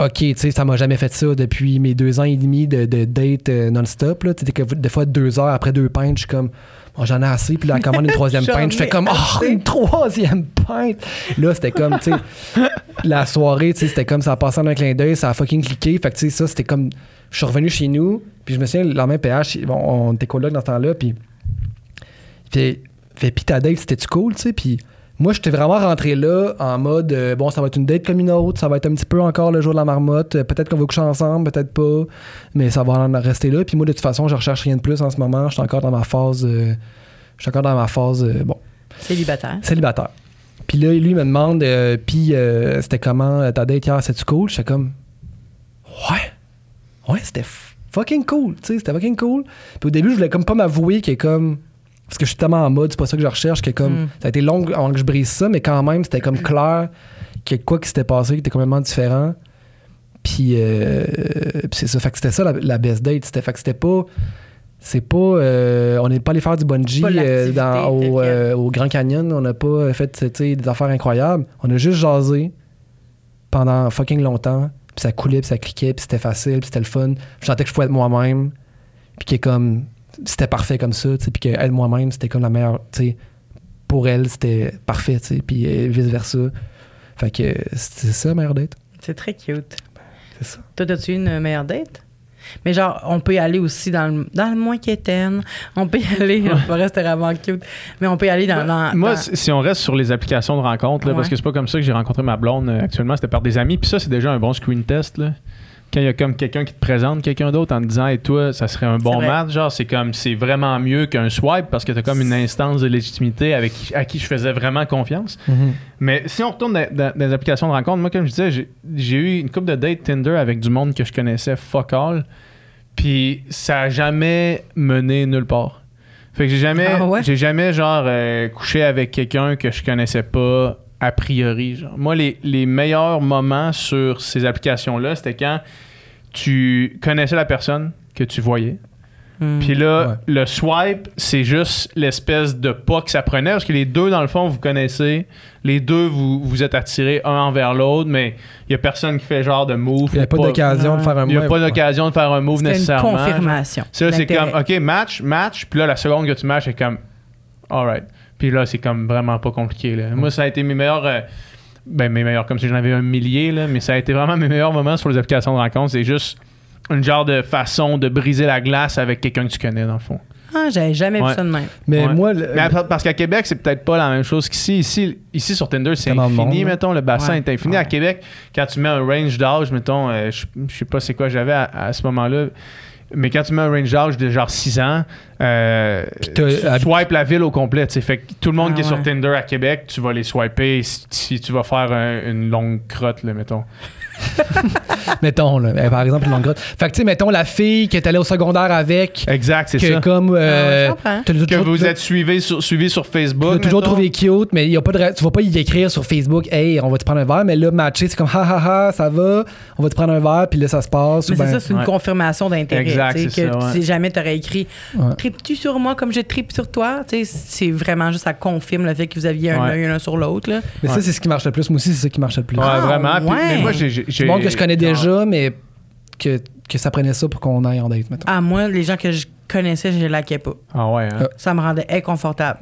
OK, tu sais, ça m'a jamais fait ça depuis mes deux ans et demi de, de date euh, non-stop, là. Tu sais, que des fois, deux heures après deux pintes, je suis comme, bon, j'en ai assez. Puis là, commande une troisième <laughs> pinte. Je fais ai comme, oh, une troisième pinte. Là, c'était comme, tu sais, <laughs> la soirée, tu sais, c'était comme, ça a passé en un clin d'œil, ça a fucking cliqué. Fait que, tu sais, ça, c'était comme, je suis revenu chez nous, puis je me souviens, le lendemain PH, bon, on était coloc dans ce temps-là, puis fait puis ta date, c'était-tu cool, tu sais? Puis moi, j'étais vraiment rentré là en mode, euh, bon, ça va être une date comme une autre, ça va être un petit peu encore le jour de la marmotte, euh, peut-être qu'on va coucher ensemble, peut-être pas, mais ça va en rester là. Puis moi, de toute façon, je recherche rien de plus en ce moment, je suis encore dans ma phase, euh, je suis encore dans ma phase, bon, Célibataire. célibataire. Puis là, lui, il me demande, puis c'était comment ta date hier, c'était-tu cool? J'étais comme, ouais, ouais, c'était fucking cool, tu sais, c'était fucking cool. Puis au début, je voulais comme pas m'avouer est comme, parce que je suis tellement en mode, c'est pas ça que je recherche, que comme, Mm. ça a été long avant que je brise ça, mais quand même, c'était comme clair qu'il y a quoi qui s'était passé, qui était complètement différent. Puis, euh, puis c'est ça, fait que c'était ça la, la best date, c'était, fait que c'était pas, c'est pas, euh, on n'est pas allé faire du bungee euh, dans, au, euh, au Grand Canyon, on n'a pas fait des affaires incroyables, on a juste jasé pendant fucking longtemps, puis ça coulait, puis ça cliquait, puis c'était facile, puis c'était le fun. Je sentais que je pouvais être moi-même, puis que comme c'était parfait comme ça, puis que être moi-même, c'était comme la meilleure, tu sais, pour elle, c'était parfait, tu sais, puis vice versa. Fait que c'est ça, meilleure date. C'est très cute. C'est ça. Toi, as-tu une meilleure date? Mais genre, on peut y aller aussi dans le, dans le moins quétaine. On peut y aller, on va rester vraiment cute. Mais on peut y aller dans. dans- Moi, dans- si on reste sur les applications de rencontres, là, parce que c'est pas comme ça que j'ai rencontré ma blonde euh, actuellement, c'était par des amis. Puis ça, c'est déjà un bon screen test. Là. Quand il y a comme quelqu'un qui te présente quelqu'un d'autre en te disant, et toi, ça serait un bon match, genre, c'est comme, c'est vraiment mieux qu'un swipe parce que t'as comme une instance de légitimité avec qui- à qui je faisais vraiment confiance. Mais si on retourne dans, dans- dans les applications de rencontres, moi, comme je disais, j'ai- eu une couple de dates Tinder avec du monde que je connaissais fuck all. Puis ça a jamais mené nulle part. Fait que j'ai jamais, Ah ouais? j'ai jamais genre euh, couché avec quelqu'un que je connaissais pas a priori. Genre. Moi, les, les meilleurs moments sur ces applications-là, c'était quand tu connaissais la personne que tu voyais. Hmm. Puis là, Ouais. le swipe, c'est juste l'espèce de pas que ça prenait, parce que les deux, dans le fond, vous connaissez. Les deux, vous vous êtes attirés un envers l'autre, mais il y a personne qui fait genre de move. Il n'y a pas d'occasion de faire un Il n'y a move. pas d'occasion de faire un move une nécessairement. confirmation. Ça, c'est comme, OK, match, match. Puis là, la seconde que tu matches, c'est comme, alright. Puis là, c'est comme vraiment pas compliqué. Là. Moi, ça a été mes meilleurs. euh, ben, mes meilleurs, comme si j'en avais un millier, là, mais ça a été vraiment mes meilleurs moments sur les applications de rencontre. C'est juste une genre de façon de briser la glace avec quelqu'un que tu connais, dans le fond. Ah, j'avais jamais Ouais. vu ça de même. Mais Ouais. moi, le- Mais parce qu'à Québec, c'est peut-être pas la même chose qu'ici. Ici, ici sur Tinder, c'est infini, monde, mettons. Le bassin Ouais. est infini. À Québec, quand tu mets un range d'âge, mettons, euh, je, je sais pas c'est quoi j'avais à, à ce moment-là, mais quand tu mets un range d'âge de genre 6 ans, euh, tu swipes la ville au complet. Fait que tout le monde Ah qui est sur. Tinder à Québec, tu vas les swiper si, si tu vas faire un- une longue crotte, là, mettons. <laughs> mettons, là, euh, par exemple, une longue grotte. Fait que, tu sais, mettons la fille qui est allée au secondaire avec, Exact, c'est ça. comme. Ah euh, ouais, je comprends. t'as Que toujours- vous êtes suivi sur, suivi sur Tu Facebook. l'as toujours trouvé cute, mais y a pas de, tu vas pas y écrire sur Facebook, hey, on va te prendre un verre, mais là, matcher, c'est comme, ha ha ha, ça va, on va te prendre un verre, puis là, ça se passe. Mais c'est ben- ça, c'est une Ouais. confirmation d'intérêt. Exact, tu sais, c'est que ça, ouais. si jamais t'aurais écrit Ouais. Tripes-tu sur moi comme je tripe sur toi? Tu sais, c'est vraiment juste, ça confirme le fait que vous aviez un Ouais. œil l'un sur l'autre. là. Mais Ouais. ça, c'est ce qui marche le plus. Moi aussi, c'est ça qui marche le plus. Ouais, Ah, vraiment. Puis- mais moi, j'ai. J'ai- Du monde que je connais déjà, mais que, que ça prenait ça pour qu'on aille en date, mettons. Ah, moi, les gens que je connaissais, je les laquais pas. Ah ouais, hein? Euh, Ça me rendait inconfortable.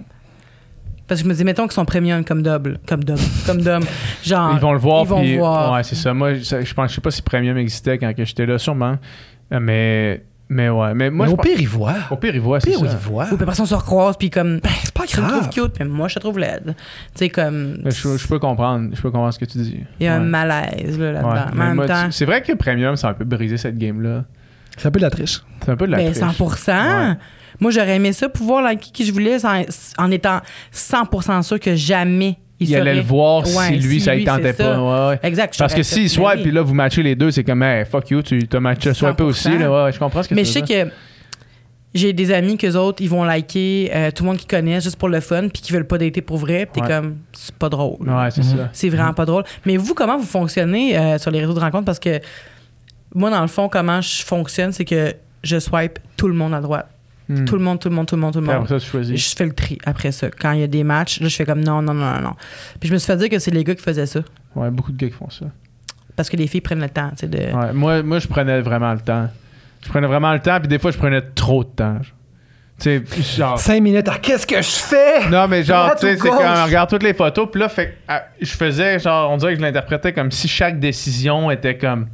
Parce que je me dis, mettons qu'ils sont premium comme double. Comme double. comme d'homme. <laughs> Genre. Ils vont le voir. Ils vont puis- voir. Ouais, c'est ça. Moi, je, je pense, je sais pas si Premium existait quand que j'étais là, sûrement. Euh, Mais, mais ouais. Mais moi, mais je au pense- pire, ils voient. au pire, ils voient, Au c'est pire, ça. ils voient. Ou on se recroise, puis comme. Ben, c'est pas Tu me trouves grave. cute, mais moi, je te trouve laide. Tu sais, comme. Mais Je, je peux comprendre. Je peux comprendre ce que tu dis. Il y a un malaise là, là-dedans. Ouais. Mais Mais en même moi, temps. tu- C'est vrai que Premium, ça a un peu brisé cette game-là. C'est un peu de la triche. C'est un peu de la Ben, triche. 100 Ouais. Moi, j'aurais aimé ça, pouvoir liker qui je voulais en, en étant 100% sûr que jamais il, Il allait serait- le voir Ouais, si lui, si ça lui, il tentait pas. ça. Ouais, ouais. Exact. Parce que s'il swipe, puis là, vous matchez les deux, c'est comme, hey, fuck you, tu t'as matché, swipé aussi. 100%. Là, je comprends ce que Mais je sais que j'ai des amis qu'eux autres, ils vont liker euh, tout le monde qu'ils connaissent juste pour le fun, puis qui veulent pas dater pour vrai. Puis t'es Ouais. comme, c'est pas drôle. Ouais, c'est Mhm. ça. C'est vraiment pas drôle. Mais vous, comment vous fonctionnez euh, sur les réseaux de rencontres? Parce que moi, dans le fond, comment je fonctionne, c'est que je swipe tout le monde à droite. Hmm. Tout le monde, tout le monde, tout le monde, tout le Puis monde. Après ça, tu choisis. Je fais le tri après ça. Quand il y a des matchs, là, je fais comme non, non, non, non, non. Puis je me suis fait dire que c'est les gars qui faisaient ça. Ouais, beaucoup de gars qui font ça. Parce que les filles prennent le temps, tu sais, de. Ouais, moi, moi, je prenais vraiment le temps. Je prenais vraiment le temps, puis des fois, je prenais trop de temps. genre. Tu sais, genre. Cinq minutes, ah, qu'est-ce que je fais? Non, mais genre, tu sais, c'est quand on regarde toutes les photos, puis là, fait, ah, je faisais, genre, on dirait que je l'interprétais comme si chaque décision était comme.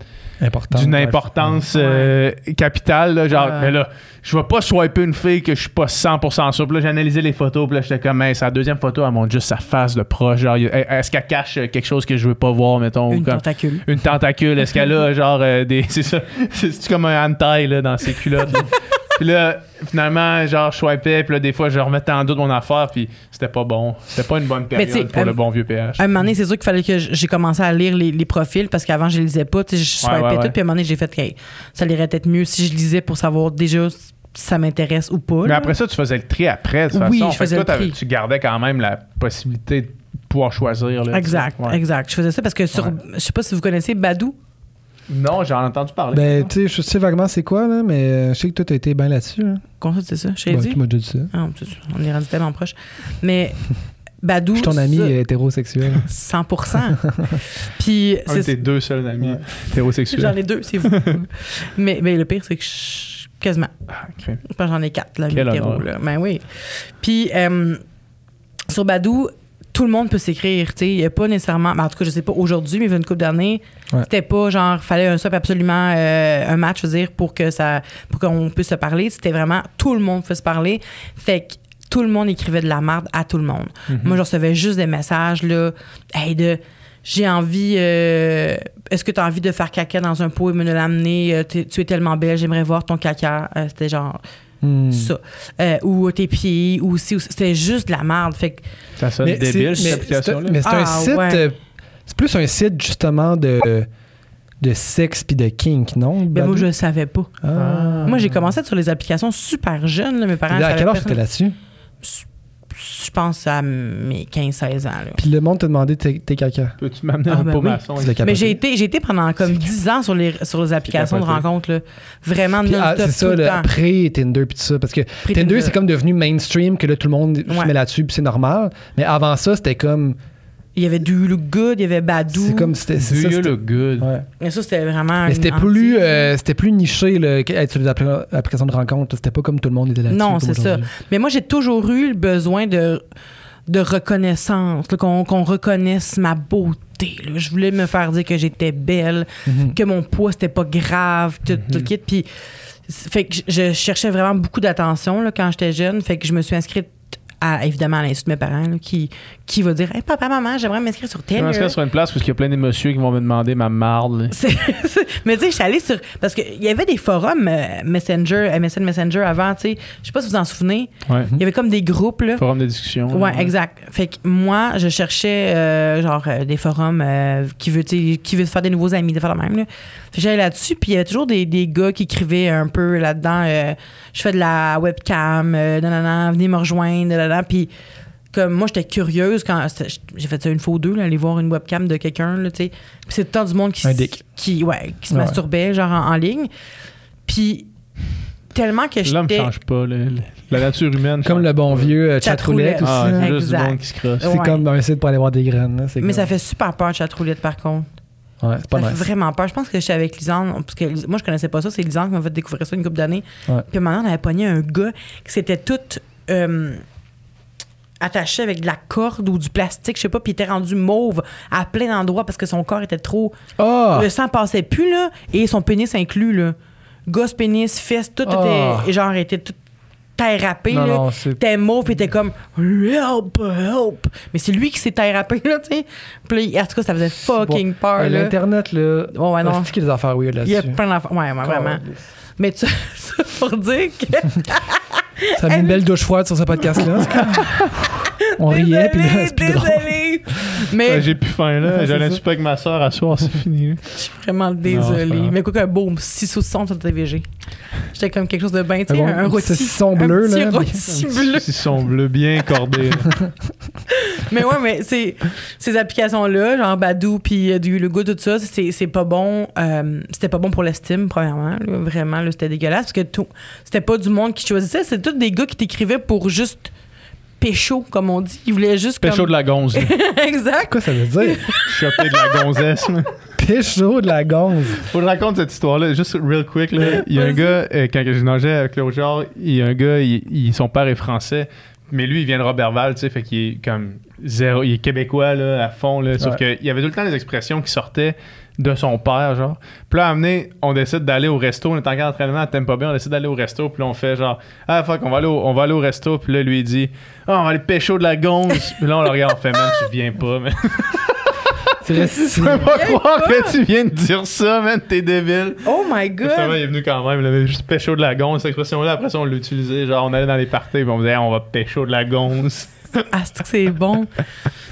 D'une importance euh, capitale, là, genre, mais là, je vais pas swiper une fille que je suis pas 100% sûr. Puis là, j'analysais les photos, puis là, j'étais comme, hey, sa deuxième photo, elle montre juste sa face de proche. Genre, est-ce qu'elle cache euh, quelque chose que je veux pas voir, mettons, Une comme tentacule. une tentacule? Est-ce qu'elle a, genre, euh, des. <laughs> C'est ça. C'est comme un hand-tie, là, dans ses culottes. <laughs> Puis là, finalement, genre, je swipais, puis là, des fois, je remettais en doute mon affaire, puis c'était pas bon. C'était pas une bonne période pour euh, le bon vieux PH. À un moment donné, c'est sûr qu'il fallait que j'ai commencé à lire les, les profils parce qu'avant, je les lisais pas. Tu sais, je swipais ouais, ouais. tout. Puis à un moment donné, j'ai fait, hey, ça irait peut-être mieux si je lisais pour savoir déjà si ça m'intéresse ou pas. Mais après ça, tu faisais le tri après, de toute Oui, façon. je Fait que faisais toi, le tri. Tu gardais quand même la possibilité de pouvoir choisir. Là, Exact. Ouais. exact. Je faisais ça parce que sur. Je sais pas si vous connaissez Badou. Non, j'en ai entendu parler. Ben, tu sais, je sais vaguement c'est quoi, là, mais euh, je sais que toi, t'as été bien là-dessus. Là. Comment ça, c'est ça? Je t'ai dit? tu m'as dit ça. Ah, on est rendu tellement proche. Mais <laughs> Badou. Je suis ton ami ça, euh, hétérosexuel. <laughs> 100% <laughs> Puis un de tes deux seuls amis Ouais. hétérosexuels. J'en ai deux, c'est vous. mais, mais le pire, c'est que je. Quasiment. Ah, crème. Je pense que j'en ai quatre, là, hétéro, là. Ben oui. Puis, euh, sur Badou, tout le monde peut s'écrire, tu sais. Il n'y a pas nécessairement. ben, en tout cas, je sais pas aujourd'hui, mais il y a une couple d'années. Ouais. C'était pas genre, fallait un swap absolument, euh, un match, je veux dire, pour que ça. pour qu'on puisse se parler. C'était vraiment tout le monde peut se parler. Fait que tout le monde écrivait de la merde à tout le monde. Mhm. Moi, je recevais juste des messages, là. Hey, de. J'ai envie. euh, Est-ce que tu as envie de faire caca dans un pot et me l'amener? Euh, tu es tellement belle, j'aimerais voir ton caca. Euh, C'était genre Hmm. ça. Euh, ou tes pieds, ou si. C'était juste de la merde. Fait que. Ça sonne Mais c'est- débile, cette c'est- application-là? Mais c'est un Ah, site. ouais. C'est plus un site, justement, de, de sexe puis de kink, non? Ben, moi, je le savais pas. Ah. Moi, j'ai commencé sur les applications super jeunes. là, mes parents. À savaient quel âge personne- t'étais là-dessus? Je pense à mes 15-16 ans. Là. Puis le monde te demandait tes, caca. Peux-tu m'amener Ah, un ben pot oui. maçon? Mais j'ai été, j'ai été pendant comme 10 ans sur les, sur les applications de rencontres. Là. Vraiment Puis, ah, c'est ça, tout le le temps. après-Tinder puis tout ça. Parce que Après Tinder, Tinder. c'est comme devenu mainstream, que là, tout le monde se Ouais. met là-dessus, puis c'est normal. Mais avant ça, c'était comme. Il y avait du Look Good, il y avait Badou. C'est comme. C'était, Do ça, you c'était- look good? ouais. Mais ça, c'était vraiment. Mais c'était plus, euh, c'était plus niché, là, que- être sur applications de rencontre. C'était pas comme tout le monde était là-dessus. Non, c'est ça. Mais moi, j'ai toujours eu le besoin de, de reconnaissance, là, qu'on, qu'on reconnaisse ma beauté. là. Je voulais me faire dire que j'étais belle, Mhm. que mon poids, c'était pas grave, tout, tout le kit. Puis Fait que je- je cherchais vraiment beaucoup d'attention là, quand j'étais jeune. Fait que je me suis inscrite à, évidemment à l'institut de mes parents là, qui, qui va dire Hey, Papa, maman, j'aimerais m'inscrire sur Je tel. vais m'inscrire sur une place où il y a plein de messieurs qui vont me demander ma marde. <laughs> mais tu sais, je suis allée sur. Parce qu'il y avait des forums euh, Messenger, MSN Messenger avant, tu sais. Je sais pas si vous en souvenez. Ouais. Il y avait comme des groupes, là. Forum de discussion. là. Ouais, exact. Fait que moi, je cherchais euh, genre euh, des forums euh, qui veut qui veut se faire des nouveaux amis, de faire la même. Là. Fait que j'allais là-dessus, puis il y avait toujours des, des gars qui écrivaient un peu là-dedans. euh, je fais de la webcam, euh, nanana, venez me rejoindre, nanana. Puis comme moi, j'étais curieuse quand j'ai fait ça une fois ou deux, là, aller voir une webcam de quelqu'un, là, tu sais. Puis c'est temps du monde qui, Un s- dick. qui, ouais, qui se Ouais. masturbait, genre en, en ligne. Puis tellement que L'homme j'étais. change pas. là. La nature humaine. Comme le bon vieux euh, Chatroulette. chatroulette aussi. Ah, hein. c'est juste du monde qui se crosse. C'est Ouais. comme un site pour aller voir des graines. là. Mais comme- ça fait super peur, chatroulette, par contre. Ouais, c'est pas ça nice. fait vraiment peur. Je pense que j'étais avec Lisanne, parce que moi, je connaissais pas ça. C'est Lisanne qui m'a fait découvrir ça une couple d'années. Ouais. Puis maintenant, on avait pogné un gars qui s'était tout euh, attaché avec de la corde ou du plastique, je sais pas, puis il était rendu mauve à plein d'endroits parce que son corps était trop. Ah! Le sang passait plus, là, et son pénis inclus, là. Gosse, pénis, fesses, tout Ah. était. Genre, était tout terrapé, Non, là. non, T'es mauve, puis t'es comme help, help. Mais c'est lui qui s'est terrapé, là, tu sais. Puis en tout cas, ça faisait fucking peur, Euh, là. L'Internet, là. Ouais, ouais, non. C'est qu'il y a des affaires weird Il y a là-dessus. plein d'affaires. Ouais, ouais, vraiment. Mais tu, <laughs> ça pour dire que. <laughs> Ça mis une belle douche froide sur ce podcast-là. <laughs> On riait, puis là, <laughs> c'est plus drôle. désolée. Mais Ouais, J'ai plus faim là. J'allais souper avec ma soeur à soir, c'est fini. là. je suis vraiment Non, désolée. grave. Mais quoi qu'un beau 6 saucissons sur le TVG. J'étais comme quelque chose de bien, tu sais, Un bon? un rôti. saucisson un bleu, petit là. rôti bleu. Ils sont bleus, bien cordés. là. <laughs> Mais ouais, mais c'est, ces applications-là, genre Badou puis euh, du Lugo, tout ça, c'est, c'est pas bon. euh, c'était pas bon pour l'estime, premièrement. là. vraiment, là, c'était dégueulasse. Parce que tout, c'était pas du monde qui choisissait. C'était tous des gars qui t'écrivaient pour juste pécho, comme on dit. Ils voulaient juste. Pécho comme... de la gonze. là. <laughs> exact. Quoi ça veut dire? Choper de la gonzesse. là. Pécho de la gonze. Faut que je raconte cette histoire-là, juste real quick. Là. Il y a un gars, euh, quand je nageais avec l'autre genre, il y a un gars, il- il- son père est français, mais lui, il vient de Robertval, tu sais, fait qu'il est comme zéro, il est québécois, là, à fond, là. Sauf Ouais. qu'il y avait tout le temps des expressions qui sortaient de son père, genre. Puis là, à amener, on décide d'aller au resto, on est en entraînement à Tempo Bay, on décide d'aller au resto, puis là, on fait genre, ah, fuck, on va aller au, on va aller au resto, puis là, lui, il dit, ah, on va aller pécho de la gonze. puis là, on le regarde, on fait, man, tu viens pas, man. <laughs> C'est vrai, c'est- Je peux pas croire que tu viens de dire ça, man, t'es débile. Oh my god. Finalement, il est venu quand même. Il avait juste pécho de la gonze, cette expression-là. Après ça, on l'utilisait. Genre, on allait dans les parties et on disait, on va pécho de la gonze. Ah, c'est que c'est bon.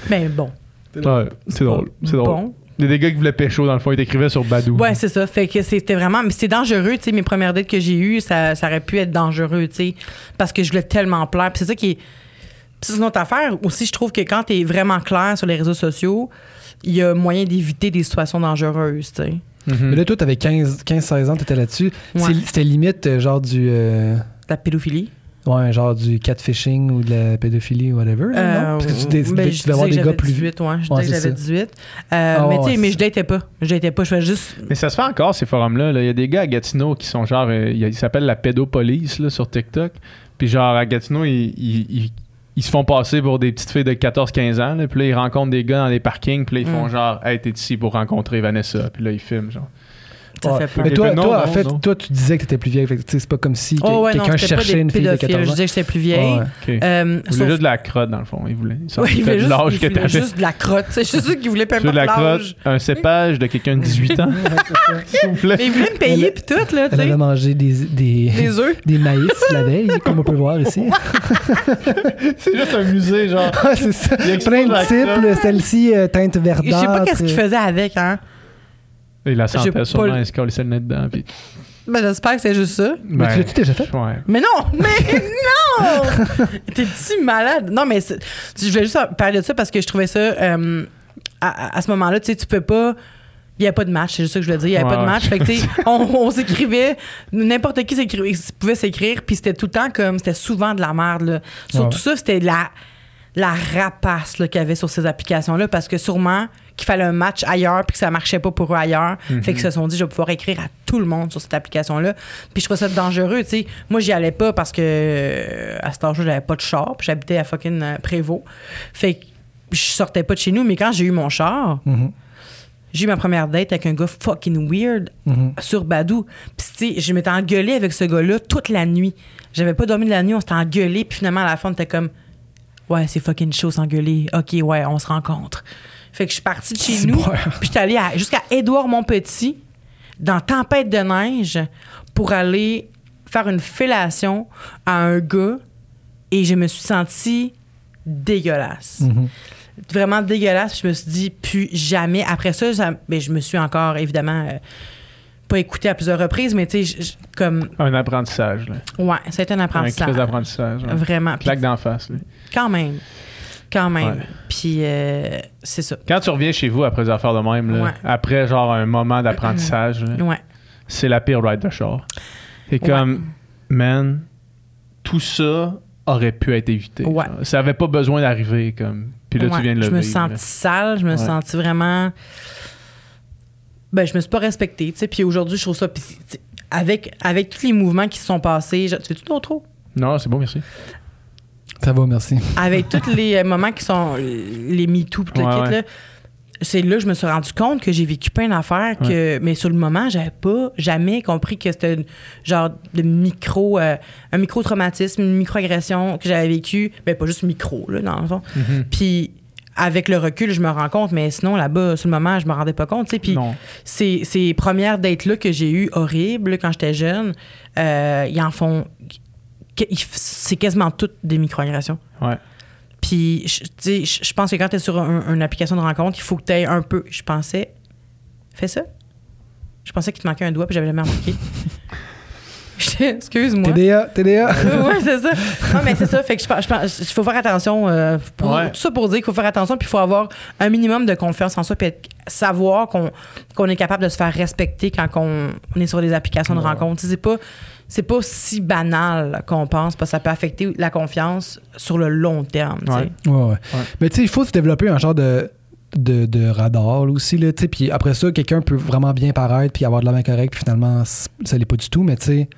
Mais bon. Ouais, c'est drôle. C'est drôle. Bon. Il y a des gars qui voulaient pécho, dans le fond, ils t'écrivaient sur Badou. Ouais, c'est ça. Fait que c'était vraiment. Mais c'est dangereux, tu sais. Mes premières dates que j'ai eues, ça, ça aurait pu être dangereux, tu sais. Parce que je voulais tellement plaire. Puis c'est ça qui est. Puis c'est une autre affaire. Aussi, je trouve que quand t'es vraiment clair sur les réseaux sociaux, il y a moyen d'éviter des situations dangereuses, tu sais. Mhm. Mais là, toi, t'avais 15-16 ans, t'étais là-dessus. Ouais. C'était limite euh, genre du. euh, La pédophilie. Ouais, genre du catfishing ou de la pédophilie ou whatever. là, Euh, non? Parce que tu, dé- tu ben, tu devais avoir des gars j'avais plus 18, ouais. Je Ouais, disais que j'avais ça. 18. Euh, Ah, mais tu ouais, sais, mais c'est je datais pas. Je datais pas. Je faisais juste. Mais ça se fait encore, ces forums-là. là. Il y a des gars à Gatineau qui sont genre. euh, ils s'appellent la pédopolice là, sur TikTok. Puis genre, à Gatineau, ils, ils- ils- ils se font passer pour des petites filles de 14-15 ans. là. Puis là, ils rencontrent des gars dans les parkings. Puis là, ils font Mm. genre, hey, t'es ici pour rencontrer Vanessa. Puis là, ils filment, genre. Ça Ouais. fait peur. Mais Il toi, fait non, toi en fait, non. toi, tu disais que t'étais plus vieille. Fait que, tu sais, c'est pas comme si Oh, ouais, quelqu'un pas cherchait des une fille de pédophiles. 14 Je ans. disais que j'étais plus vieille. Ouais. OK. Euh, Ils voulaient sauf- juste de la crotte, dans le fond. Ils voulaient. Ils sont Ouais, il voulait de juste, l'âge il que voulait t'avais. juste de la crotte. <laughs> C'est juste qu'il voulait, Tu importe de la crotte, un cépage de quelqu'un de 18 ans, <laughs> s'il vous plaît. Mais il voulait me payer puis tout, là, tu Elle avait sais. mangé des, des, Des œufs. <laughs> des maïs la veille, comme on peut voir ici. C'est juste un musée, genre. Ah, c'est ça. Il Plein de types, celle-ci euh, teinte verdâtre. Je sais pas qu'est-ce qu'il faisait avec, hein. Il la pas sûrement, le- il se collait le nez dedans. Puis... Ben, j'espère que c'est juste ça. Mais tu l'as-tu déjà fait? Ouais. Mais non! <laughs> Mais non! T'es-tu malade? Non, mais je voulais juste parler de ça parce que je trouvais ça. euh, à, à ce moment-là, tu sais, tu peux pas. Il n'y a pas de match, c'est juste ça que je voulais dire. Il n'y avait pas de match. Fait que, tu sais, <laughs> on, on s'écrivait, n'importe qui s'écrivait- pouvait s'écrire, puis c'était tout le temps comme, c'était souvent de la merde. Là. Sur tout ça, c'était la, la rapace qu'il y avait sur ces applications-là, parce que sûrement qu'il fallait un match ailleurs, puis que ça marchait pas pour eux ailleurs. Mhm. Fait qu'ils se sont dit, je vais pouvoir écrire à tout le monde sur cette application-là. Puis je trouve ça dangereux, tu sais. Moi, j'y allais pas parce que euh, à cet âge-là, j'avais pas de char, puis j'habitais à fucking euh, Prévost. Fait que je sortais pas de chez nous, mais quand j'ai eu mon char, Mhm. J'ai eu ma première date avec un gars fucking weird Mhm. sur Badou. Puis, tu sais, je m'étais engueulée avec ce gars-là toute la nuit. J'avais pas dormi de la nuit, on s'était engueulé. Puis finalement, à la fin, on était comme, ouais, c'est fucking chaud s'engueuler. OK, ouais, on se rencontre. Fait que je suis partie de chez C'est nous. Puis j'étais allée à- jusqu'à Édouard Montpetit, dans Tempête de neige, pour aller faire une fellation à un gars. Et je me suis sentie dégueulasse. Mhm. Vraiment dégueulasse. Puis je me suis dit, plus jamais. Après ça, ça- ben, je me suis encore, évidemment, euh, pas écouté à plusieurs reprises, mais tu sais, je- je- comme, Un apprentissage, là. ouais, ça a été un Un apprentissage. crise d'apprentissage. Vraiment. Puis Claque d'en face. là. quand même. Quand même. Ouais. Puis euh, c'est ça. Quand tu reviens chez vous après des affaires de même, là, Ouais. après genre un moment d'apprentissage, Ouais. c'est la pire ride de char. Ouais. comme, man, tout ça aurait pu être évité. Ça avait pas besoin d'arriver. comme. Puis là, tu viens de le Je me là. sale, je me sens vraiment. Ben, je me suis pas respectée, tu sais. Puis aujourd'hui, je trouve ça. puis, avec, avec tous les mouvements qui se sont passés. je- Tu fais-tu d'autres Non, c'est bon, merci. Ça va, merci. Avec tous les euh, moments qui sont les MeToo, tout le Ouais, kit, ouais. là. C'est là que je me suis rendu compte que j'ai vécu plein d'affaires, que, mais sur le moment, j'avais pas jamais compris que c'était genre de micro, euh, un micro-traumatisme, une micro-agression que j'avais vécu. Ben, pas juste micro, là, dans le fond. Mhm. Puis avec le recul, je me rends compte, mais sinon, là-bas, sur le moment, je me rendais pas compte, tu sais. Puis ces, ces premières dates-là que j'ai eues horribles quand j'étais jeune, euh, ils en font. C'est quasiment toutes des microagressions. Ouais. Puis, je- tu sais, je pense que quand tu es sur un- une application de rencontre, il faut que tu aies un peu. Je pensais. Fais ça. Je pensais qu'il te manquait un doigt, puis j'avais jamais remarqué. <laughs> Excuse-moi. TDA, TDA. <laughs> ouais, c'est ça. Non, mais c'est ça. Fait que je pense, je pense- il faut faire attention. euh, pour- Ouais. Tout ça pour dire qu'il faut faire attention, puis il faut avoir un minimum de confiance en soi, puis être- savoir qu'on est capable de se faire respecter quand on, on est sur des applications de Ouais. rencontre. Tu sais, C'est pas c'est pas si banal qu'on pense, parce que ça peut affecter la confiance sur le long terme. Ouais. Ouais, ouais. Mais tu sais, il faut se développer un genre de, de, de radar là, aussi. Là, tu sais, puis après ça, quelqu'un peut vraiment bien paraître puis avoir de la main correcte, puis finalement, ça l'est pas du tout. Mais tu sais,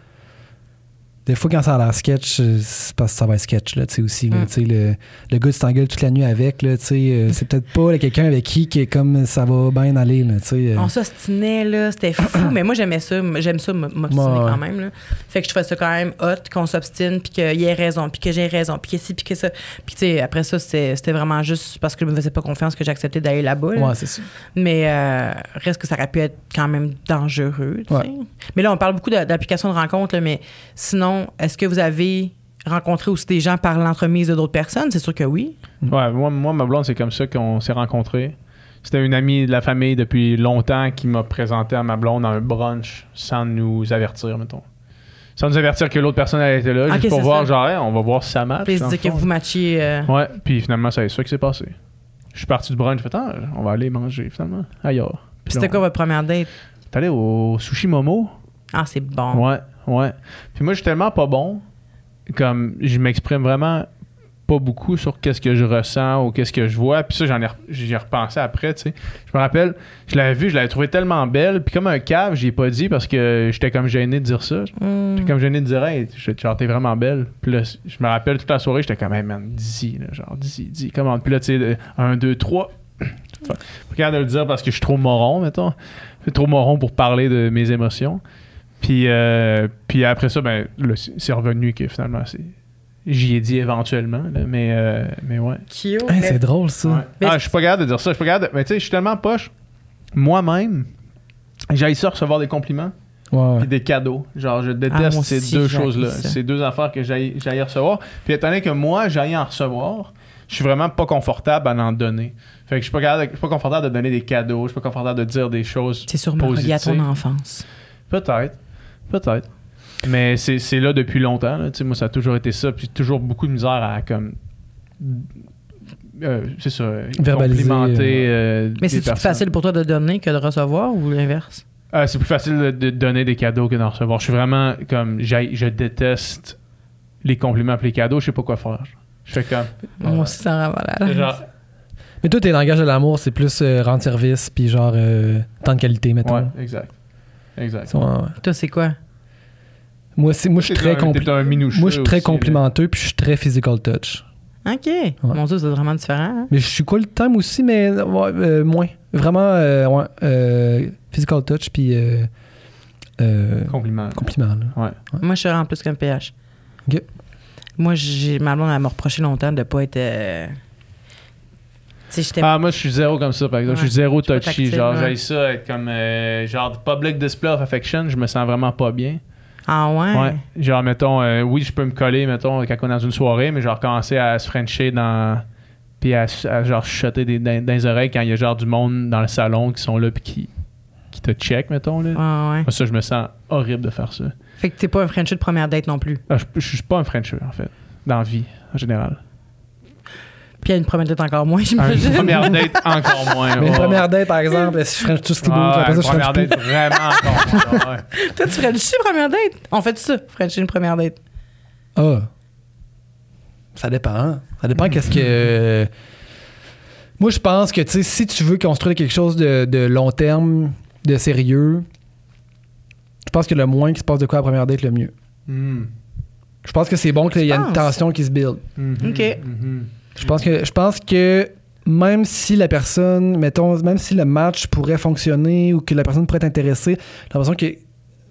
des fois, quand ça a l'air sketch, euh, c'est parce que ça va être sketch là, tu sais, aussi. Mm. Le, le gars, tu t'engueules toute la nuit avec, là, tu sais, euh, c'est peut-être pas quelqu'un avec qui, qui est comme ça va bien aller. Là, tu sais, euh. On s'ostinait, là, c'était fou, <clears throat> mais moi j'aimais ça, j'aime ça m'obstiner Ouais, quand même. Là. Fait que je trouvais ça quand même hot qu'on s'obstine, puis qu'il y ait raison, puis que j'ai raison, puis que ci, puis que ça. Puis tu sais, après ça, c'était vraiment juste parce que je me faisais pas confiance que j'acceptais d'aller là-bas. là. Ouais, c'est ça. Mais euh, reste que ça aurait pu être quand même dangereux. tu sais. Ouais. Mais là, on parle beaucoup d'applications de rencontres, là, mais sinon, est-ce que vous avez rencontré aussi des gens par l'entremise de d'autres personnes? C'est sûr que oui. Ouais, moi, moi, ma blonde, c'est comme ça qu'on s'est rencontrés. C'était une amie de la famille depuis longtemps qui m'a présenté à ma blonde à un brunch sans nous avertir, mettons. Sans nous avertir que l'autre personne elle était là, Ok, juste pour voir, ça. genre, Hey, on va voir si ça marche. Puis dire que vous matchiez. euh, Ouais, puis finalement, c'est ça qui s'est passé. Je suis parti du brunch, j'ai fait, ah, on va aller manger, finalement, ailleurs. Puis C'était quoi votre première date? T'es allé au Sushi Momo? Ah, c'est bon. Ouais, ouais. Puis moi, je suis tellement pas bon, comme je m'exprime vraiment pas beaucoup sur qu'est-ce que je ressens ou qu'est-ce que je vois. Puis ça, j'en ai, re- j'y ai repensé après, tu sais. Je me rappelle, je l'avais vue, je l'avais trouvée tellement belle. Puis comme un cave, j'y ai pas dit parce que j'étais comme gêné de dire ça. Hmm. J'étais comme gêné de dire, hey, genre, t'es vraiment belle. Puis là, je me rappelle toute la soirée, j'étais comme, hey man, dis là, genre, dis dis comment. Puis là, tu sais, un, deux, trois. <coughs> Capable de le dire parce que je suis trop moron, mettons. Je suis trop moron pour parler de mes émotions. Puis, euh, puis après ça, ben, là, c'est revenu que finalement, c'est. J'y ai dit éventuellement, là, mais, euh, mais ouais. Hey, c'est drôle, ça. Ouais. Mais Ah, je suis pas capable de dire ça. Je suis pas capable de- Mais tu sais, je suis tellement poche. Moi-même, j'ai ça recevoir des compliments puis des cadeaux. Genre, je Ah, déteste ces aussi, deux choses-là. Ces deux affaires que j'ai recevoir. Puis étant donné que moi, j'ai en recevoir, je suis vraiment pas confortable à en donner. Fait que je suis pas, capable de- je suis pas confortable de donner des cadeaux. Je suis pas confortable de dire des choses. C'est sûrement relié à ton enfance. Peut-être. Peut-être. Mais c'est c'est là depuis longtemps. là. Moi, ça a toujours été ça. Puis toujours beaucoup de misère à comme. euh, c'est ça. Verbaliser, complimenter, euh, Mais des c'est plus facile pour toi de donner que de recevoir ou l'inverse? Euh, c'est plus facile de, de donner des cadeaux que d'en recevoir. Je suis vraiment comme. Je déteste les compliments et les cadeaux. Je sais pas quoi faire. Je fais comme. Moi aussi, ça rend malade. Genre, Mais toi, tes langages de l'amour, c'est plus euh, rendre service puis genre euh, temps de qualité, mettons. ouais, exact. Exact. Ouais, ouais. Toi, c'est quoi? Moi, c'est- moi, je suis très, compli- moi, je suis très aussi, complimenteux puis je suis très physical touch. OK. Mon Dieu, c'est vraiment différent. hein? Mais je suis cool time aussi, mais ouais, euh, moins. Vraiment, euh, ouais, euh, physical touch, puis euh, euh, Compliment. compliment. là. Moi, je suis en plus qu'un PH. Ok. Moi, j'ai ma blonde, elle m'a reproché longtemps de pas être. euh, Tu sais, j'étais. Ah, moi, je suis zéro comme ça, par exemple. Je suis Ouais. zéro Je suis pas touchy. tactile, genre, ouais. j'ai ça être comme. euh, genre, public display of affection, je me sens vraiment pas bien. Ah ouais? Ouais. Genre, mettons, euh, oui, je peux me coller, mettons, quand on est dans une soirée, mais genre, commencer à se frencher dans. Puis à, à genre, chuchoter des, dans, dans les oreilles quand il y a genre du monde dans le salon qui sont là, puis qui, qui te check, mettons, là. Ah ouais. Moi, ça, je me sens horrible de faire ça. Fait que t'es pas un Frenchie de première date non plus. Ah, je, je suis pas un Frencher, en fait, dans la vie, en général. Puis à une première date encore moins, <laughs> Une j'imagine. première date, encore moins. Mais une première date, par exemple, si je French tout ce qui bouge, Ah, après ça, une je première date, vraiment encore moins. <laughs> Toi, tu Frenchie première date? On fait ça, Frenchie une première date? Ah. Ça dépend. hein. Ça dépend qu'est-ce que. Moi, je pense que, tu sais, si tu veux construire quelque chose de, de long terme, de sérieux, je pense que le moins qui se passe de quoi à la première date, le mieux. Hmm. Je pense que c'est bon qu'il y ait une tension qui se build. Mhm, Ok. Je pense que je pense que même si la personne, mettons, même si le match pourrait fonctionner ou que la personne pourrait être intéressée, j'ai l'impression que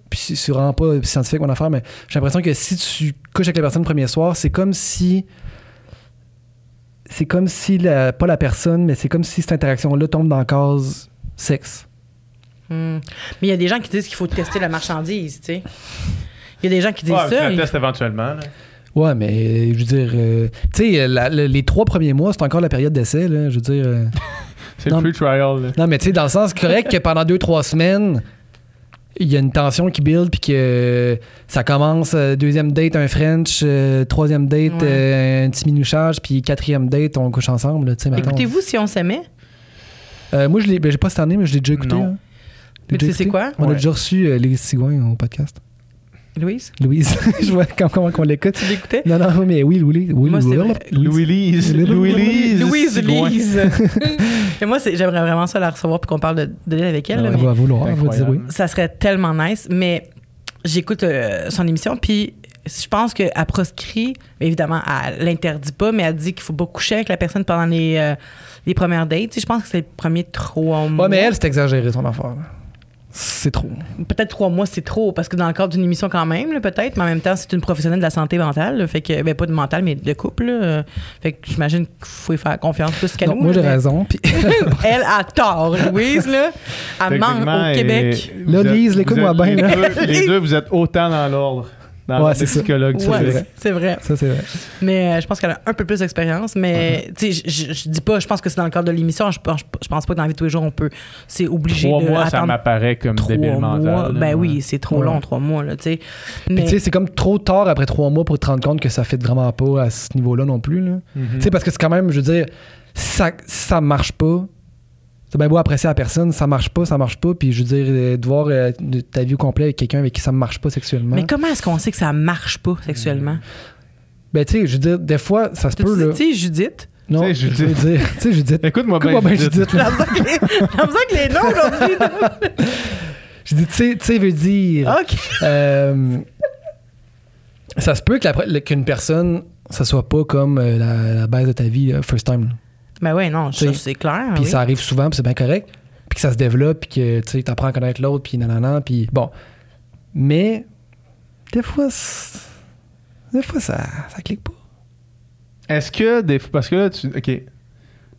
puis c'est vraiment pas scientifique mon affaire, mais j'ai l'impression que si tu couches avec la personne le premier soir, c'est comme si c'est comme si la, pas la personne, mais c'est comme si cette interaction-là tombe dans la case sexe. Hmm. Mais il y a des gens qui disent qu'il faut tester la marchandise, tu sais. Il y a des gens qui disent Ouais, tu ça. la ils- testes éventuellement. là. Ouais, mais je veux dire, euh, tu sais, la- les trois premiers mois, c'est encore la période d'essai, là. Je veux dire. euh, <laughs> C'est le free trial. là. Non, mais tu sais, dans le sens correct que pendant deux, trois semaines, il y a une tension qui build, puis que ça commence, euh, deuxième date, un French, euh, troisième date, Ouais. euh, un petit minouchage, puis quatrième date, on couche ensemble, tu sais. Écoutez-vous si on s'aimait? Euh, moi, je l'ai, ben, j'ai pas cette année, mais je l'ai déjà écouté. Hein. Mais tu sais c'est quoi? On a déjà reçu euh, Louise Sigouin au podcast. Louise? Louise, <laughs> je vois comment, comment on l'écoute. Tu l'écoutais? Non, non, mais oui, oui, oui. Moi, vrai. Louise. Louise, Sigouin. Lise. <laughs> Et moi, j'aimerais vraiment ça la recevoir puis qu'on parle de, de elle avec elle. Ah là, Elle va vouloir, elle va dire oui. Incroyable. ça serait tellement nice. Mais j'écoute euh, son émission puis je pense qu'elle proscrit, évidemment, elle l'interdit pas, mais elle dit qu'il faut pas coucher avec la personne pendant les, euh, les premières dates. Tu sais, je pense que c'est les premiers trois mois. Ouais, mais elle, c'est exagéré, son affaire. là. C'est trop. Peut-être trois mois, c'est trop, parce que dans le cadre d'une émission quand même, peut-être, mais en même temps, c'est une professionnelle de la santé mentale, là, fait que, ben, pas de mentale, mais de couple, là, euh, fait que j'imagine qu'il faut y faire confiance plus qu'à nous. moi, j'ai raison. Puis <laughs> Elle a tort, Louise, là. Elle manque au Québec. Là, Lise, l'écoute-moi bien, Les, là. deux, les deux, vous êtes autant dans l'ordre. Dans Ouais, c'est psychologues. tu Ouais, sais. vrai. c'est vrai. ça, c'est vrai. Mais euh, je pense qu'elle a un peu plus d'expérience. Mais, tu sais, je- dis pas, je pense que c'est dans le cadre de l'émission. Je, pense- je pense pas que dans la vie de tous les jours, on peut. C'est obligé Trois de. mois, ça m'apparaît comme trois débile mois. mental. là. Ben oui, c'est trop Ouais. long, trois mois, là, tu sais. Puis Mais- tu sais, c'est comme trop tard après trois mois pour te rendre compte que ça fait vraiment pas à ce niveau-là non plus. là. Mhm. Tu sais, parce que c'est quand même, je veux dire, ça, ça marche pas, c'est bien beau apprécier la personne, ça marche pas, ça marche pas, puis je veux dire, euh, de voir euh, ta vie au complet avec quelqu'un avec qui ça marche pas sexuellement. Mais comment est-ce qu'on sait que ça marche pas sexuellement? Ben, tu sais, je veux dire, des fois, ça se Tu peut, là. sais, Judith? Non, Tu sais, je veux Judith. dire, tu sais, Judith. <laughs> Écoute-moi bien. Écoute-moi bien, Judith. Judith, là. J'ai l'impression que les noms aujourd'hui. <laughs> Je dis, tu sais, tu sais, veut dire. OK. Euh, ça se peut que la- qu'une personne, ça soit pas comme euh, la, la base de ta vie, euh, first time. là. Ben ouais, non, ça, c'est clair. Puis oui. ça arrive souvent, puis c'est bien correct. Puis que ça se développe, puis que tu apprends à connaître l'autre, puis nanana, puis bon. Mais des fois, des fois, ça, ça clique pas. Est-ce que des parce que là tu OK.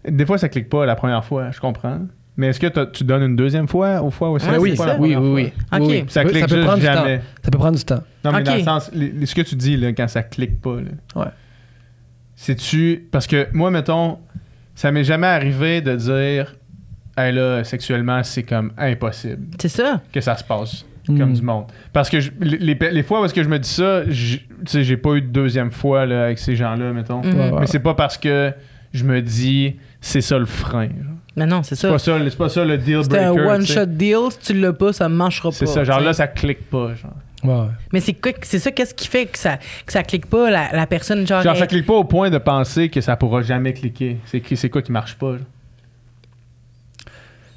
Des fois ça clique pas la première fois, je comprends. Mais est-ce que tu donnes une deuxième fois aux fois où ça pas ça. la première fois? Ok. Oui, oui. Ça peut- clique peut juste prendre du jamais. temps. Ça peut prendre du temps. Non, mais dans le sens ce que tu dis là quand ça clique pas là. Ouais. C'est tu parce que moi mettons ça m'est jamais arrivé de dire hey là sexuellement c'est comme impossible C'est ça. que ça se passe Mm. comme du monde. Parce que je- les, les- fois où est-ce que je me dis ça, j- tu sais, j'ai pas eu de deuxième fois là, avec ces gens-là, mettons. Mhm. Ouais, ouais. Mais c'est pas parce que je me dis c'est ça le frein. genre. Mais non, c'est C'est ça. pas ça, c'est pas ça le deal un breaker. tu sais. one-shot deal. Si tu l'as pas, ça marchera pas. C'est ça, genre là ça clique pas. Genre, Ouais, ouais. Mais c'est quoi- c'est ça, qu'est-ce qui fait que ça, que ça clique pas, la, la personne, genre. genre elle- ça clique pas au point de penser que ça pourra jamais cliquer. C'est qui- c'est quoi qui marche pas.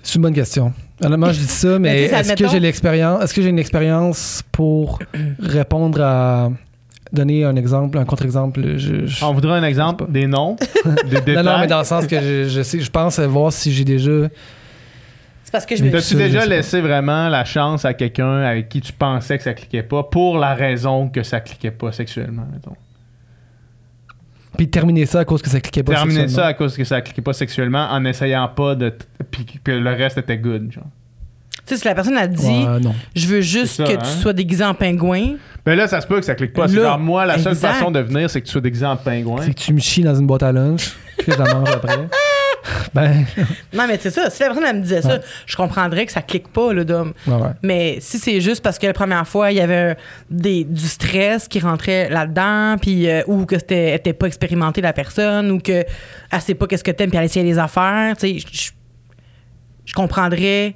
C'est une bonne question. Honnêtement, je dis ça, <laughs> mais est-ce que j'ai l'expérience Est-ce que j'ai une expérience pour <clears throat> répondre à donner un exemple, un contre-exemple? Je, je- On voudrait un exemple, des noms, <laughs> des détails. Non, non, mais dans le sens que je, je sais, je pense voir si j'ai déjà C'est parce que je me T'as-tu déjà laissé vraiment la chance à quelqu'un avec qui tu pensais que ça cliquait pas pour la raison que ça cliquait pas sexuellement, mettons? Puis terminer ça à cause que ça cliquait pas. Terminer sexuellement. ça à cause que ça cliquait pas sexuellement en essayant pas de. t- Puis que le reste était good, genre. Tu sais, si la personne a dit Ouais, non. je veux juste ça, que hein? tu sois déguisé en pingouin, Mais là, ça se peut que ça clique pas. C'est Là, genre, moi, la seule façon de venir, c'est que tu sois déguisé en pingouin. C'est que tu me chies dans une boîte à lunch, puis que je la mange après. <laughs> <laughs> Ben, non, mais c'est ça. Si la personne elle me disait ça, Ouais. je comprendrais que ça clique pas, le ouais, ouais. Mais si c'est juste parce que la première fois, il y avait des, du stress qui rentrait là-dedans, puis euh, ou que c'était était pas expérimenté la personne, ou que elle sait pas qu'est-ce que t'aimes, puis elle essaie des affaires, tu sais, je comprendrais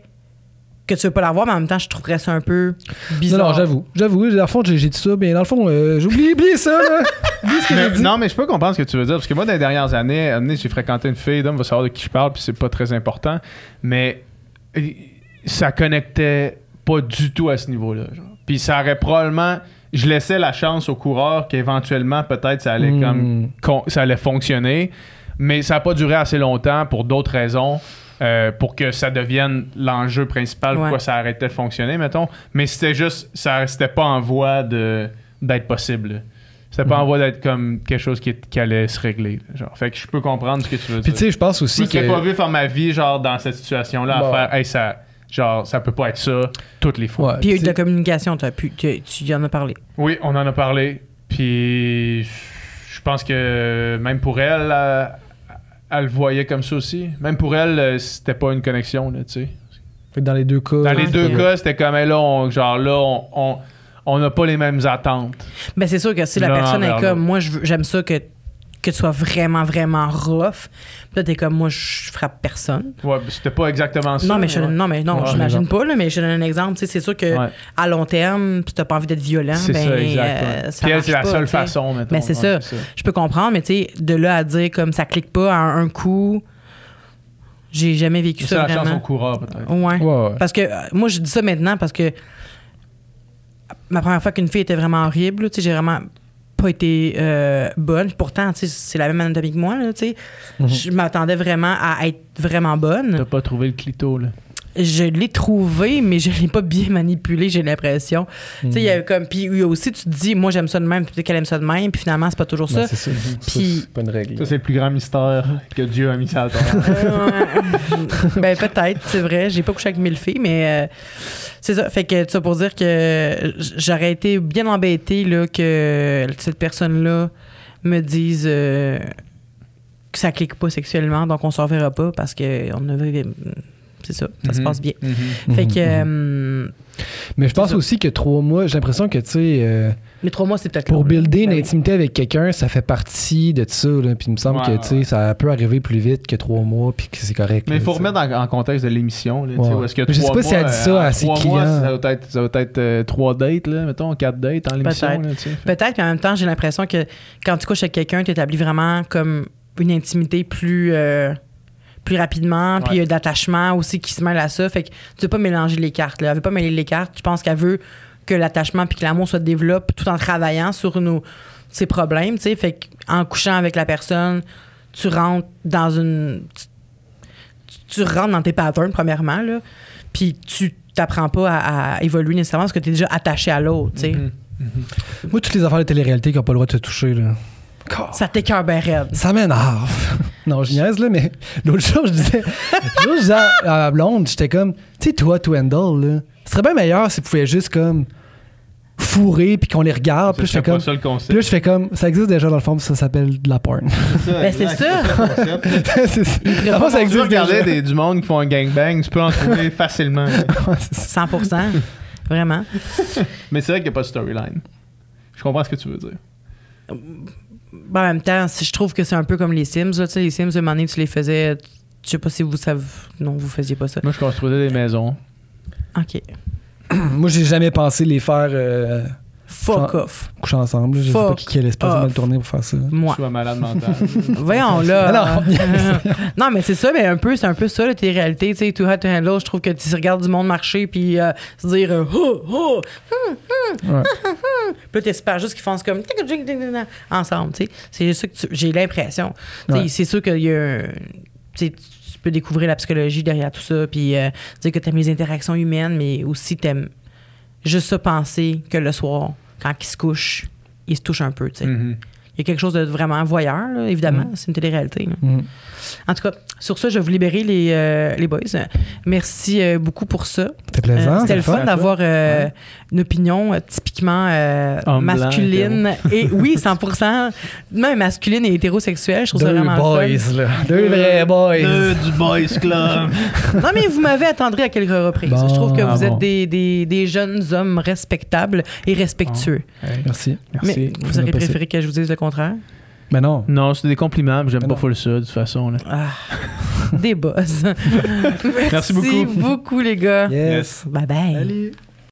que tu veux pas l'avoir, mais en même temps, je trouverais ça un peu bizarre. non, j'avoue. J'avoue, dans le fond, j'ai dit ça, mais dans le fond, euh, j'ai oublié, oublié ça, là. Oublie ce que j'ai Mais- dit. non, mais je peux comprendre ce que tu veux dire. Parce que moi, dans les dernières années, j'ai fréquenté une fille, d'homme va savoir de qui je parle, puis c'est pas très important. Mais euh, ça connectait pas du tout à ce niveau-là. Puis ça aurait probablement. Je laissais la chance au coureur qu'éventuellement, peut-être, ça allait Hmm. comme. ça allait fonctionner. Mais ça n'a pas duré assez longtemps pour d'autres raisons. Euh, pour que ça devienne l'enjeu principal, Ouais. pourquoi ça arrêtait de fonctionner, mettons. Mais c'était juste, ça c'était pas en voie de, d'être possible. C'était pas Mhm. en voie d'être comme quelque chose qui, qui allait se régler. Genre. Fait que je peux comprendre ce que tu veux Puis dire. tu sais, je pense je aussi que. pas vu faire ma vie genre dans cette situation-là Bon. à faire hey, ça genre ça peut pas être ça toutes les fois. Puis il y a eu de communication, t'as pu, tu, tu y en as parlé. Oui, on en a parlé. Puis je pense que même pour elle, euh, elle le voyait comme ça aussi. Même pour elle, euh, c'était pas une connexion, là, tu sais. fait que dans les deux cas. Dans les Ouais. deux cas, c'était comme là, on, genre là, on- on on n'a pas les mêmes attentes. Ben c'est sûr que si la personne est comme moi j'aime ça que que tu sois vraiment vraiment rough. Puis là t'es comme moi je frappe personne. Ouais, c'était pas exactement ça. non mais je ouais. non mais non, Ouais, j'imagine pas là, mais je te donne un exemple, tu sais c'est sûr que Ouais. à long terme, puis t'as pas envie d'être violent, C'est ben ça, exact. euh, ça Puis c'est la seule façon, mettons. Mais c'est Ouais, ça. Je peux comprendre, mais tu sais de là à dire comme ça clique pas à un coup, j'ai jamais vécu C'est ça la chance au vraiment. coureur, peut-être. Ouais. Ouais, ouais. Parce que euh, moi, je dis ça maintenant parce que ma première fois qu'une fille était vraiment horrible, tu sais, j'ai vraiment pas été euh, bonne. Pourtant, c'est la même anatomie que moi, là, sais. Mhm. Je m'attendais vraiment à être vraiment bonne. T'as pas trouvé le clito, là. Je l'ai trouvé, mais je l'ai pas bien manipulé, j'ai l'impression. Tu sais, il y a comme... Puis il y a aussi, tu te dis, moi, j'aime ça de même, puis peut-être qu'elle aime ça de même, puis finalement, c'est pas toujours Ben, ça. c'est ça. Ça, Puis- c'est pas une règle. Ça, c'est le plus grand mystère que Dieu a mis sur la terre. <laughs> Euh, ben peut-être, c'est vrai. J'ai pas couché avec mille filles, mais euh, c'est ça. Fait que ça pour dire que j'aurais été bien embêtée là, que cette personne-là me dise euh, que ça clique pas sexuellement, donc on s'en verra pas parce que on a c'est ça, ça se Mhm. passe bien. Mhm. Fait Mhm, que euh, Mais je pense ça. aussi que trois mois, j'ai l'impression que, tu sais, euh, les trois mois, c'est peut-être pour long, builder une Ben intimité avec quelqu'un, ça fait partie de ça. Là. Puis il me semble Ouais, que, ouais, tu sais, ouais. ça peut arriver plus vite que trois mois, puis que c'est correct. Mais il faut remettre en, en contexte de l'émission. Là, Ouais. est-ce que Mais je sais pas si elle dit ça euh, à en ses clients. mois, ça va être, ça va être euh, trois dates, là, mettons, quatre dates en l'émission. Peut-être. Peut-être, mais en même temps, j'ai l'impression que quand tu couches avec quelqu'un, tu établis vraiment comme une intimité plus, euh, plus rapidement, puis il y a d'attachement aussi qui se mêle à ça. Fait que tu veux pas mélanger les cartes. Là. Elle veut pas mêler les cartes. Je pense qu'elle veut que l'attachement puis que l'amour se développe tout en travaillant sur nos, ses problèmes. tu sais. Fait qu'en couchant avec la personne, tu rentres dans une. Tu, tu rentres dans tes patterns, premièrement, là. Puis tu t'apprends pas à, à évoluer nécessairement parce que tu es déjà attaché à l'autre. tu sais. Mhm. Moi, toutes les affaires de télé-réalité qui n'ont pas le droit de te toucher, là. Ça t'écœure bien raide. Ça m'énerve. <laughs> non, je niaise, là, mais <laughs> l'autre jour, je disais, l'autre jour, je disais à ma blonde, j'étais comme, tu sais, toi, Twendall, là, ce serait bien meilleur si tu pouvais juste, comme, fourrer puis qu'on les regarde. Puis je C'est fais pas comme, ça le puis concept. là, je fais comme, ça existe déjà dans le fond, puis ça s'appelle de la porn. Ben, c'est ça. c'est ça. <laughs> ça existe regarder déjà. des, du monde qui font un gangbang, tu peux en trouver facilement. là. Ouais, c'est ça. 100 Vraiment. Mais c'est vrai qu'il n'y a pas de storyline. Je comprends ce que tu veux dire. Ben, en même temps, si je trouve que c'est un peu comme les Sims. Là, tu sais, les Sims, de un moment donné, tu les faisais. Je sais pas si vous savez. Non, vous faisiez pas ça. Moi, je construisais des maisons. OK. <coughs> Moi, j'ai jamais pensé les faire euh, Fuck off. coucher ensemble. Je sais pas Fuck qui qui a l'espace de off. mal tourner pour faire ça. Moi. Je suis un malade <laughs> mental. Voyons là. Ah non, <laughs> non, mais c'est ça, mais un peu, c'est un peu ça, là, tes réalités, tu sais, too hot to handle. Je trouve que tu regardes du monde marcher puis euh, se dire, euh, oh, oh, Ouais. Puis là, t'es super juste qu'ils font comme ensemble, tu sais. C'est juste ça que tu- j'ai l'impression. Ouais. C'est sûr qu'il y a un- tu sais, tu peux découvrir la psychologie derrière tout ça, puis euh, dire que tu aimes les interactions humaines, mais aussi tu aimes juste ça penser que le soir, quand il se couche, il se touche un peu. tu sais. Mhm. Il y a quelque chose de vraiment voyeur, là, évidemment. Mm. C'est une télé-réalité. Mm. En tout cas, sur ça, je vais vous libérer, les, euh, les boys. Merci euh, beaucoup pour ça. C'était plaisant. Euh, C'était le fun d'avoir euh, une opinion euh, typiquement euh, blanc, masculine. et oui, <laughs> 100 même masculine et hétérosexuelle. Je trouve ça Deux vraiment boys, le fun. là. Deux vrais boys. du Boys Club. <laughs> Non, mais vous m'avez attendri à quelques reprises. Bon. je trouve que Ah vous bon. êtes des, des, des jeunes hommes respectables et respectueux. Merci. Mais Merci. vous auriez préféré que je vous dise le contraire? Mais non. Non, c'est des compliments, mais j'aime Mais pas full ça, de toute façon. Là. Ah, <laughs> des boss. <laughs> Merci beaucoup. beaucoup, les gars. Yes. Bye bye. Salut.